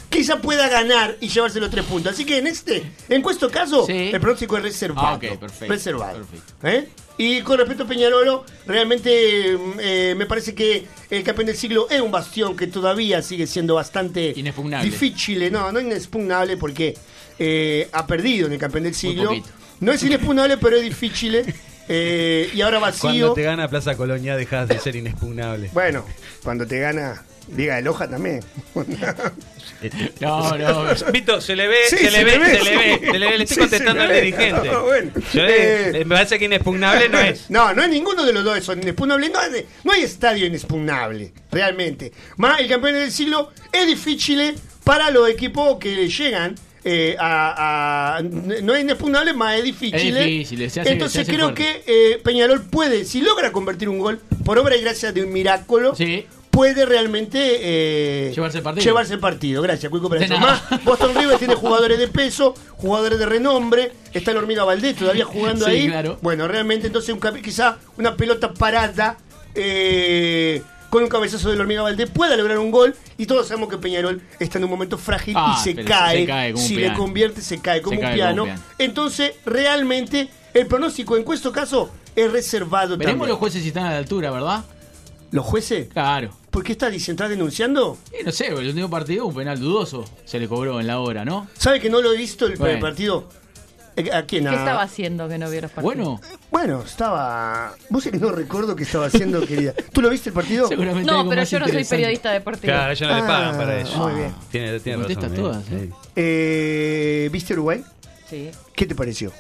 Quizá pueda ganar y llevarse los tres puntos. Así que en este, en este caso, Sí. el pronóstico es reservado. Ah, ok, perfecto, Reservado. ¿Eh? Y con respecto a Peñarolo, realmente eh, me parece que el campeón del siglo es un bastión que todavía sigue siendo bastante Inexpugnable. difícil. No, no inexpugnable porque eh, ha perdido en el campeón del siglo. poquito. No es inexpugnable, pero es difícil. eh, y ahora vacío. Cuando te gana Plaza Colonia dejas de ser inexpugnable. Bueno, cuando te gana Liga de Loja también. No, no. Vito, se le ve, Sí, se, se le ve, le ve, se le ve, sí. se le ve, le estoy Sí, contestando al le dirigente. Ah, bueno. Yo Eh. le- me parece que inexpugnable no es. No, no es ninguno de los dos son inexpugnables. No, hay- no hay estadio inexpugnable, realmente. Más el campeón del siglo es difícil para los equipos que llegan eh, a, a- No es inexpugnable, más es difícil. Es difícil, se hace- Entonces se hace creo fuerte. que eh, Peñarol puede, si logra convertir un gol, por obra y gracia de un milagro, puede realmente eh, Llevarse el partido. llevarse el partido. Gracias, Cuico, nada. Más, Boston River tiene jugadores de peso, jugadores de renombre. Está el Hormiga Valdés todavía jugando Sí, ahí. claro. Bueno, realmente entonces un quizá una pelota parada eh, con un cabezazo del Hormiga Valdés pueda lograr un gol. Y todos sabemos que Peñarol está en un momento frágil Ah, y se cae. se cae si le convierte, se cae como, Se un, cae piano. como un piano. Entonces, realmente, el pronóstico en este caso es reservado Veremos también. los jueces si están a la altura, ¿verdad? ¿Los jueces? Claro. ¿Por qué está diciendo? ¿Estás denunciando? Y no sé, el último partido un penal dudoso se le cobró en la hora, ¿no? ¿Sabe que no lo he visto el, Bueno. el partido? ¿A quién? ¿Qué estaba haciendo que no vio los partidos? Bueno, Bueno, estaba. Vos que no recuerdo qué estaba haciendo, querida. ¿Tú lo viste el partido? seguramente No, pero yo no soy periodista deportivo. Claro, ellos no le pagan Ah, para eso. muy bien. Tiene, tiene Contestas razón. todas, eh. ¿eh? Eh, ¿Viste Uruguay? Sí, ¿Qué te pareció?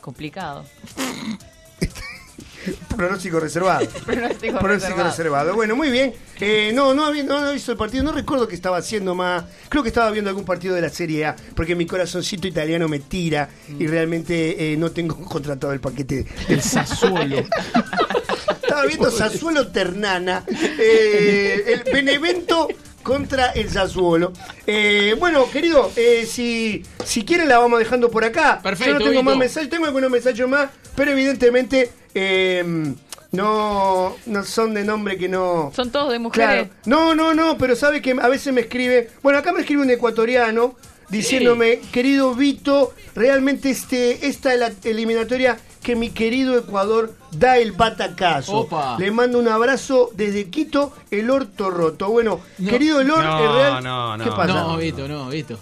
complicado. Pronóstico reservado. Pronóstico Pronóstico reservado. reservado. Bueno, muy bien. Eh, no, no, había- no, visto el partido. No recuerdo que estaba haciendo más. Creo que estaba viendo algún partido de la Serie A. Porque mi corazoncito italiano me tira. Y realmente eh, no tengo contratado el paquete del Sassuolo. Estaba viendo Sassuolo Ternana. eh, el Benevento contra el Sassuolo. Eh, bueno, querido, eh, si, si quieren la vamos dejando por acá. Perfecto, Yo no tengo Vito. más mensajes, tengo algunos mensajes más, pero evidentemente eh, no, no son de nombre que no... Son todos de mujeres. Claro. No, no, no, pero sabe que a veces me escribe. Bueno, acá me escribe un ecuatoriano diciéndome, querido Vito, realmente este, esta es la eliminatoria que mi querido Ecuador da el batacazo. Opa. Le mando un abrazo desde Quito, el orto roto. Bueno, No. querido Elor, No, el real. no, no, ¿Qué pasa? No, Vito, no, Vito.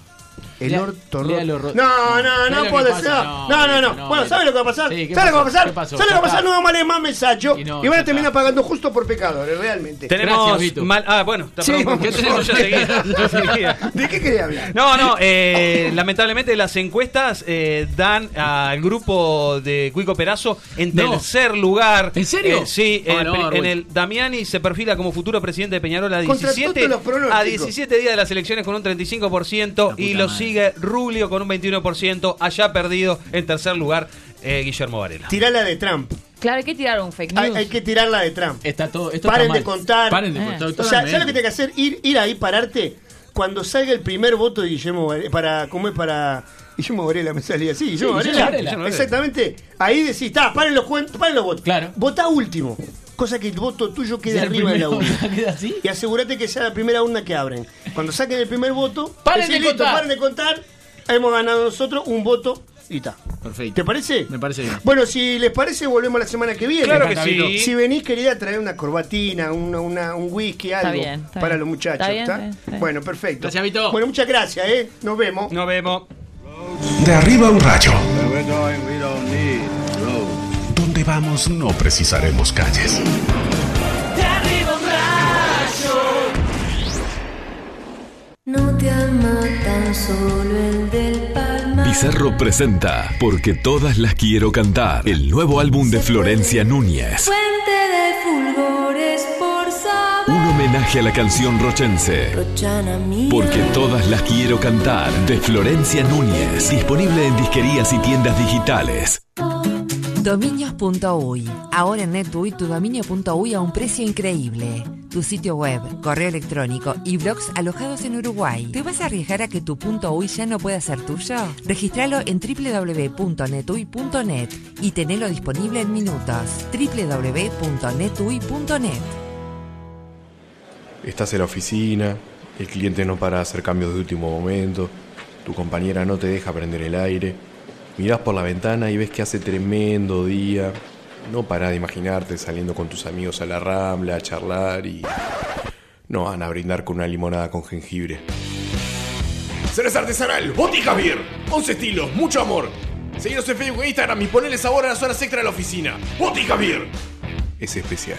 El Lea- orto roto. Ro- No, no, ¿sabes no puede ser. No, no, no. no, Bueno, no. ¿sabes lo que va a pasar? Sí, ¿qué ¿Sabes lo que va a pasar? ¿Sabes lo que va a pasar? No vamos a leer más mensajes Y van a terminar pagando justo por pecadores, realmente. Tenemos Gracias, mal. Ah, bueno, Sí. ¿qué tenemos? Ya seguía, ya seguía. ¿De qué quería hablar? No, no, eh, lamentablemente las encuestas eh, dan al grupo de Cuico Perazo en No. tercer lugar. ¿En serio? Eh, sí, Ah, en, no, en el Damiani se perfila como futuro presidente de Peñarol a Contra 17, todos los pronósticos. a 17 días de las elecciones con un 35% y lo madre. Sigue Rubio con un 21%, allá perdido en tercer lugar eh, Guillermo Varela. Tirala de Trump. Claro, hay que tirar un fake Hay, news. hay que tirarla de Trump. Está todo, esto Paren está de mal. contar. Paren de Eh. contar. O sea. ¿sabes lo que tiene que hacer? Ir, ir ahí, pararte. Cuando salga el primer voto de Guillermo Varela, para, ¿cómo es para Guillermo Varela? Me salía así, Guillermo Guillermo Varela. Varela. Guillermo Varela. Exactamente. Ahí decís, está, paren los, cuen- paren los votos. Claro. Votá último. Cosa que el voto tuyo quede arriba de la urna. ¿Queda así? Y asegúrate que sea la primera urna que abren. Cuando saquen el primer voto, Paren de listo, contar". paren de contar. Hemos ganado nosotros un voto y está. Perfecto. ¿Te parece? Me parece bien. Bueno, si les parece, volvemos la semana que viene. Claro que sí. Si venís, querida, traer una corbatina, una, una- un whisky, algo bien, está para bien. los muchachos. Está bien, ¿está? está bien, está bien. Bueno, perfecto. Gracias, Vito. Bueno, muchas gracias, ¿eh? Nos vemos. Nos vemos. De arriba un rayo. Vamos no precisaremos calles. No te ama tan solo el del palmar. Bizarro presenta Porque todas las quiero cantar, el nuevo álbum de Florencia Núñez. Fuente de fulgores por saber. Un homenaje a la canción rochense. Rochana mía. Porque todas las quiero cantar, de Florencia Núñez. Disponible en disquerías y tiendas digitales. Dominios.uy. Ahora en NetUI tu dominio.uy a un precio increíble. Tu sitio web, correo electrónico y blogs alojados en Uruguay. ¿Te vas a arriesgar a que tu .uy ya no pueda ser tuyo? Registralo en www.netuy.net y tenelo disponible en minutos. www.netuy.net Estás en la oficina, el cliente no para hacer cambios de último momento, tu compañera no te deja prender el aire, mirás por la ventana y ves que hace tremendo día, no parás de imaginarte saliendo con tus amigos a la rambla a charlar y no van a brindar con una limonada con jengibre. Cerveza artesanal, Botica Beer. 11 estilos, mucho amor. Seguinos en Facebook e Instagram y ponele sabor a las horas extra de la oficina. Botica Beer. Es especial.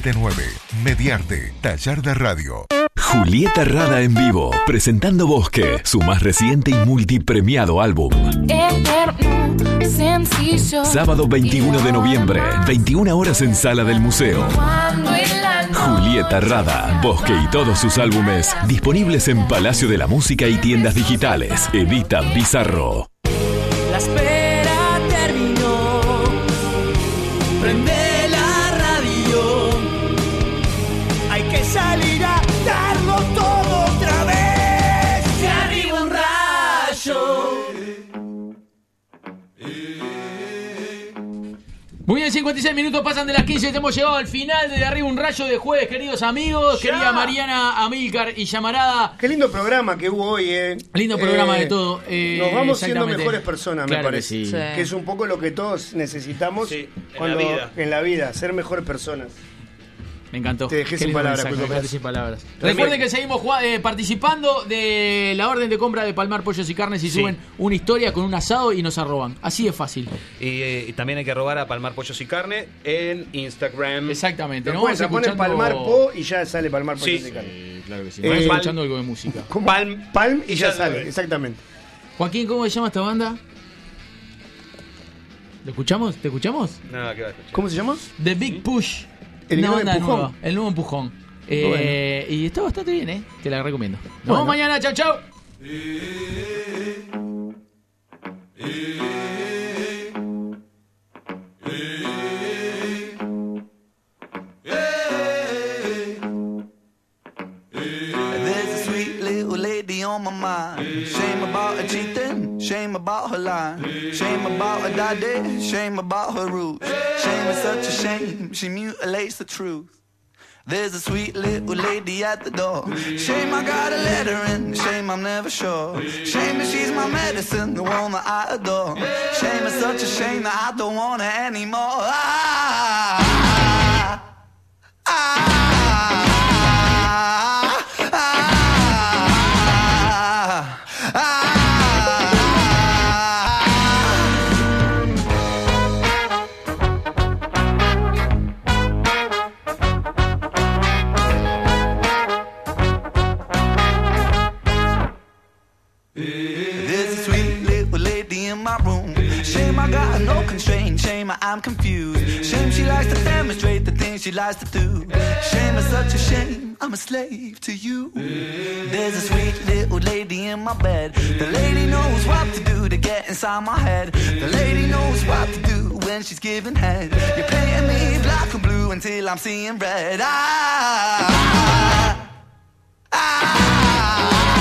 094-533-479. Mediarte, taller de radio. Julieta Rada en vivo, presentando Bosque, su más reciente y multipremiado álbum. Sencillo. Sábado 21 de noviembre, 21 horas en Sala del Museo. Julieta Rada, Bosque y todos sus álbumes disponibles en Palacio de la Música y tiendas digitales. Edita Bizarro. La 56 minutos pasan de las 15 y hemos llegado al final de, De Arriba un Rayo de jueves, queridos amigos. Ya. Querida Mariana, Amilcar y Llamarada. Qué lindo programa que hubo hoy, ¿eh? Lindo programa Eh, de todo. eh, Nos vamos siendo mejores personas, Claro me que parece. sí. Sí. Que es un poco lo que todos necesitamos en cuando- la vida. en la vida, ser mejores personas. Me encantó. Te dejé Qué sin lindo palabras, mensaje, Cuico me quedaste Pérez. sin palabras. También. Recuerden que seguimos jugá- eh, participando de la orden de compra de Palmar Pollos y Carnes y Sí. suben una historia con un asado y nos arroban. Así de fácil. Y, eh, y también hay que robar a Palmar Pollos y Carne en Instagram. Exactamente. Lo ¿no? pones, Vamos pones escuchando- Palmar Po y ya sale Palmar Po. Sí. cae. Claro que sí. Eh, Vamos escuchando algo de música. ¿Cómo? Palm. Palm y Y ya ya sale, sale. exactamente. Joaquín, ¿cómo se llama esta banda? ¿Lo escuchamos? ¿Te escuchamos? Nada, que va a escuchar. ¿Cómo se llama? The Big Push. El nuevo empujón. nueva, el nuevo empujón. Eh, Y está bastante bien, ¿eh? Te la recomiendo. Nos Bueno. vemos mañana, chau, chau. A lady on my mind. Shame about her cheating, shame about her lying, shame about her daddy, shame about her roots. Shame is such a shame, she mutilates the truth. There's a sweet little lady at the door. Shame I gotta let her in. Shame I'm never sure. Shame that she's my medicine, the one that I adore. Shame is such a shame that I don't want her anymore. Ah, ah, ah, I'm confused. Shame she likes to demonstrate the things she likes to do. Shame is such a shame, I'm a slave to you. There's a sweet little lady in my bed. The lady knows what to do to get inside my head. The lady knows what to do when she's giving head. You're painting me black and blue until I'm seeing red. Ah, ah, ah.